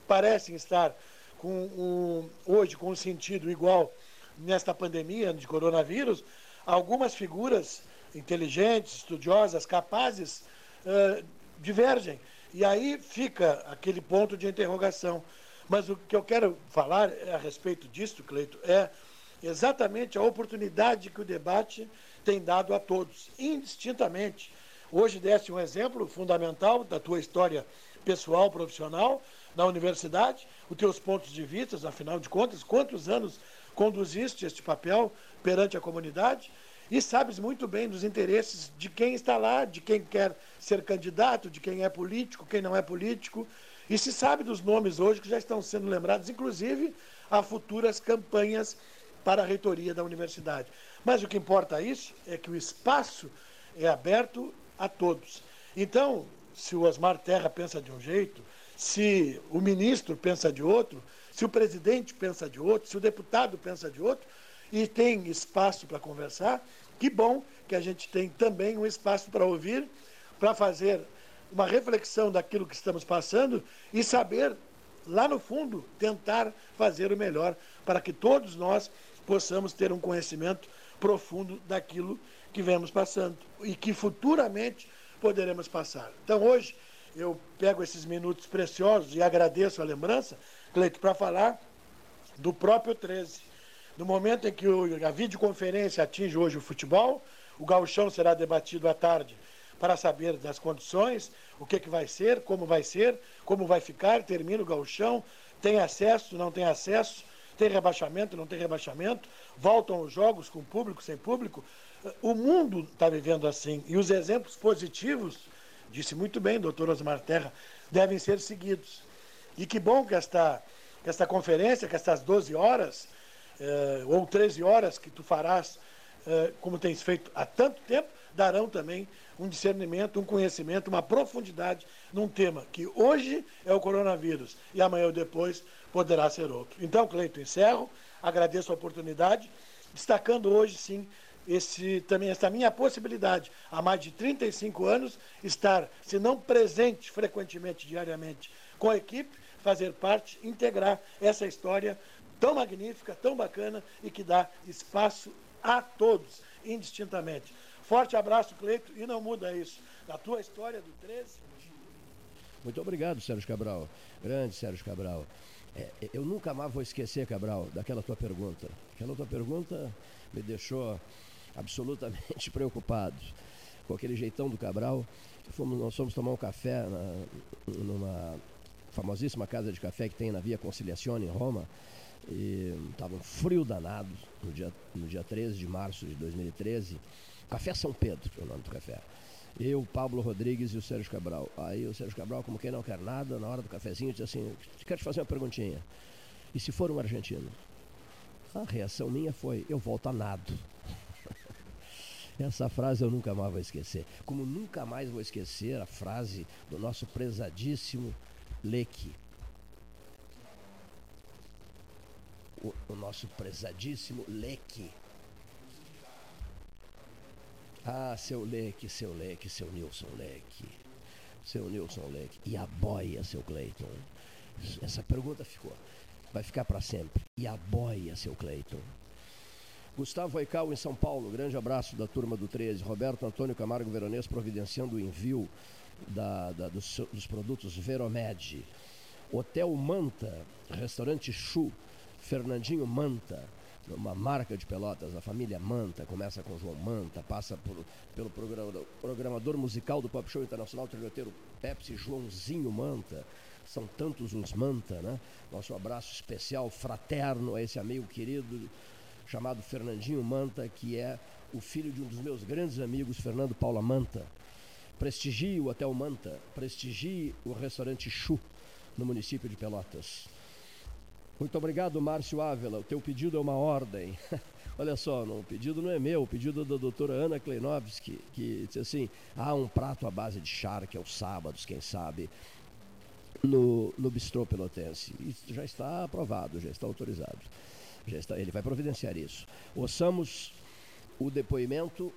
parecem estar com um, hoje com um sentido igual nesta pandemia de coronavírus, algumas figuras inteligentes, estudiosas, capazes, uh, divergem. E aí fica aquele ponto de interrogação. Mas o que eu quero falar a respeito disso, Cleito, é exatamente a oportunidade que o debate tem dado a todos, indistintamente. Hoje deste um exemplo fundamental da tua história pessoal, profissional, na universidade, os teus pontos de vista, afinal de contas, quantos anos conduziste este papel perante a comunidade e sabes muito bem dos interesses de quem está lá, de quem quer ser candidato, de quem é político, quem não é político. E se sabe dos nomes hoje que já estão sendo lembrados, inclusive a futuras campanhas para a reitoria da universidade. Mas o que importa isso é que o espaço é aberto a todos. Então, se o Osmar Terra pensa de um jeito, se o ministro pensa de outro, se o presidente pensa de outro, se o deputado pensa de outro, e tem espaço para conversar, que bom que a gente tem também um espaço para ouvir, para fazer uma reflexão daquilo que estamos passando e saber, lá no fundo, tentar fazer o melhor para que todos nós possamos ter um conhecimento profundo daquilo que vemos passando e que futuramente poderemos passar. Então, hoje, eu pego esses minutos preciosos e agradeço a lembrança, Cleito, para falar do próprio 13. No momento em que a videoconferência atinge hoje o futebol, o gauchão será debatido à tarde para saber das condições, o que, que vai ser, como vai ser, como vai ficar, termina o gauchão, tem acesso, não tem acesso, tem rebaixamento, não tem rebaixamento, voltam os jogos com público, sem público. O mundo está vivendo assim. E os exemplos positivos, disse muito bem doutor Osmar Terra, devem ser seguidos. E que bom que esta, que esta conferência, que estas 12 horas, eh, ou 13 horas que tu farás, eh, como tens feito há tanto tempo, darão também um discernimento, um conhecimento, uma profundidade num tema que hoje é o coronavírus e amanhã ou depois poderá ser outro. Então, Cleito, encerro, agradeço a oportunidade, destacando hoje, sim, esse, também essa minha possibilidade, há mais de 35 anos, estar, se não presente frequentemente, diariamente, com a equipe, fazer parte, integrar essa história tão magnífica, tão bacana e que dá espaço a todos, indistintamente. Forte abraço, Cleito, e não muda isso. Na tua história do 13. Muito obrigado, Sérgio Cabral. Grande Sérgio Cabral. É, eu nunca mais vou esquecer, Cabral, daquela tua pergunta. Aquela tua pergunta me deixou absolutamente preocupado. Com aquele jeitão do Cabral, fomos, nós fomos tomar um café na, numa famosíssima casa de café que tem na Via Conciliazione, em Roma. E estava um frio danado no dia, no dia 13 de março de 2013. Café São Pedro, é o nome do café. Eu, Pablo Rodrigues e o Sérgio Cabral. Aí o Sérgio Cabral, como quem não quer nada, na hora do cafezinho, disse assim: Quero te fazer uma perguntinha. E se for um argentino? A reação minha foi: Eu volto a nado. Essa frase eu nunca mais vou esquecer. Como nunca mais vou esquecer a frase do nosso prezadíssimo Leque. O, o nosso prezadíssimo Leque. Ah, seu Leque, seu Leque, seu Nilson Leque. Seu Nilson Leque. E a boia, seu Cleiton? Essa pergunta ficou. Vai ficar para sempre. E a boia, seu Cleiton? Gustavo Aical em São Paulo, grande abraço da turma do 13. Roberto Antônio Camargo Veronês providenciando o envio da, da, dos, dos, produtos Veromed. Hotel Manta, restaurante Chu, Fernandinho Manta, uma marca de pelotas, a família Manta, começa com João Manta, passa por, pelo programador musical do Pop Show Internacional Trilhoteiro Pepsi, Joãozinho Manta. São tantos os Manta, né? Nosso abraço especial, fraterno a esse amigo querido chamado Fernandinho Manta, que é o filho de um dos meus grandes amigos, Fernando Paula Manta. Prestigie o Hotel Manta, prestigie o restaurante Chu, no município de Pelotas. Muito obrigado, Márcio Ávila. O teu pedido é uma ordem. Olha só, não, o pedido não é meu, o pedido é da doutora Ana Kleinovski, que disse assim: há um prato à base de charque aos sábados, quem sabe, no, no bistrô pelotense. Isso já está aprovado, já está autorizado. Já está, ele vai providenciar isso. Ouçamos o depoimento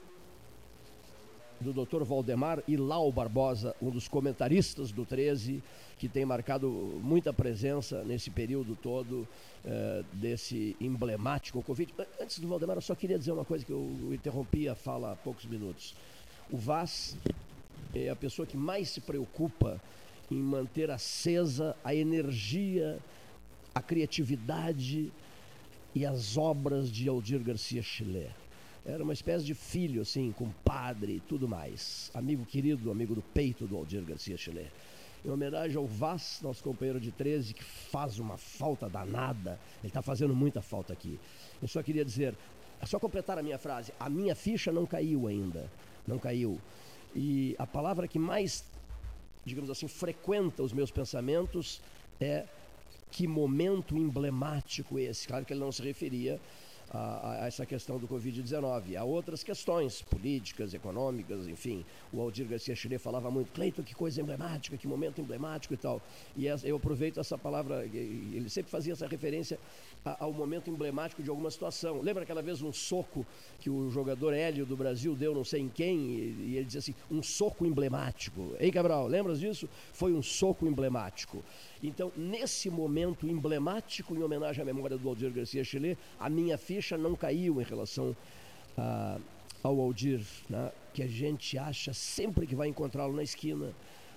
do Dr. Valdemar Ilau Barbosa, um dos comentaristas do 13, que tem marcado muita presença nesse período todo eh, desse emblemático Covid. Antes do Valdemar, eu só queria dizer uma coisa que eu interrompi a fala há poucos minutos. O Vaz é a pessoa que mais se preocupa em manter acesa a energia, a criatividade e as obras de Aldir Garcia Chile. Era uma espécie de filho, assim, com padre e tudo mais. Amigo querido, amigo do peito do Aldir Garcia Chile. em homenagem ao Vaz, nosso companheiro de 13, que faz uma falta danada. Ele está fazendo muita falta aqui. Eu só queria dizer, é só completar a minha frase, a minha ficha não caiu ainda. Não caiu. E a palavra que mais, digamos assim, frequenta os meus pensamentos é que momento emblemático esse. Claro que ele não se referia a, a, essa questão do Covid-19. Há outras questões políticas, econômicas, enfim. O Aldir Garcia Chile falava muito, Cleiton, que coisa emblemática, que momento emblemático e tal. E eu aproveito essa palavra, ele sempre fazia essa referência ao momento emblemático de alguma situação. Lembra aquela vez um soco que o jogador Hélio do Brasil deu não sei em quem, e ele dizia assim, um soco emblemático. Ei, Cabral, lembras disso? Foi um soco emblemático. Então, nesse momento emblemático, em homenagem à memória do Aldir Garcia Chile, a minha ficha não caiu em relação a, ao Aldir, né? que a gente acha sempre que vai encontrá-lo na esquina,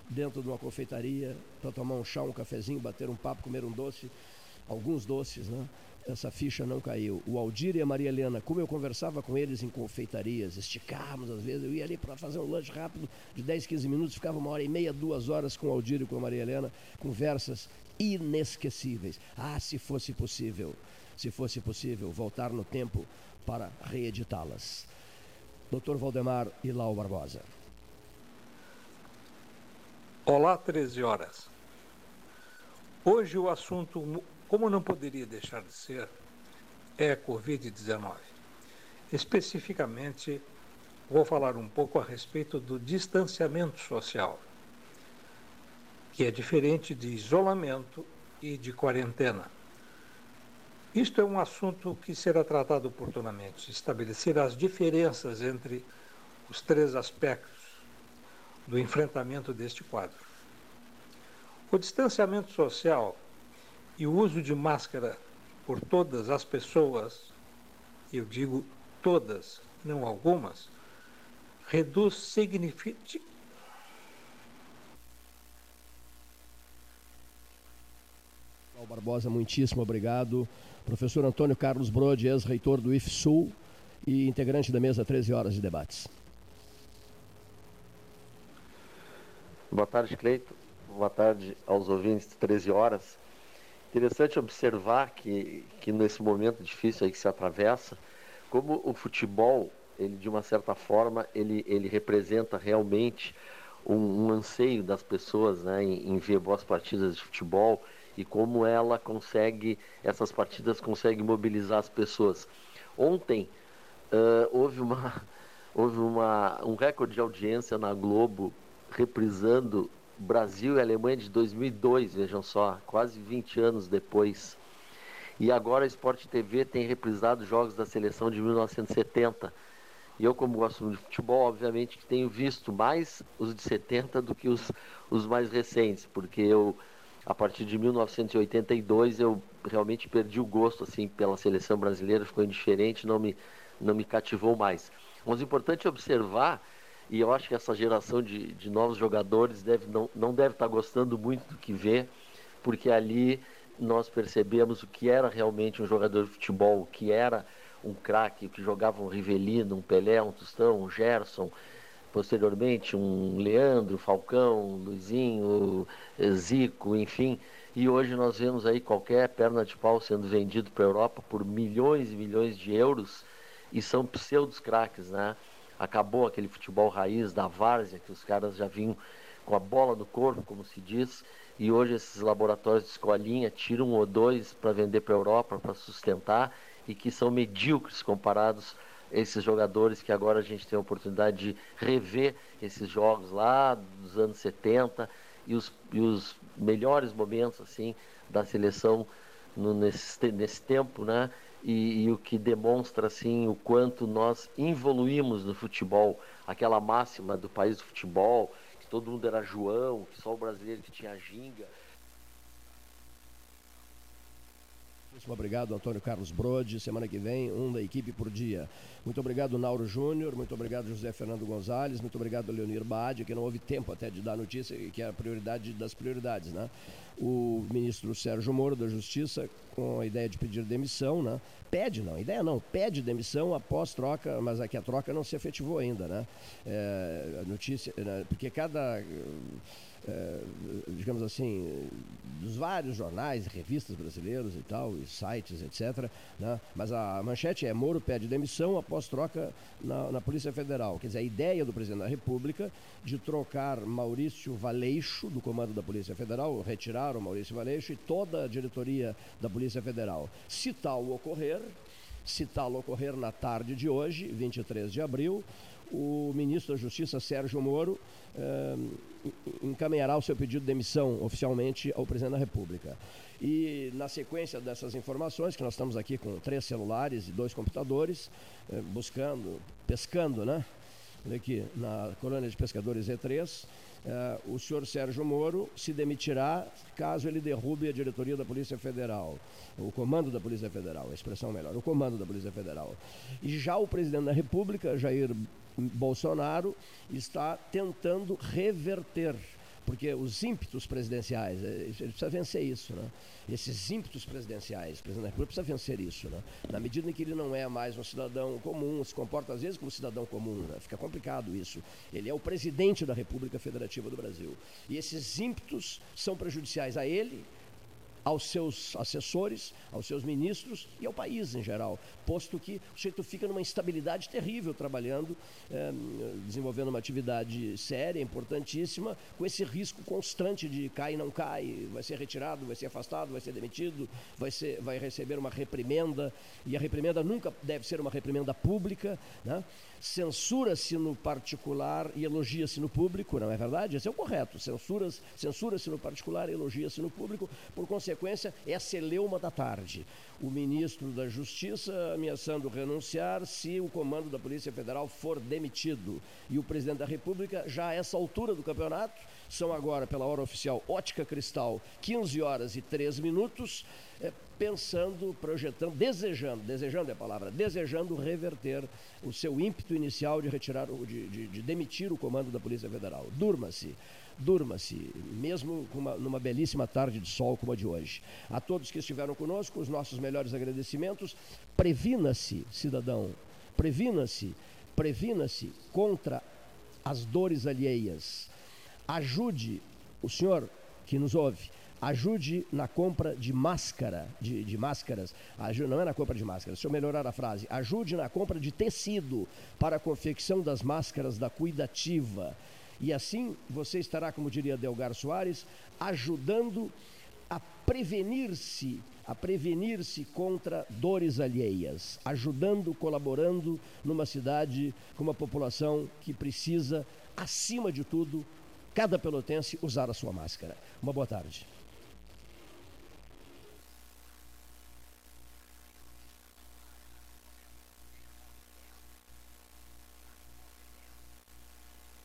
dentro de uma confeitaria, para tomar um chá, um cafezinho, bater um papo, comer um doce alguns doces, né? Essa ficha não caiu. O Aldir e a Maria Helena, como eu conversava com eles em confeitarias, esticávamos às vezes, eu ia ali para fazer um lanche rápido de 10, 15 minutos, ficava uma hora e meia, duas horas com o Aldir e com a Maria Helena, conversas inesquecíveis. Ah, se fosse possível, se fosse possível voltar no tempo para reeditá-las. Dr. Valdemar e Lau Barbosa. Olá, 13 horas. Hoje o assunto como não poderia deixar de ser, é a Covid-19. Especificamente, vou falar um pouco a respeito do distanciamento social, que é diferente de isolamento e de quarentena. Isto é um assunto que será tratado oportunamente, estabelecer as diferenças entre os três aspectos do enfrentamento deste quadro. O distanciamento social e o uso de máscara por todas as pessoas, eu digo todas, não algumas, reduz significativamente. Barbosa, muitíssimo obrigado. Professor Antônio Carlos Brode, ex-reitor do IFSUL e integrante da mesa 13 horas de debates. Boa tarde, Cleito. Boa tarde aos ouvintes de 13 horas. Interessante observar que, que nesse momento difícil aí que se atravessa, como o futebol, ele de uma certa forma, ele, ele representa realmente um, um anseio das pessoas né, em, em ver boas partidas de futebol e como ela consegue, essas partidas conseguem mobilizar as pessoas. Ontem uh, houve, uma, houve uma, um recorde de audiência na Globo reprisando Brasil e Alemanha de 2002, vejam só, quase 20 anos depois. E agora a Sport TV tem reprisado jogos da seleção de 1970. E eu, como gosto de futebol, obviamente que tenho visto mais os de 70 do que os, os mais recentes, porque eu, a partir de 1982, eu realmente perdi o gosto assim pela seleção brasileira, ficou indiferente, não me, não me cativou mais. Mas o importante é observar e eu acho que essa geração de, de novos jogadores deve, não, não deve estar gostando muito do que vê, porque ali nós percebemos o que era realmente um jogador de futebol, o que era um craque, que jogava um Rivelino, um Pelé, um Tostão, um Gerson, posteriormente um Leandro, Falcão, Luizinho, Zico, enfim. E hoje nós vemos aí qualquer perna de pau sendo vendido para a Europa por milhões e milhões de euros e são pseudos craques, né? acabou aquele futebol raiz da várzea, que os caras já vinham com a bola no corpo, como se diz, e hoje esses laboratórios de escolinha tiram um ou dois para vender para a Europa, para sustentar, e que são medíocres comparados esses jogadores que agora a gente tem a oportunidade de rever esses jogos lá dos anos 70 e os, e os melhores momentos assim da seleção no, nesse, nesse tempo, né? e, e, o que demonstra assim o quanto nós evoluímos no futebol, aquela máxima do país do futebol, que todo mundo era João, que só o brasileiro que tinha ginga. Muito obrigado, Antônio Carlos Brode. Semana que vem, um da equipe por dia. Muito obrigado, Nauro Júnior. Muito obrigado, José Fernando Gonzalez. Muito obrigado, Leonir Baade, que não houve tempo até de dar notícia, que é a prioridade das prioridades, né? O ministro Sérgio Moro, da Justiça, com a ideia de pedir demissão, né? Pede, não, ideia não, pede demissão após troca, mas aqui a troca não se efetivou ainda, né? É, notícia, né? porque cada é, digamos assim, dos vários jornais, revistas brasileiros e tal, e sites, etc. Né? Mas a manchete é Moro pede demissão após troca na, na, Polícia Federal. Quer dizer, a ideia do presidente da República de trocar Maurício Valeixo do comando da Polícia Federal, retirar o Maurício Valeixo e toda a diretoria da Polícia Federal. Se tal ocorrer, se tal ocorrer na tarde de hoje, 23 de abril, o ministro da Justiça, Sérgio Moro, eh, encaminhará o seu pedido de demissão oficialmente ao presidente da República. E na sequência dessas informações, que nós estamos aqui com três celulares e dois computadores, eh, buscando, pescando, né? Olha aqui, na colônia de pescadores E3, eh, o senhor Sérgio Moro se demitirá caso ele derrube a diretoria da Polícia Federal, o comando da Polícia Federal, a expressão melhor, o comando da Polícia Federal. E já o presidente da República, Jair Bolsonaro está tentando reverter porque os ímpetos presidenciais, é, ele precisa vencer isso, né? Esses ímpetos presidenciais, o presidente da República precisa vencer isso, né? Na medida em que ele não é mais um cidadão comum, se comporta às vezes como cidadão comum, né? Fica complicado isso. Ele é o presidente da República Federativa do Brasil. E esses ímpetos são prejudiciais a ele, aos seus assessores, aos seus ministros e ao país em geral, posto que o sujeito fica numa instabilidade terrível trabalhando, é, desenvolvendo uma atividade séria, importantíssima, com esse risco constante de cai e não cai, vai ser retirado, vai ser afastado, vai ser demitido, vai, ser, vai receber uma reprimenda, e a reprimenda nunca deve ser uma reprimenda pública, né? Censura-se no particular e elogia-se no público, não é verdade? Esse é o correto. Censura-se censura no particular e elogia-se no público. Por consequência, é a celeuma da tarde. O ministro da Justiça ameaçando renunciar se o comando da Polícia Federal for demitido. E o presidente da República, já a essa altura do campeonato, são agora, pela hora oficial, ótica cristal, 15 horas e 3 minutos, é, pensando, projetando, desejando, desejando é a palavra, desejando reverter o seu ímpeto inicial de retirar, de, de, de demitir o comando da Polícia Federal. Durma-se, durma-se, mesmo uma, numa belíssima tarde de sol como a de hoje. A todos que estiveram conosco, os nossos melhores agradecimentos. Previna-se, cidadão, previna-se, previna-se contra as dores alheias. Ajude o senhor que nos ouve ajude na compra de máscara, de, de máscaras, ajude, não é na compra de máscaras, se eu melhorar a frase, ajude na compra de tecido para a confecção das máscaras da Cuidativa. E assim você estará, como diria Delgar Soares, ajudando a prevenir-se, a prevenir-se contra dores alheias, ajudando, colaborando numa cidade com uma população que precisa, acima de tudo, cada pelotense usar a sua máscara. Uma boa tarde.